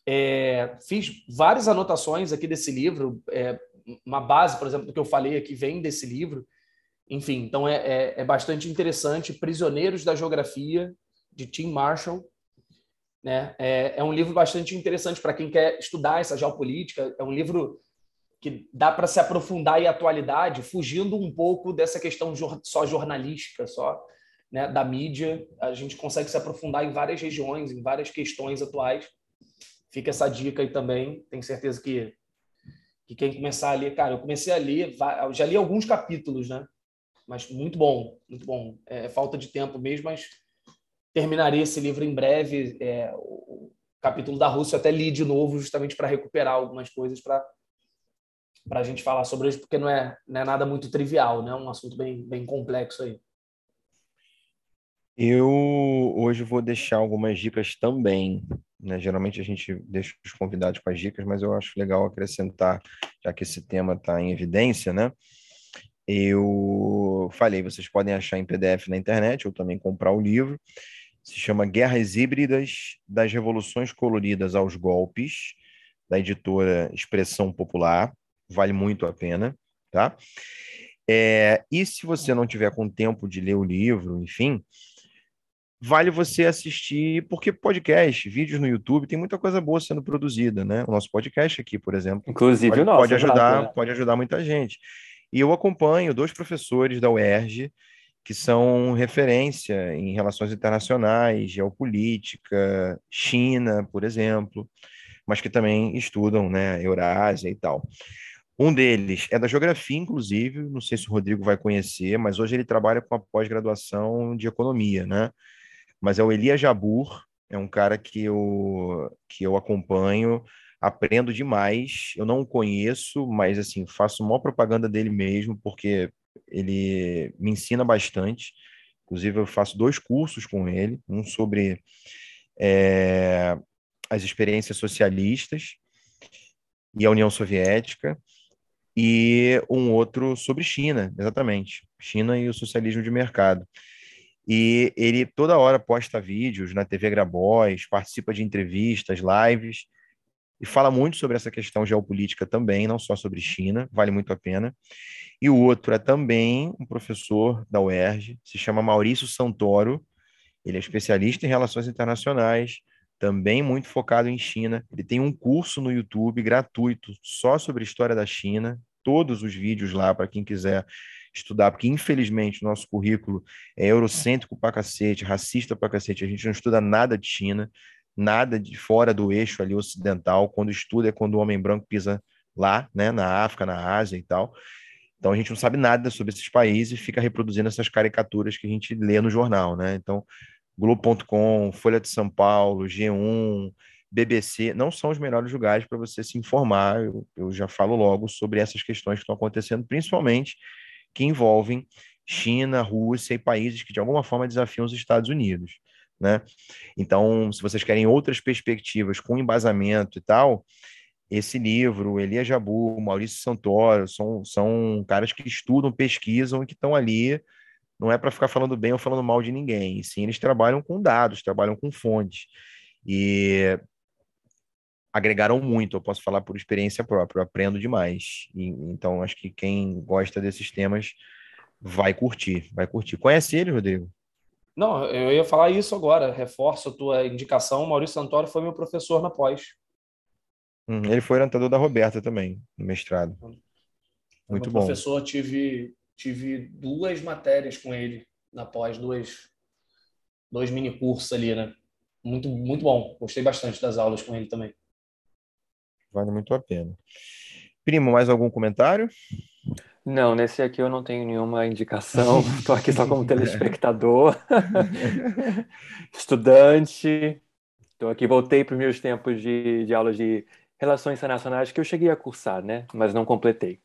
É, fiz várias anotações aqui desse livro, é, uma base, por exemplo, do que eu falei aqui vem desse livro. Enfim, então é, é, é bastante interessante. Prisioneiros da Geografia, de Tim Marshall. Né? É, é um livro bastante interessante para quem quer estudar essa geopolítica. É um livro que dá para se aprofundar em atualidade, fugindo um pouco dessa questão só jornalística, só né, da mídia, a gente consegue se aprofundar em várias regiões, em várias questões atuais. Fica essa dica aí também. Tenho certeza que, que quem começar a ler, cara, eu comecei a ler, já li alguns capítulos, né? Mas muito bom, muito bom. É falta de tempo mesmo, mas terminarei esse livro em breve. É, o capítulo da Rússia até li de novo, justamente para recuperar algumas coisas para para a gente falar sobre isso, porque não é, não é nada muito trivial, né? É um assunto bem, bem complexo aí. Eu hoje vou deixar algumas dicas também. Né? Geralmente a gente deixa os convidados com as dicas, mas eu acho legal acrescentar, já que esse tema está em evidência, né? Eu falei, vocês podem achar em PDF na internet ou também comprar o livro. Se chama Guerras Híbridas das Revoluções Coloridas aos Golpes, da editora Expressão Popular. Vale muito a pena, tá? É, e se você não tiver com tempo de ler o livro, enfim, vale você assistir, porque podcast, vídeos no YouTube, tem muita coisa boa sendo produzida, né? O nosso podcast aqui, por exemplo. Inclusive pode, o nosso. Pode ajudar, é. pode ajudar muita gente. E eu acompanho dois professores da UERJ, que são referência em relações internacionais, geopolítica, China, por exemplo, mas que também estudam, né, Eurásia e tal. Um deles é da geografia, inclusive, não sei se o Rodrigo vai conhecer, mas hoje ele trabalha com a pós-graduação de economia, né? mas é o Elia Jabur, é um cara que eu, que eu acompanho, aprendo demais. Eu não o conheço, mas assim, faço maior propaganda dele mesmo, porque ele me ensina bastante. Inclusive, eu faço dois cursos com ele, um sobre é, as experiências socialistas e a União Soviética, e um outro sobre China, exatamente, China e o socialismo de mercado. E ele toda hora posta vídeos na TV Grabois, participa de entrevistas, lives, e fala muito sobre essa questão geopolítica também, não só sobre China, vale muito a pena. E o outro é também um professor da UERJ, se chama Maurício Santoro, ele é especialista em relações internacionais, também muito focado em China. Ele tem um curso no YouTube gratuito só sobre história da China, todos os vídeos lá para quem quiser estudar, porque infelizmente o nosso currículo é eurocêntrico pra cacete, racista pra cacete, a gente não estuda nada de China, nada de fora do eixo ali ocidental, quando estuda é quando o homem branco pisa lá, né, na África, na Ásia e tal. Então a gente não sabe nada sobre esses países e fica reproduzindo essas caricaturas que a gente lê no jornal, né? Então, Globo.com, Folha de São Paulo, G1, BBC, não são os melhores lugares para você se informar. Eu, eu, já falo logo sobre essas questões que estão acontecendo, principalmente que envolvem China, Rússia e países que de alguma forma desafiam os Estados Unidos. Né? Então, se vocês querem outras perspectivas com embasamento e tal, esse livro, Elia Jabu, Maurício Santoro, são, são caras que estudam, pesquisam e que estão ali, não é para ficar falando bem ou falando mal de ninguém, sim, eles trabalham com dados, trabalham com fontes. E agregaram muito, eu posso falar por experiência própria, eu aprendo demais. E, então, acho que quem gosta desses temas vai curtir, vai curtir. Conhece ele, Rodrigo? Não, eu ia falar isso agora, reforço a tua indicação, Maurício Santoro foi meu professor na pós. Hum, ele foi orientador da Roberta também, no mestrado. Muito meu bom. professor, tive, tive duas matérias com ele na pós, dois, dois mini cursos ali, né? Muito, muito bom. Gostei bastante das aulas com ele também. Vale muito a pena. Primo, mais algum comentário? Não, nesse aqui eu não tenho nenhuma indicação. Estou aqui só como telespectador, estudante. Estou aqui, voltei para os meus tempos de, de aulas de relações internacionais que eu cheguei a cursar, né? Mas não completei.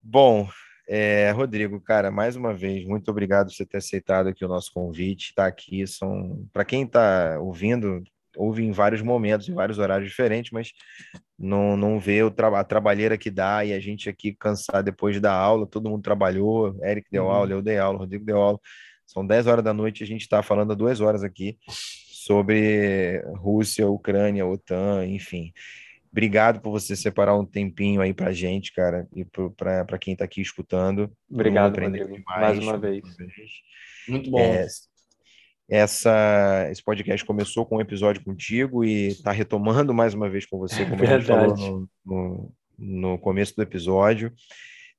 Bom, é, Rodrigo, cara, mais uma vez, muito obrigado por você ter aceitado aqui o nosso convite. Está aqui, são para quem está ouvindo, ouve em vários momentos, em vários horários diferentes, mas não, não vê o tra a trabalheira que dá e a gente aqui cansar depois da aula, todo mundo trabalhou, Eric deu uhum. aula, eu dei aula, Rodrigo deu aula. São 10 horas da noite, a gente está falando há duas horas aqui sobre Rússia, Ucrânia, OTAN, enfim. Obrigado por você separar um tempinho aí para gente, cara, e para quem está aqui escutando. Obrigado, Rodrigo, demais, mais uma vez. vez. Muito bom. É, essa, esse podcast começou com um episódio contigo e está retomando mais uma vez com você, como a gente falou no, no, no começo do episódio.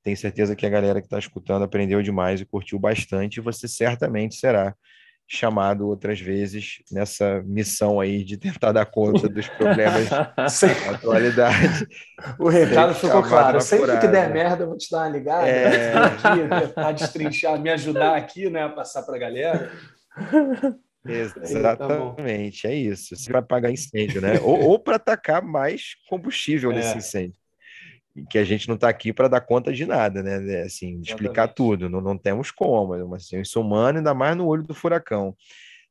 Tenho certeza que a galera que está escutando aprendeu demais e curtiu bastante, e você certamente será chamado outras vezes nessa missão aí de tentar dar conta dos problemas da atualidade. O recado ficou claro. Sempre que der merda, eu vou te dar uma ligada. É... Aqui, destrinchar, me ajudar aqui, né? A passar para a galera. Exatamente, tá é isso. Você vai pagar incêndio, né? ou, ou para atacar mais combustível é. nesse incêndio que a gente não está aqui para dar conta de nada, né? É, assim, explicar tudo, não, não temos como, mas assim, eu sou humano, ainda mais no olho do furacão.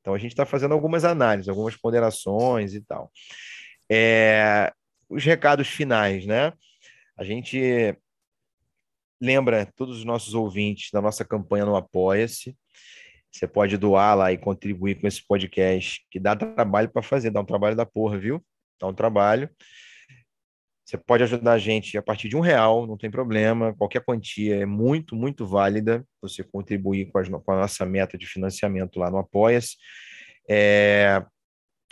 Então a gente está fazendo algumas análises, algumas ponderações e tal. É, os recados finais, né? A gente lembra todos os nossos ouvintes da nossa campanha no Apoia-se. Você pode doar lá e contribuir com esse podcast, que dá trabalho para fazer, dá um trabalho da porra, viu? Dá um trabalho. Você pode ajudar a gente a partir de um real, não tem problema. Qualquer quantia é muito, muito válida. Você contribuir com, com a nossa meta de financiamento lá no Apoia-se. É,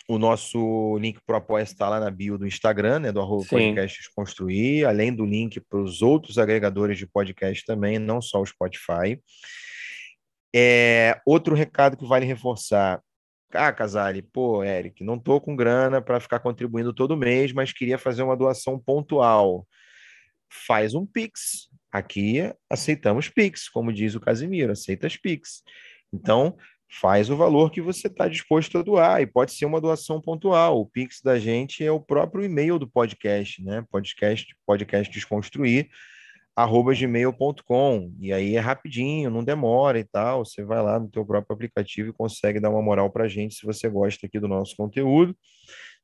o nosso link para o Apoia está lá na bio do Instagram, né, do arroba podcasts construir, além do link para os outros agregadores de podcast também, não só o Spotify. É, outro recado que vale reforçar, ah, Casale, pô, Eric, não tô com grana para ficar contribuindo todo mês, mas queria fazer uma doação pontual. Faz um Pix. Aqui aceitamos Pix, como diz o Casimiro, aceita as Pix. Então, faz o valor que você está disposto a doar, e pode ser uma doação pontual. O Pix da gente é o próprio e-mail do podcast, né? Podcast, podcast Desconstruir arroba gmail.com e aí é rapidinho, não demora e tal, você vai lá no teu próprio aplicativo e consegue dar uma moral para a gente se você gosta aqui do nosso conteúdo.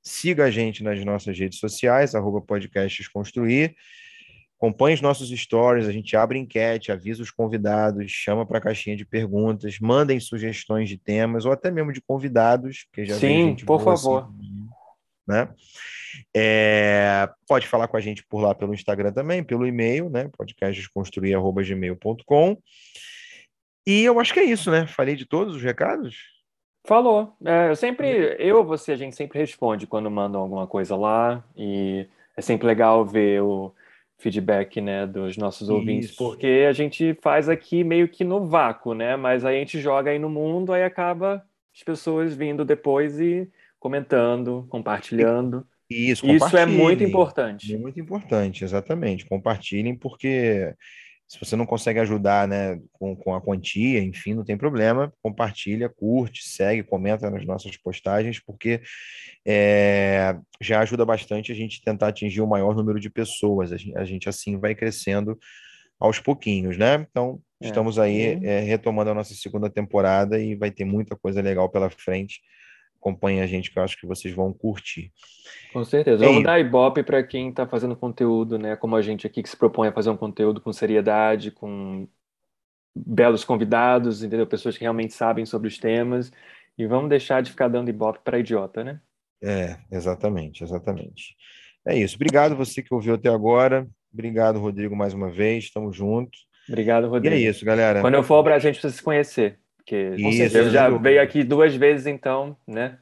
Siga a gente nas nossas redes sociais, arroba podcasts construir. Acompanhe os nossos stories, a gente abre enquete, avisa os convidados, chama para a caixinha de perguntas, mandem sugestões de temas ou até mesmo de convidados, que já Sim, por favor. Assim, né? É, pode falar com a gente por lá pelo Instagram também, pelo e-mail, né? podcastdesconstruir.gmail.com. E eu acho que é isso, né? Falei de todos os recados? Falou. É, eu sempre, eu ou você, a gente sempre responde quando mandam alguma coisa lá. E é sempre legal ver o feedback, né, dos nossos ouvintes, porque a gente faz aqui meio que no vácuo, né? Mas aí a gente joga aí no mundo, aí acaba as pessoas vindo depois e comentando, compartilhando. Isso, Isso é muito importante. É muito importante, exatamente. Compartilhem, porque se você não consegue ajudar né, com, com a quantia, enfim, não tem problema. Compartilha, curte, segue, comenta nas nossas postagens, porque é, já ajuda bastante a gente tentar atingir o maior número de pessoas. A gente, a gente assim vai crescendo aos pouquinhos, né? Então, é. estamos aí é, retomando a nossa segunda temporada e vai ter muita coisa legal pela frente acompanhem a gente, que eu acho que vocês vão curtir. Com certeza. Vamos dar ibope para quem está fazendo conteúdo, né? Como a gente aqui que se propõe a fazer um conteúdo com seriedade, com belos convidados, entendeu? Pessoas que realmente sabem sobre os temas. E vamos deixar de ficar dando ibope para idiota, né? É, exatamente, exatamente. É isso. Obrigado você que ouviu até agora. Obrigado, Rodrigo, mais uma vez. Tamo junto. Obrigado, Rodrigo. E é isso, galera. Quando eu for ao Brasil, a gente precisa se conhecer. Porque Isso, eu já veio aqui duas vezes, então, né?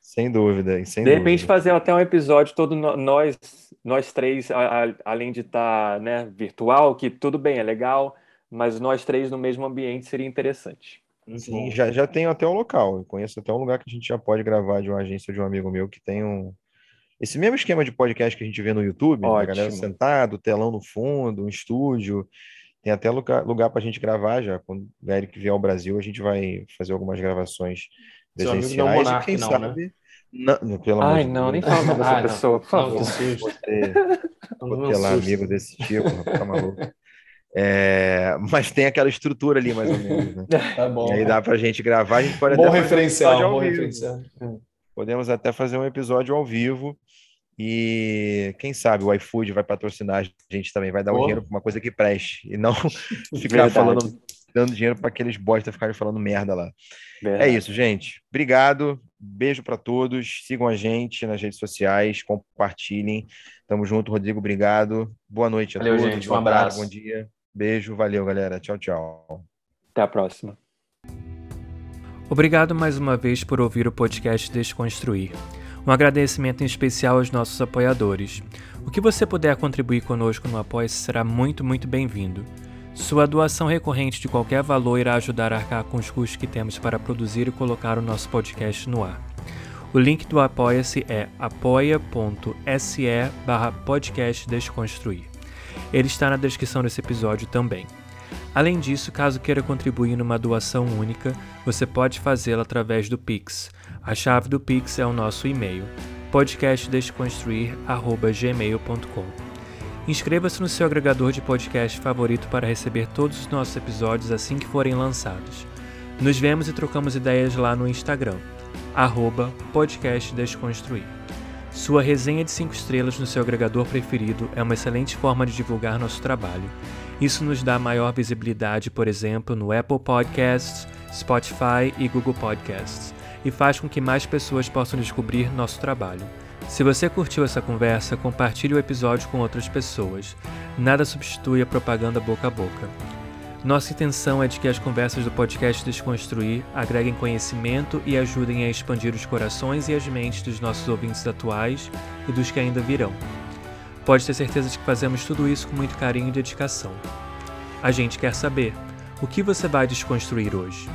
Sem dúvida, sem De repente dúvida. fazer até um episódio todo nós, nós três, a- a- além de estar, né, virtual, que tudo bem, é legal, mas nós três no mesmo ambiente seria interessante. Sim, já, já tenho até o local. Eu conheço até um lugar que a gente já pode gravar de uma agência de um amigo meu que tem um. Esse mesmo esquema de podcast que a gente vê no YouTube, né? a galera sentado, telão no fundo, um estúdio. Tem até lugar, lugar para a gente gravar já. Quando o Eric vier ao Brasil, a gente vai fazer algumas gravações Seu amigo presenciais. não é um não, sabe. Não, pelo amor Ai, de não, nem Deus. fala dessa Ah, não. pessoa, por Não, favor. Vou ter lá assusta. amigo desse tipo, tá maluco. É, mas tem aquela estrutura ali, mais ou menos, né? Tá bom. E aí dá pra gente gravar, a gente pode Bom até fazer um referencial, ao bom vivo. referencial. Podemos até fazer um episódio ao vivo. E quem sabe o iFood vai patrocinar a gente também, vai dar um Pô. dinheiro para uma coisa que preste e não ficar Verdade. falando, dando dinheiro para aqueles bosta ficarem falando merda lá. É Verdade. isso, gente. Obrigado. Beijo para todos. Sigam a gente nas redes sociais, compartilhem. Tamo junto, Rodrigo. Obrigado. Boa noite a Valeu, todos. gente. Um abraço. bom dia. Beijo. Valeu, galera. Tchau, tchau. Até a próxima. Obrigado mais uma vez por ouvir o podcast Desconstruir. Um agradecimento em especial aos nossos apoiadores. O que você puder contribuir conosco no Apoia-se será muito, muito bem-vindo. Sua doação recorrente de qualquer valor irá ajudar a arcar com os custos que temos para produzir e colocar o nosso podcast no ar. O link do Apoia-se é apoia.se barra podcast Desconstruir. Ele está na descrição desse episódio também. Além disso, caso queira contribuir numa doação única, você pode fazê-la através do Pix. A chave do Pix é o nosso e-mail, podcastdesconstruir@gmail.com. Inscreva-se no seu agregador de podcast favorito para receber todos os nossos episódios assim que forem lançados. Nos vemos e trocamos ideias lá no Instagram, arroba podcastdesconstruir. Sua resenha de 5 estrelas no seu agregador preferido é uma excelente forma de divulgar nosso trabalho. Isso nos dá maior visibilidade, por exemplo, no Apple Podcasts, Spotify e Google Podcasts, e faz com que mais pessoas possam descobrir nosso trabalho. Se você curtiu essa conversa, compartilhe o episódio com outras pessoas. Nada substitui a propaganda boca a boca. Nossa intenção é de que as conversas do podcast Desconstruir agreguem conhecimento e ajudem a expandir os corações e as mentes dos nossos ouvintes atuais e dos que ainda virão. Pode ter certeza de que fazemos tudo isso com muito carinho e dedicação. A gente quer saber: o que você vai desconstruir hoje?